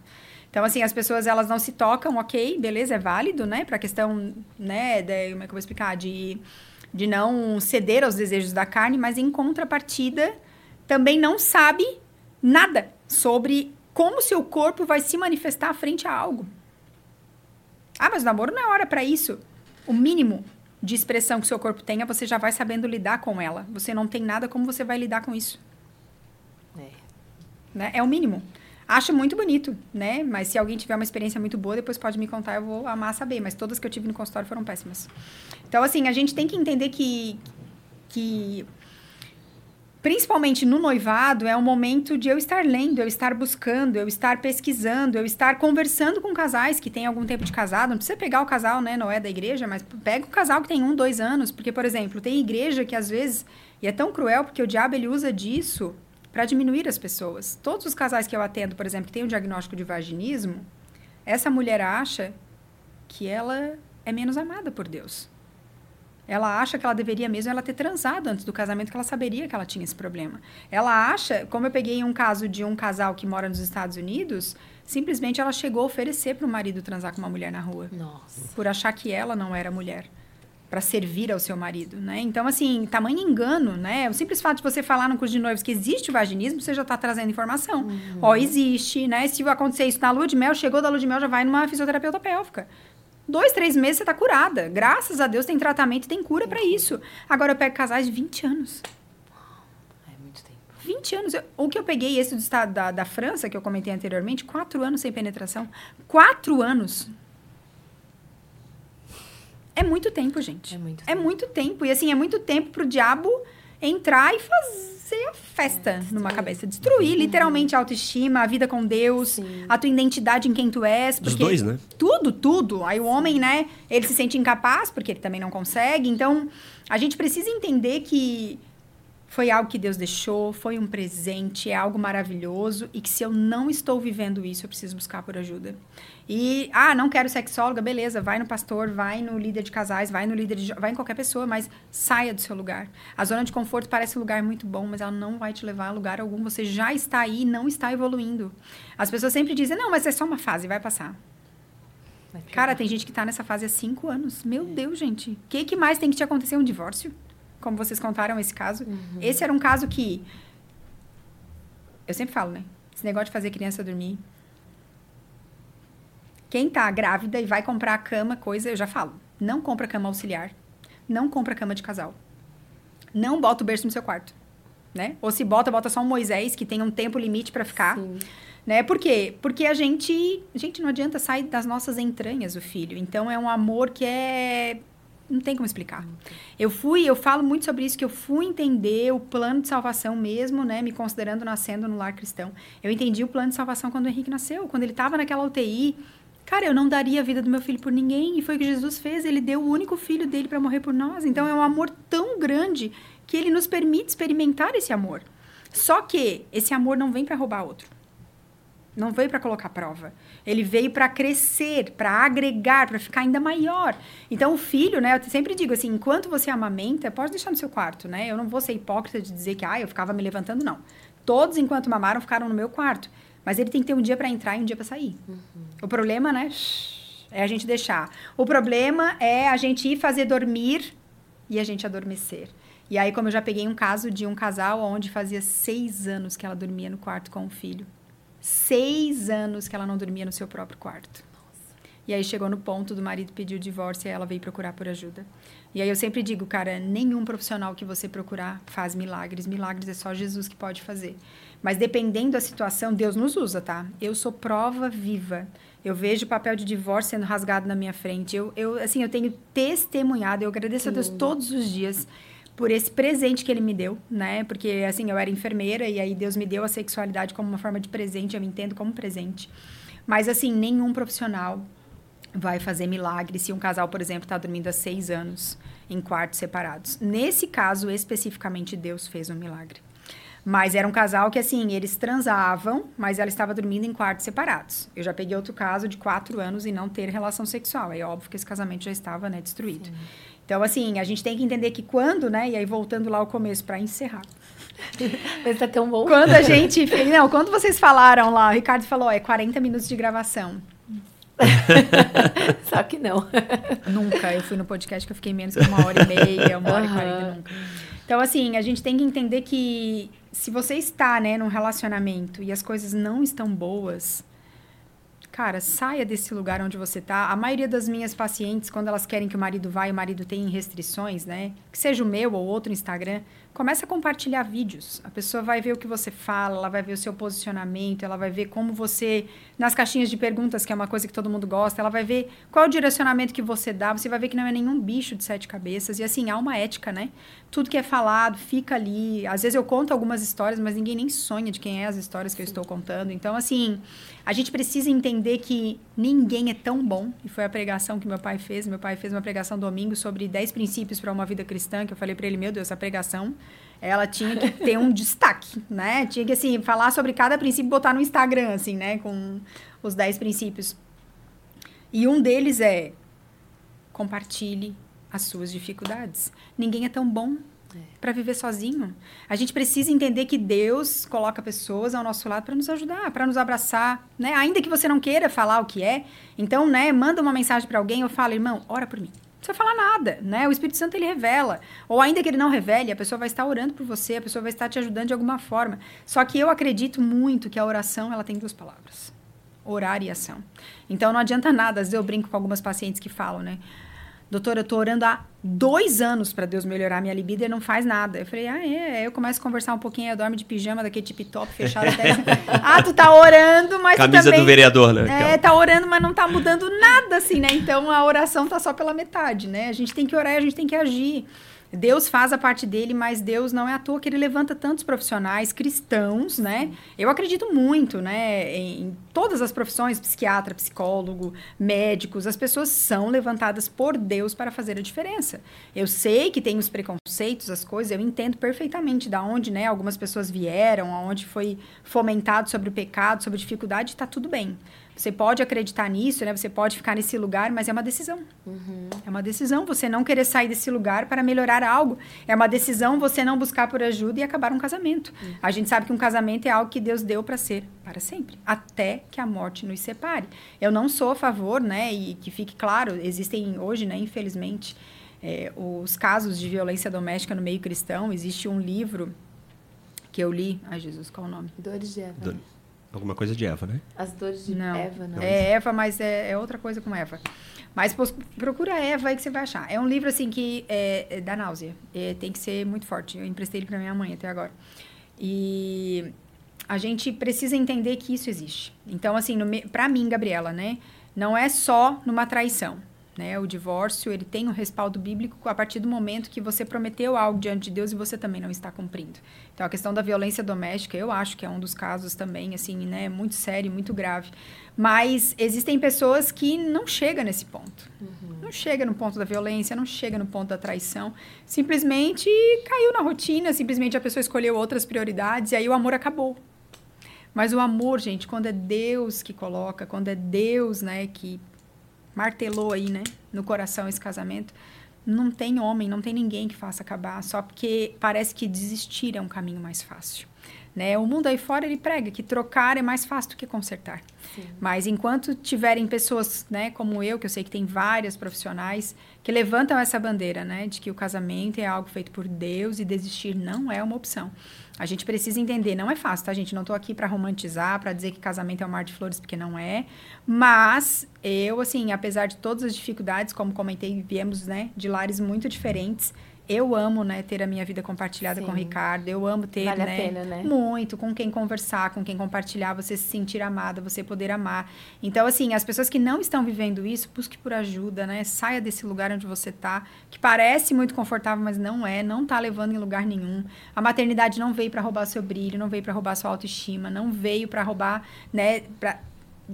Então, assim, as pessoas, elas não se tocam, ok, beleza, é válido, né? Pra questão, né, de, como é que eu vou explicar? De, de não ceder aos desejos da carne, mas em contrapartida, também não sabe nada sobre como seu corpo vai se manifestar frente a algo. Ah, mas o namoro não é hora para isso. O mínimo de expressão que seu corpo tenha, você já vai sabendo lidar com ela. Você não tem nada como você vai lidar com isso. É, né? é o mínimo. Acho muito bonito, né? Mas se alguém tiver uma experiência muito boa, depois pode me contar, eu vou amar saber. Mas todas que eu tive no consultório foram péssimas. Então, assim, a gente tem que entender que, que principalmente no noivado, é um momento de eu estar lendo, eu estar buscando, eu estar pesquisando, eu estar conversando com casais que têm algum tempo de casado. Não precisa pegar o casal, né? Não é da igreja, mas pega o casal que tem um, dois anos. Porque, por exemplo, tem igreja que às vezes. E é tão cruel porque o diabo ele usa disso para diminuir as pessoas. Todos os casais que eu atendo, por exemplo, que têm um diagnóstico de vaginismo, essa mulher acha que ela é menos amada por Deus. Ela acha que ela deveria mesmo ela ter transado antes do casamento, que ela saberia que ela tinha esse problema. Ela acha, como eu peguei um caso de um casal que mora nos Estados Unidos, simplesmente ela chegou a oferecer para o marido transar com uma mulher na rua. Nossa. Por achar que ela não era mulher para servir ao seu marido, né? Então, assim, tamanho engano, né? O simples fato de você falar no curso de noivos que existe o vaginismo, você já está trazendo informação. Uhum. Ó, existe, né? Se acontecer isso na lua de mel, chegou da lua de mel, já vai numa fisioterapeuta pélvica. Dois, três meses você está curada. Graças a Deus tem tratamento e tem cura para isso. Agora eu pego casais de 20 anos. É muito tempo. 20 anos. o que eu peguei, esse do estado da, da França, que eu comentei anteriormente, quatro anos sem penetração. Quatro anos. É muito tempo, gente. É muito tempo. É muito tempo. E assim, é muito tempo pro diabo entrar e fazer a festa é, numa cabeça. Destruir uhum. literalmente a autoestima, a vida com Deus, Sim. a tua identidade em quem tu és. Os dois, né? Tudo, tudo. Aí o homem, né, ele se sente incapaz porque ele também não consegue. Então, a gente precisa entender que foi algo que Deus deixou, foi um presente, é algo maravilhoso e que se eu não estou vivendo isso, eu preciso buscar por ajuda. E, ah, não quero sexóloga, beleza, vai no pastor, vai no líder de casais, vai no líder de, vai em qualquer pessoa, mas saia do seu lugar. A zona de conforto parece um lugar muito bom, mas ela não vai te levar a lugar algum. Você já está aí e não está evoluindo. As pessoas sempre dizem, não, mas é só uma fase, vai passar. Cara, tem gente que está nessa fase há cinco anos. Meu é. Deus, gente. O que, que mais tem que te acontecer? Um divórcio? Como vocês contaram esse caso. Uhum. Esse era um caso que... Eu sempre falo, né? Esse negócio de fazer criança dormir quem tá grávida e vai comprar a cama, coisa, eu já falo. Não compra cama auxiliar. Não compra cama de casal. Não bota o berço no seu quarto. Né? Ou se bota, bota só um Moisés, que tem um tempo limite para ficar. Sim. Né? Por quê? Porque a gente, a gente não adianta sair das nossas entranhas o filho. Então é um amor que é não tem como explicar. Eu fui, eu falo muito sobre isso que eu fui entender o plano de salvação mesmo, né, me considerando nascendo no lar cristão. Eu entendi o plano de salvação quando o Henrique nasceu, quando ele estava naquela UTI, Cara, eu não daria a vida do meu filho por ninguém. E foi o que Jesus fez. Ele deu o único filho dele para morrer por nós. Então é um amor tão grande que ele nos permite experimentar esse amor. Só que esse amor não vem para roubar outro. Não veio para colocar prova. Ele veio para crescer, para agregar, para ficar ainda maior. Então, o filho, né? Eu sempre digo assim: enquanto você amamenta, pode deixar no seu quarto, né? Eu não vou ser hipócrita de dizer que, ah, eu ficava me levantando, não. Todos, enquanto mamaram, ficaram no meu quarto. Mas ele tem que ter um dia para entrar e um dia para sair. Uhum. O problema, né? É a gente deixar. O problema é a gente ir fazer dormir e a gente adormecer. E aí, como eu já peguei um caso de um casal onde fazia seis anos que ela dormia no quarto com o filho. Seis anos que ela não dormia no seu próprio quarto. E aí chegou no ponto do marido pedir o divórcio e ela veio procurar por ajuda. E aí eu sempre digo, cara, nenhum profissional que você procurar faz milagres. Milagres é só Jesus que pode fazer. Mas dependendo da situação, Deus nos usa, tá? Eu sou prova viva. Eu vejo o papel de divórcio sendo rasgado na minha frente. Eu, eu assim, eu tenho testemunhado. Eu agradeço a Deus todos os dias por esse presente que ele me deu, né? Porque, assim, eu era enfermeira e aí Deus me deu a sexualidade como uma forma de presente. Eu me entendo como presente. Mas, assim, nenhum profissional vai fazer milagre se um casal, por exemplo, está dormindo há seis anos em quartos separados. Nesse caso, especificamente, Deus fez um milagre. Mas era um casal que, assim, eles transavam, mas ela estava dormindo em quartos separados. Eu já peguei outro caso de quatro anos e não ter relação sexual. É óbvio que esse casamento já estava, né, destruído. Sim. Então, assim, a gente tem que entender que quando, né, e aí voltando lá ao começo para encerrar. Mas tá tão bom. Quando a gente. Não, quando vocês falaram lá, o Ricardo falou, ó, é 40 minutos de gravação. Só que não. Nunca. Eu fui no podcast que eu fiquei menos que uma hora e meia, uma hora e quarenta, nunca. Então, assim, a gente tem que entender que se você está, né, num relacionamento e as coisas não estão boas, cara, saia desse lugar onde você está. A maioria das minhas pacientes, quando elas querem que o marido vá e o marido tem restrições, né, que seja o meu ou outro Instagram, Começa a compartilhar vídeos. A pessoa vai ver o que você fala, ela vai ver o seu posicionamento, ela vai ver como você, nas caixinhas de perguntas, que é uma coisa que todo mundo gosta, ela vai ver qual é o direcionamento que você dá. Você vai ver que não é nenhum bicho de sete cabeças. E assim, há uma ética, né? Tudo que é falado fica ali. Às vezes eu conto algumas histórias, mas ninguém nem sonha de quem é as histórias que eu estou contando. Então, assim, a gente precisa entender que ninguém é tão bom. E foi a pregação que meu pai fez. Meu pai fez uma pregação domingo sobre 10 princípios para uma vida cristã, que eu falei para ele, meu Deus, essa pregação ela tinha que ter um destaque, né? Tinha que, assim, falar sobre cada princípio e botar no Instagram, assim, né? Com os 10 princípios. E um deles é compartilhe as suas dificuldades. Ninguém é tão bom para viver sozinho. A gente precisa entender que Deus coloca pessoas ao nosso lado para nos ajudar, para nos abraçar, né? Ainda que você não queira falar o que é, então, né, manda uma mensagem para alguém ou fala, irmão, ora por mim. Precisa falar nada, né? O Espírito Santo ele revela, ou ainda que ele não revele, a pessoa vai estar orando por você, a pessoa vai estar te ajudando de alguma forma. Só que eu acredito muito que a oração, ela tem duas palavras: orar e ação. Então não adianta nada, às vezes eu brinco com algumas pacientes que falam, né? Doutora, eu tô orando há dois anos para Deus melhorar minha libido e não faz nada. Eu falei, ah, é. Aí eu começo a conversar um pouquinho, eu dorme de pijama, daquele tip top, fechado até. ah, tu tá orando, mas Camisa também, do vereador, né? É, tá orando, mas não tá mudando nada, assim, né? Então a oração tá só pela metade, né? A gente tem que orar e a gente tem que agir. Deus faz a parte dele, mas Deus não é à toa que ele levanta tantos profissionais cristãos, né? Eu acredito muito, né, em todas as profissões, psiquiatra, psicólogo, médicos, as pessoas são levantadas por Deus para fazer a diferença. Eu sei que tem os preconceitos, as coisas, eu entendo perfeitamente da onde, né, algumas pessoas vieram, aonde foi fomentado sobre o pecado, sobre a dificuldade, está tudo bem. Você pode acreditar nisso, né? Você pode ficar nesse lugar, mas é uma decisão. Uhum. É uma decisão você não querer sair desse lugar para melhorar algo. É uma decisão você não buscar por ajuda e acabar um casamento. Uhum. A gente sabe que um casamento é algo que Deus deu para ser para sempre, até que a morte nos separe. Eu não sou a favor, né? E que fique claro, existem hoje, né? Infelizmente, é, os casos de violência doméstica no meio cristão. Existe um livro que eu li. Ai, Jesus, qual o nome? Dores de Eva. Alguma coisa de Eva, né? As dores de não. Eva, não. É Eva, mas é, é, outra coisa com Eva. Mas procura Eva aí que você vai achar. É um livro, assim, que é, é dá náusea. É, tem que ser muito forte. Eu emprestei ele para minha mãe até agora. E a gente precisa entender que isso existe. Então, assim, para mim, Gabriela, né? Não é só numa traição. Né? O divórcio, ele tem um respaldo bíblico a partir do momento que você prometeu algo diante de Deus e você também não está cumprindo. Então, a questão da violência doméstica, eu acho que é um dos casos também, assim, né? Muito sério, muito grave. Mas existem pessoas que não chegam nesse ponto. Uhum. Não chega no ponto da violência, não chega no ponto da traição. Simplesmente caiu na rotina, simplesmente a pessoa escolheu outras prioridades e aí o amor acabou. Mas o amor, gente, quando é Deus que coloca, quando é Deus, né, que martelou aí, né, no coração esse casamento, não tem homem, não tem ninguém que faça acabar, só porque parece que desistir é um caminho mais fácil. Né? O mundo aí fora ele prega que trocar é mais fácil do que consertar. Sim. Mas enquanto tiverem pessoas, né, como eu, que eu sei que tem várias profissionais que levantam essa bandeira, né, de que o casamento é algo feito por Deus e desistir não é uma opção. A gente precisa entender, não é fácil, tá, gente? Não estou aqui para romantizar, para dizer que casamento é um mar de flores, porque não é. Mas eu, assim, apesar de todas as dificuldades, como comentei, viemos, né, de lares muito diferentes eu amo, né, ter a minha vida compartilhada Sim. com o Ricardo. Eu amo ter, vale né, pena, né, muito com quem conversar, com quem compartilhar, você se sentir amada, você poder amar. Então, assim, as pessoas que não estão vivendo isso, busque por ajuda, né? Saia desse lugar onde você tá, que parece muito confortável, mas não é, não tá levando em lugar nenhum. A maternidade não veio para roubar seu brilho, não veio para roubar sua autoestima, não veio para roubar, né, pra,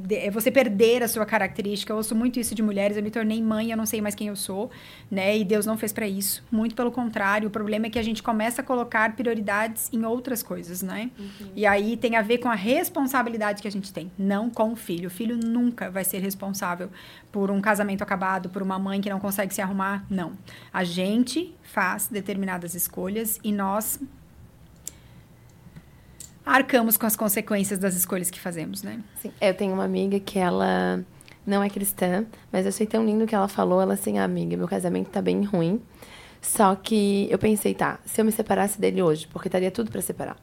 é você perder a sua característica. Eu ouço muito isso de mulheres. Eu me tornei mãe, eu não sei mais quem eu sou, né? E Deus não fez para isso. Muito pelo contrário. O problema é que a gente começa a colocar prioridades em outras coisas, né? Uhum. E aí tem a ver com a responsabilidade que a gente tem, não com o filho. O filho nunca vai ser responsável por um casamento acabado, por uma mãe que não consegue se arrumar. Não. A gente faz determinadas escolhas e nós arcamos com as consequências das escolhas que fazemos, né? Sim. Eu tenho uma amiga que ela não é cristã, mas eu achei tão lindo que ela falou, ela assim, ah, amiga, meu casamento tá bem ruim. Só que eu pensei, tá, se eu me separasse dele hoje, porque estaria tudo para separar.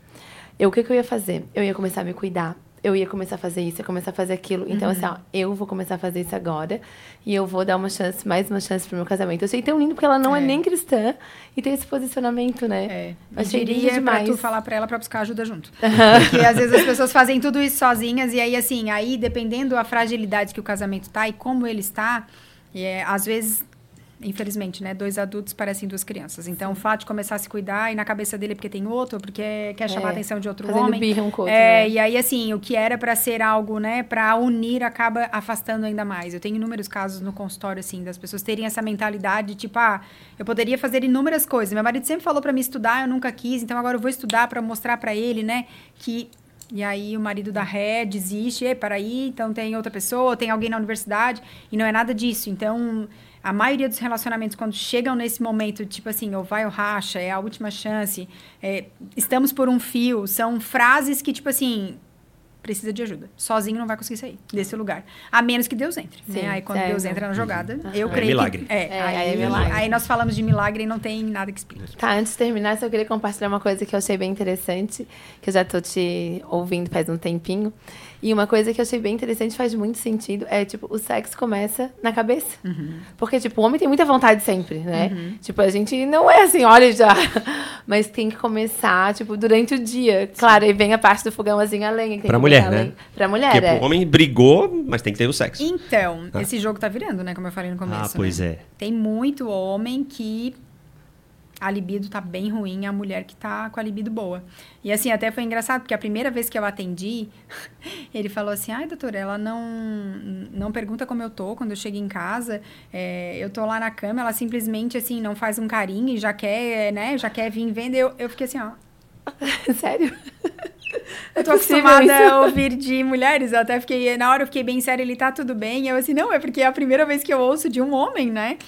Eu, o que, que eu ia fazer? Eu ia começar a me cuidar, eu ia começar a fazer isso, ia começar a fazer aquilo. Então, uhum. assim, ó, eu vou começar a fazer isso agora. E eu vou dar uma chance, mais uma chance pro meu casamento. Eu achei tão lindo porque ela não é, é nem cristã e tem esse posicionamento, né? É. Eu achei lindo demais. pra tu falar pra ela pra buscar ajuda junto. Porque às vezes as pessoas fazem tudo isso sozinhas. E aí, assim, aí dependendo da fragilidade que o casamento tá e como ele está, é, às vezes infelizmente, né? Dois adultos parecem duas crianças. Então, o fato de começar a se cuidar e na cabeça dele é porque tem outro, porque quer chamar é, a atenção de outro fazendo homem. Birra um com outro, é, né? e aí assim, o que era para ser algo, né, para unir acaba afastando ainda mais. Eu tenho inúmeros casos no consultório assim das pessoas terem essa mentalidade tipo, ah, eu poderia fazer inúmeras coisas. Meu marido sempre falou para mim estudar, eu nunca quis, então agora eu vou estudar para mostrar para ele, né, que E aí o marido da ré desiste, e para aí, então tem outra pessoa, tem alguém na universidade, e não é nada disso. Então, a maioria dos relacionamentos, quando chegam nesse momento, tipo assim, ou vai ou racha, é a última chance, é, estamos por um fio, são frases que, tipo assim, precisa de ajuda. Sozinho não vai conseguir sair desse lugar. A menos que Deus entre. Né? Sim, Aí quando é, Deus entra na jogada, Uhum. eu É creio milagre. que... É, É, aí, aí é milagre. aí nós falamos de milagre e não tem nada que explique. Tá, antes de terminar, só queria compartilhar uma coisa que eu achei bem interessante, que eu já tô te ouvindo faz um tempinho. E uma coisa que eu achei bem interessante, faz muito sentido, é, tipo, o sexo começa na cabeça. Porque, tipo, o homem tem muita vontade sempre, né? Tipo, a gente não é assim, olha já. Mas tem que começar, tipo, durante o dia. Claro, aí vem a parte do fogão assim, a lenha. que tem Pra que mulher, né? Pra mulher, Porque é. o homem brigou, mas tem que ter o sexo. Então, Ah. esse jogo tá virando, né? Como eu falei no começo. ah, pois né? é. Tem muito homem que a libido tá bem ruim, a mulher que tá com a libido boa. E assim, até foi engraçado, porque a primeira vez que eu atendi, ele falou assim, ai, doutora, ela não, não pergunta como eu tô quando eu chego em casa, é, eu tô lá na cama, ela simplesmente, assim, não faz um carinho e já quer, né, já quer vir vendo, eu, eu fiquei assim, ó, Sério? Eu tô acostumada a ouvir de mulheres, eu até fiquei, na hora eu fiquei bem séria, ele tá tudo bem, e eu assim, não, é porque é a primeira vez que eu ouço de um homem, né?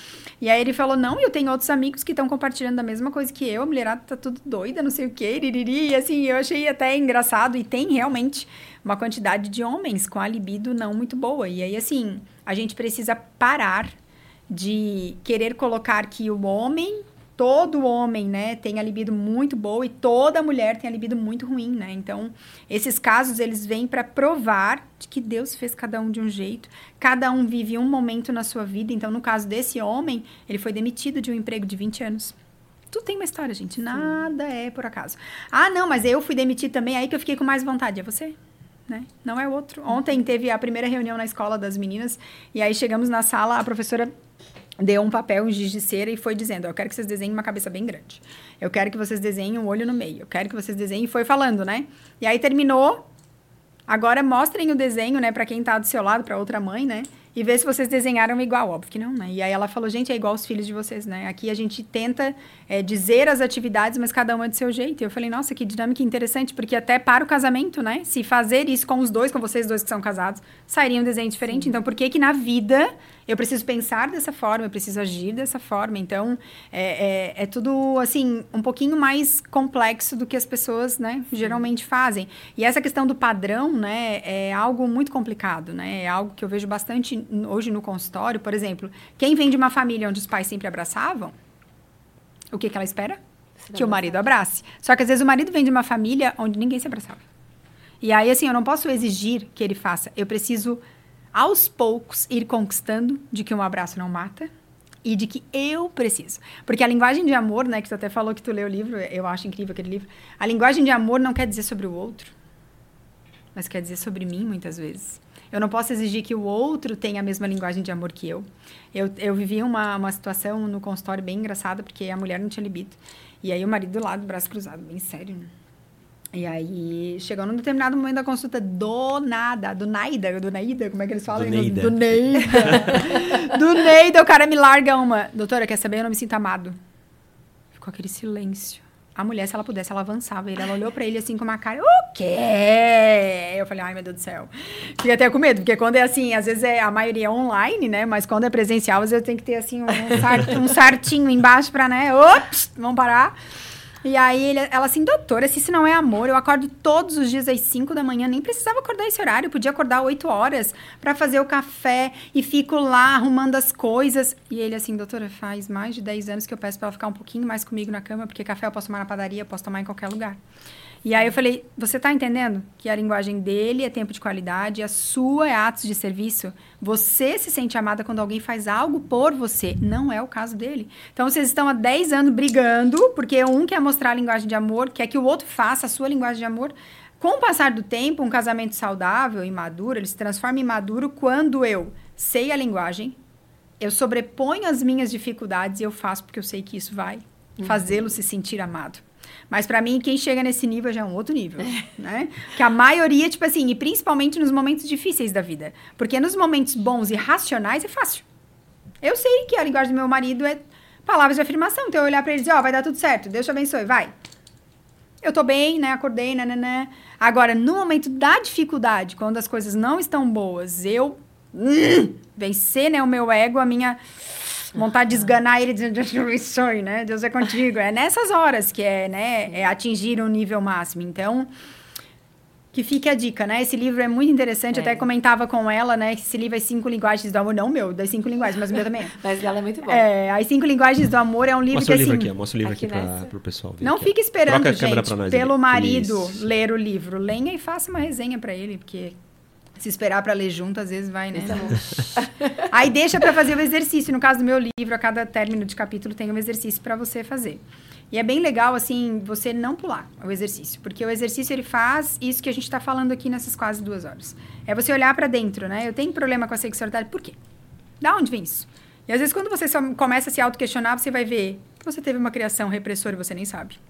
E aí ele falou, não, eu tenho outros amigos que estão compartilhando a mesma coisa que eu, a mulherada tá tudo doida, não sei o quê, iririri, e assim, eu achei até engraçado, e tem realmente uma quantidade de homens com a libido não muito boa, e aí assim, a gente precisa parar de querer colocar que o homem todo homem, né, tem a libido muito boa e toda mulher tem a libido muito ruim, né? Então, esses casos eles vêm para provar de que Deus fez cada um de um jeito, cada um vive um momento na sua vida. Então, no caso desse homem, ele foi demitido de um emprego de 20 anos. Tudo tem uma história, gente. Nada é por acaso. Ah, não, mas eu fui demitido também, aí que eu fiquei com mais vontade. É você? Né? Não é outro. Ontem teve a primeira reunião na escola das meninas, e aí chegamos na sala, a professora deu um papel, um giz de cera e foi dizendo: Eu quero que vocês desenhem uma cabeça bem grande. Eu quero que vocês desenhem um olho no meio. Eu quero que vocês desenhem. E foi falando, né? E aí terminou. Agora mostrem o desenho, né, para quem tá do seu lado, para outra mãe, né? E ver se vocês desenharam igual, óbvio que não, né? E aí ela falou, gente, é igual os filhos de vocês, né? Aqui a gente tenta é, dizer as atividades, mas cada uma é do seu jeito. E eu falei, nossa, que dinâmica interessante, porque até para o casamento, né? Se fazer isso com os dois, com vocês dois que são casados, sairia um desenho diferente. Então, por que que na vida eu preciso pensar dessa forma, eu preciso agir dessa forma? Então, é, é, é tudo, assim, um pouquinho mais complexo do que as pessoas, né, geralmente fazem. E essa questão do padrão, né, é algo muito complicado, né? É algo que eu vejo bastante hoje no consultório. Por exemplo, quem vem de uma família onde os pais sempre abraçavam, o que, que ela espera? Que o marido abrace. Só que às vezes o marido vem de uma família onde ninguém se abraçava. E aí, assim, eu não posso exigir que ele faça. Eu preciso, aos poucos, ir conquistando de que um abraço não mata e de que eu preciso. Porque a linguagem de amor, né, que tu até falou que tu leu o livro, eu acho incrível aquele livro. A linguagem de amor não quer dizer sobre o outro, mas quer dizer sobre mim, muitas vezes. Eu não posso exigir que o outro tenha a mesma linguagem de amor que eu. Eu, eu vivi uma, uma situação no consultório bem engraçada, porque a mulher não tinha libido. E aí o marido do lado, braço cruzado, bem sério. né? E aí chegou num determinado momento da consulta, do nada, do Naida, do Naida, como é que eles falam? Do Neida. Do Neida. do Neida, o cara me larga uma. Doutora, quer saber? Eu não me sinto amado. Ficou aquele silêncio. A mulher, se ela pudesse, ela avançava. Ele, ela olhou pra ele assim com uma cara, o quê? Eu falei, ai meu Deus do céu. Fiquei até com medo, porque quando é assim, às vezes é, a maioria é online, né? Mas quando é presencial, às vezes tem que ter assim um, sar- um sartinho embaixo pra, né? Ops, vamos parar. E aí ele- ela assim, doutora, se isso não é amor, eu acordo todos os dias às 5 da manhã, nem precisava acordar esse horário, podia acordar 8 horas pra fazer o café e fico lá arrumando as coisas. E ele assim, doutora, faz mais de 10 anos que eu peço pra ela ficar um pouquinho mais comigo na cama, porque café eu posso tomar na padaria, eu posso tomar em qualquer lugar. E aí eu falei, você tá entendendo que a linguagem dele é tempo de qualidade, a sua é atos de serviço? Você se sente amada quando alguém faz algo por você. Não é o caso dele. Então vocês estão há 10 anos brigando, porque um quer mostrar a linguagem de amor, quer que o outro faça a sua linguagem de amor. Com o passar do tempo, um casamento saudável e maduro, ele se transforma em maduro quando eu sei a linguagem, eu sobreponho as minhas dificuldades e eu faço porque eu sei que isso vai fazê-lo se sentir amado. Mas pra mim, quem chega nesse nível já é um outro nível, né? Que a maioria, tipo assim, e principalmente nos momentos difíceis da vida. Porque nos momentos bons e racionais é fácil. Eu sei que a linguagem do meu marido é palavras de afirmação. Então eu olhar pra ele e dizer, ó, vai dar tudo certo, Deus te abençoe, vai. eu tô bem, né? Acordei, né. Agora, no momento da dificuldade, quando as coisas não estão boas, eu hum, vencer, né, o meu ego, a minha vontade de esganar ele dizendo sonho, né? Deus é contigo. É nessas horas que é, né, é atingir um nível máximo. Então, que fique a dica, né? Esse livro é muito interessante. É. Até comentava com ela, né? Que esse livro é Cinco Linguagens do Amor. Não meu, das Cinco Linguagens, mas o meu também. mas ela é muito bom. É, As Cinco Linguagens do Amor é um livro mostra que, o livro assim... Aqui, mostra o livro aqui, aqui para o pessoal ver. Não aqui, fique esperando, Troca gente, pelo marido Isso. ler o livro. Lenha e faça uma resenha para ele, porque se esperar para ler junto, às vezes vai, né? Aí deixa para fazer o exercício. No caso do meu livro, a cada término de capítulo tem um exercício para você fazer. E é bem legal, assim, você não pular o exercício. Porque o exercício, ele faz isso que a gente está falando aqui nessas quase duas horas. É você olhar para dentro, né? Eu tenho problema com a sexualidade, por quê? Da onde vem isso? E às vezes, quando você começa a se auto-questionar, você vai ver que você teve uma criação repressora e você nem sabe.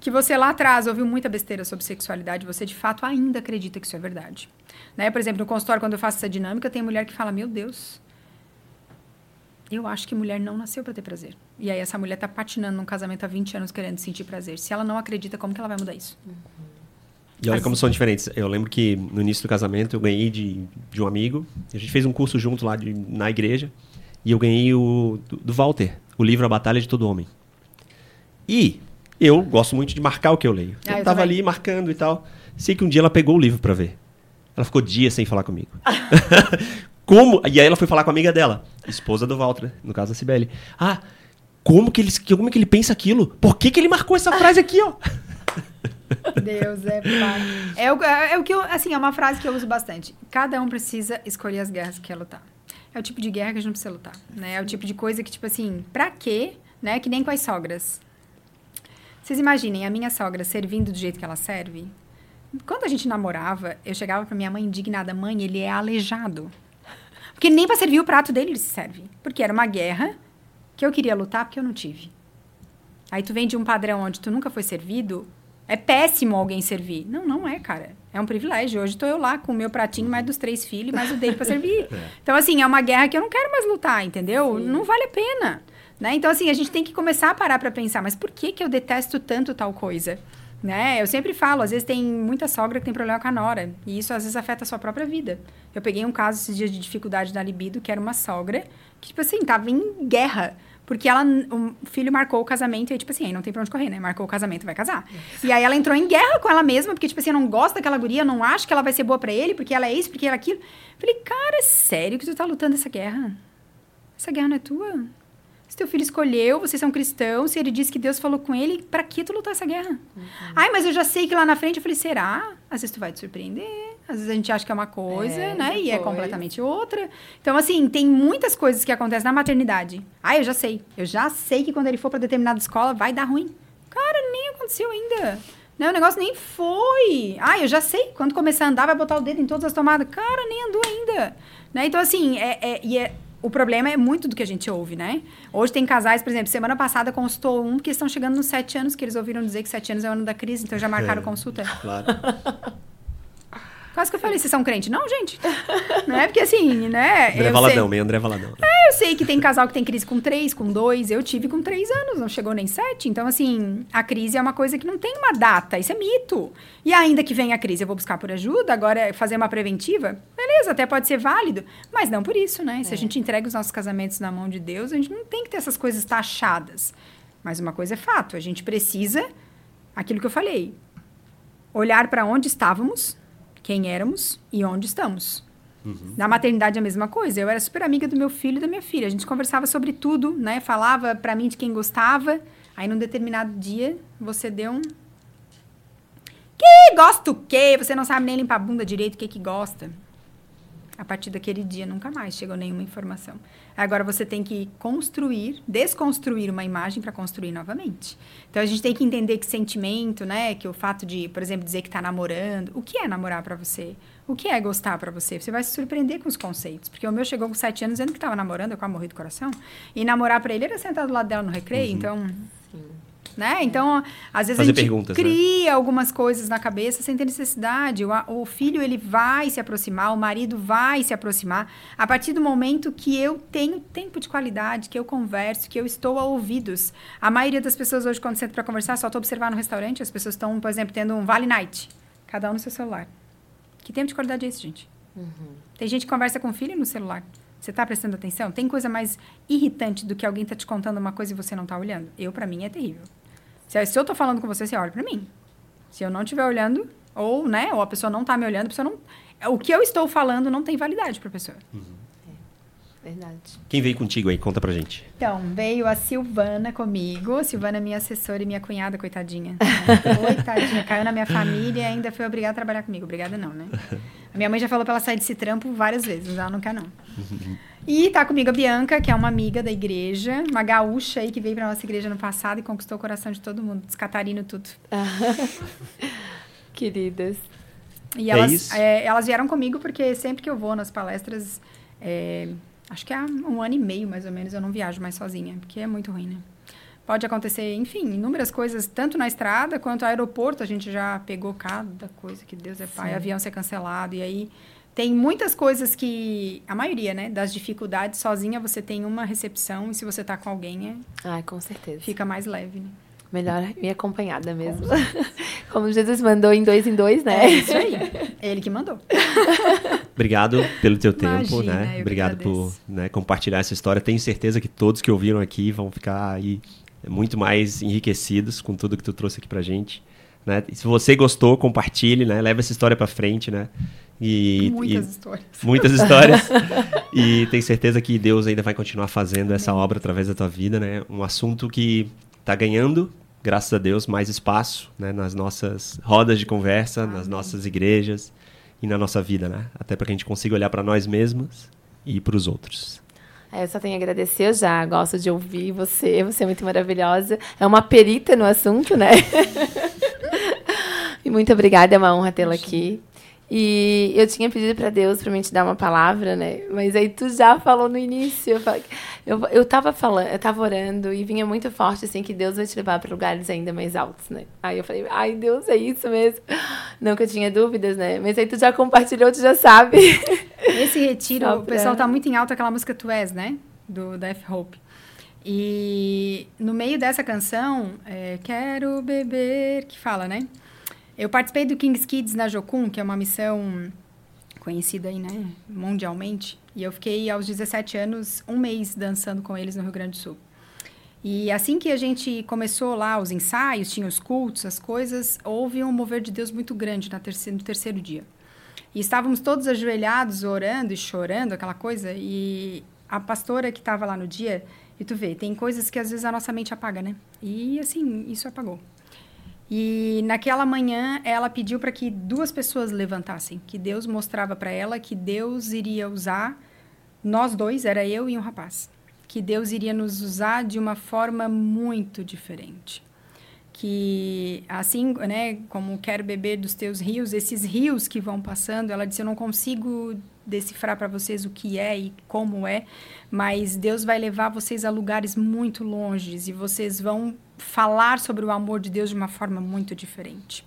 Que você lá atrás ouviu muita besteira sobre sexualidade, você de fato ainda acredita que isso é verdade. Né? Por exemplo, no consultório, quando eu faço essa dinâmica, tem mulher que fala: Meu Deus, eu acho que mulher não nasceu para ter prazer. E aí essa mulher tá patinando num casamento há 20 anos querendo sentir prazer. Se ela não acredita, como que ela vai mudar isso? Uhum. E olha como são diferentes. Eu lembro que no início do casamento eu ganhei de, de um amigo. A gente fez um curso junto lá de, na igreja. E eu ganhei o do, do Walter, o livro A Batalha de Todo Homem. E eu gosto muito de marcar o que eu leio. Ah, eu, eu tava também. ali marcando e tal. Sei que um dia ela pegou o livro para ver. Ela ficou dias sem falar comigo. como? E aí ela foi falar com a amiga dela, esposa do Walter, no caso a Cibele. Ah, como que ele, como que ele pensa aquilo? Por que, que ele marcou essa frase aqui, ó? Deus é pai. É o, é o que eu, assim, é uma frase que eu uso bastante. Cada um precisa escolher as guerras que quer lutar. É o tipo de guerra que a gente não precisa lutar, né? É o tipo de coisa que, tipo assim, pra quê? Né? Que nem com as sogras. Vocês imaginem a minha sogra servindo do jeito que ela serve? Quando a gente namorava, eu chegava pra minha mãe indignada: mãe, ele é aleijado. Porque nem para servir o prato dele ele se serve. Porque era uma guerra que eu queria lutar porque eu não tive. Aí tu vem de um padrão onde tu nunca foi servido, é péssimo alguém servir. Não, não é, cara. É um privilégio. Hoje estou eu lá com o meu pratinho, mais dos três filhos, mais o dele para servir. É. Então, assim, é uma guerra que eu não quero mais lutar, entendeu? Sim. Não vale a pena. Né? Então, assim, a gente tem que começar a parar para pensar, mas por que, que eu detesto tanto tal coisa? Né? Eu sempre falo, às vezes tem muita sogra que tem problema com a nora. E isso às vezes afeta a sua própria vida. Eu peguei um caso esses dias de dificuldade da libido, que era uma sogra que, tipo assim, tava em guerra. Porque ela, o filho marcou o casamento e, tipo assim, aí não tem pra onde correr, né? Marcou o casamento, vai casar. E aí ela entrou em guerra com ela mesma, porque, tipo assim, não gosto daquela guria, não acho que ela vai ser boa para ele, porque ela é isso, porque ela é aquilo. Falei, cara, é sério que tu tá lutando essa guerra? Essa guerra não é tua? Se teu filho escolheu, vocês são cristãos, se ele disse que Deus falou com ele, para que tu lutar essa guerra? Uhum. Ai, mas eu já sei que lá na frente eu falei, será? Às vezes tu vai te surpreender. Às vezes a gente acha que é uma coisa, é, né? Depois. E é completamente outra. Então, assim, tem muitas coisas que acontecem na maternidade. Ah, eu já sei. Eu já sei que quando ele for para determinada escola vai dar ruim. Cara, nem aconteceu ainda. Não, o negócio nem foi. Ah, eu já sei. Quando começar a andar, vai botar o dedo em todas as tomadas. Cara, nem andou ainda. Né? Então, assim, é, é, e é, o problema é muito do que a gente ouve, né? Hoje tem casais, por exemplo, semana passada consultou um que estão chegando nos sete anos, que eles ouviram dizer que sete anos é o ano da crise, então já marcaram é, consulta. Claro. Quase que eu falei, vocês são crente. Não, gente. Não é porque assim, né? André Valadão, sei... meio André Valadão. É, eu sei que tem casal que tem crise com três, com dois. Eu tive com três anos, não chegou nem sete. Então, assim, a crise é uma coisa que não tem uma data. Isso é mito. E ainda que venha a crise, eu vou buscar por ajuda, agora fazer uma preventiva, beleza, até pode ser válido. Mas não por isso, né? Se é. a gente entrega os nossos casamentos na mão de Deus, a gente não tem que ter essas coisas taxadas. Mas uma coisa é fato, a gente precisa, aquilo que eu falei, olhar para onde estávamos quem éramos e onde estamos. Uhum. Na maternidade a mesma coisa. Eu era super amiga do meu filho e da minha filha. A gente conversava sobre tudo, né? Falava para mim de quem gostava. Aí num determinado dia você deu um que gosta o quê? Você não sabe nem limpar a bunda direito, o que que gosta. A partir daquele dia nunca mais chegou nenhuma informação. Agora você tem que construir, desconstruir uma imagem para construir novamente. Então a gente tem que entender que sentimento, né, que o fato de, por exemplo, dizer que está namorando, o que é namorar para você? O que é gostar para você? Você vai se surpreender com os conceitos, porque o meu chegou com sete anos dizendo que estava namorando, eu quase morri do coração. E namorar para ele era sentar do lado dela no recreio, uhum. então Sim. Né? Então, às vezes Fazer a gente perguntas, né? cria algumas coisas na cabeça sem ter necessidade. O, o filho, ele vai se aproximar, o marido vai se aproximar a partir do momento que eu tenho tempo de qualidade, que eu converso, que eu estou a ouvidos. A maioria das pessoas hoje, quando senta para conversar, só estou observar no restaurante, as pessoas estão, por exemplo, tendo um Vale Night, cada um no seu celular. Que tempo de qualidade é esse, gente? Tem gente que conversa com o filho no celular. Você está prestando atenção? Tem coisa mais irritante do que alguém tá te contando uma coisa e você não tá olhando? Eu, para mim, é terrível. Se, se eu tô falando com você, você olha para mim. Se eu não estiver olhando, ou, né, ou a pessoa não tá me olhando, a pessoa não... O que eu estou falando não tem validade para a pessoa. Verdade. Quem veio contigo aí? Conta pra gente. Então, veio a Silvana comigo. A Silvana é minha assessora e minha cunhada, coitadinha. coitadinha, caiu na minha família e ainda foi obrigada a trabalhar comigo. Obrigada não, né? A minha mãe já falou pra ela sair desse trampo várias vezes, mas ela não quer não. E tá comigo a Bianca, que é uma amiga da igreja, uma gaúcha aí que veio pra nossa igreja no passado e conquistou o coração de todo mundo, dos catarino tudo. Queridas. E É elas, isso? é, elas vieram comigo porque sempre que eu vou nas palestras, é, acho que há um ano e meio mais ou menos, eu não viajo mais sozinha, porque é muito ruim, né? Pode acontecer, enfim, inúmeras coisas, tanto na estrada quanto no aeroporto. A gente já pegou cada coisa que Deus é pai, Sim. avião ser cancelado. E aí tem muitas coisas que, a maioria, né, das dificuldades, sozinha você tem uma recepção e se você tá com alguém, é, Ai, com certeza. fica mais leve. Né? Melhor ir acompanhada mesmo. Como Jesus mandou em dois em dois, né? É isso aí. É ele que mandou. Obrigado pelo teu tempo, Imagina, eu né? Obrigado por né, compartilhar essa história. Tenho certeza que todos que ouviram aqui vão ficar aí muito mais enriquecidos com tudo que tu trouxe aqui pra gente. Né? E se você gostou, compartilhe, né? Leva essa história pra frente, né? E, Muitas e- histórias. muitas histórias. e tenho certeza que Deus ainda vai continuar fazendo essa obra através da tua vida, né? Um assunto que tá ganhando, graças a Deus, mais espaço, né? Nas nossas rodas de conversa, nas nossas igrejas e na nossa vida, né? Até para que a gente consiga olhar para nós mesmos e para os outros. É, Eu só tenho a agradecer, eu já gosto de ouvir você, você é muito maravilhosa. É uma perita no assunto, né? e muito obrigada, é uma honra tê-la aqui. E eu tinha pedido para Deus para mim te dar uma palavra, né? Mas aí tu já falou no início. Eu, falei- eu, eu tava falando, eu tava orando e vinha muito forte assim que Deus vai te levar para lugares ainda mais altos, né? Aí eu falei, ai Deus, é isso mesmo. Não que eu tinha dúvidas, né? Mas aí tu já compartilhou, tu já sabe. Esse retiro, Só o pessoal pra- tá muito em alta aquela música Tu És, né? Do, da F-Hope. E no meio dessa canção, é, Quero Beber, que fala, né? Eu participei do King's Kids na Jocum, que é uma missão conhecida aí, né? Mundialmente. E eu fiquei aos 17 anos, um mês dançando com eles no Rio Grande do Sul. E assim que a gente começou lá os ensaios, tinha os cultos, as coisas, houve um mover de Deus muito grande na terceiro, no terceiro dia. E estávamos todos ajoelhados, orando e chorando, aquela coisa. E a pastora que estava lá no dia, e tu vê, tem coisas que às vezes a nossa mente apaga, né? E assim, isso apagou. E naquela manhã ela pediu para que duas pessoas levantassem, que Deus mostrava para ela que Deus iria usar nós dois, era eu e um rapaz, que Deus iria nos usar de uma forma muito diferente. Que assim, né, como quero beber dos teus rios, esses rios que vão passando, ela disse, eu não consigo decifrar para vocês o que é e como é, mas Deus vai levar vocês a lugares muito longes e vocês vão falar sobre o amor de Deus de uma forma muito diferente.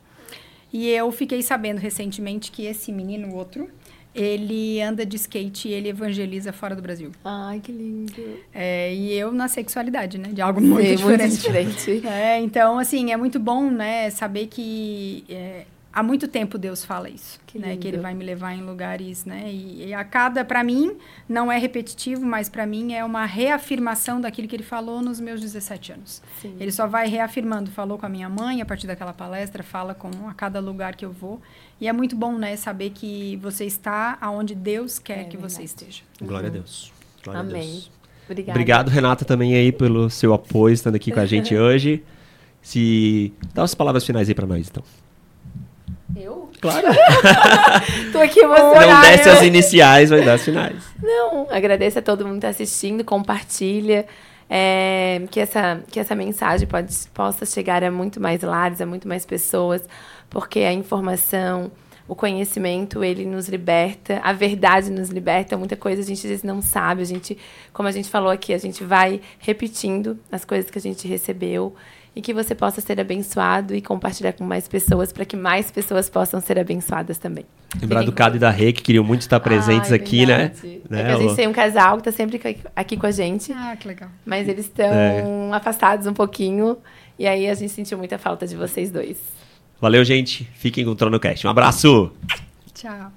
E eu fiquei sabendo recentemente que esse menino, o outro, ele anda de skate e ele evangeliza fora do Brasil. Ai, que lindo. É, e eu na sexualidade, né? De algo muito Sim, diferente. muito diferente. É, então, assim, é muito bom, né, saber que é, há muito tempo Deus fala isso, Que né, que Ele vai me levar em lugares, né, e, e a cada, para mim, não é repetitivo, mas para mim é uma reafirmação daquilo que Ele falou nos meus 17 anos. Sim. Ele só vai reafirmando, falou com a minha mãe a partir daquela palestra, fala com a cada lugar que eu vou, e é muito bom, né, saber que você está aonde Deus quer É que você verdade. esteja. Glória a Deus. Glória a Amém. Deus. Obrigada. Obrigado, Renata, também aí pelo seu apoio, estando aqui com a gente hoje. Se dá as palavras finais aí para nós, então. Eu? Claro. Tô aqui Não emocionada. desce as iniciais, vai dar as finais. Não, agradeço a todo mundo que está assistindo, compartilha. é, que, essa, que essa mensagem pode, possa chegar a muito mais lares, a muito mais pessoas, porque a informação, o conhecimento, ele nos liberta, a verdade nos liberta, muita coisa a gente às vezes não sabe, a gente, como a gente falou aqui, a gente vai repetindo as coisas que a gente recebeu, e que você possa ser abençoado e compartilhar com mais pessoas para que mais pessoas possam ser abençoadas também. Lembrar do Cado e da Rê, que queriam muito estar presentes Ai, aqui, né? É que a gente tem um casal que está sempre aqui com a gente, Ah, que legal. mas eles estão É. afastados um pouquinho. E aí a gente sentiu muita falta de vocês dois. Valeu, gente. Fiquem com o TronoCast. Um abraço! Tchau.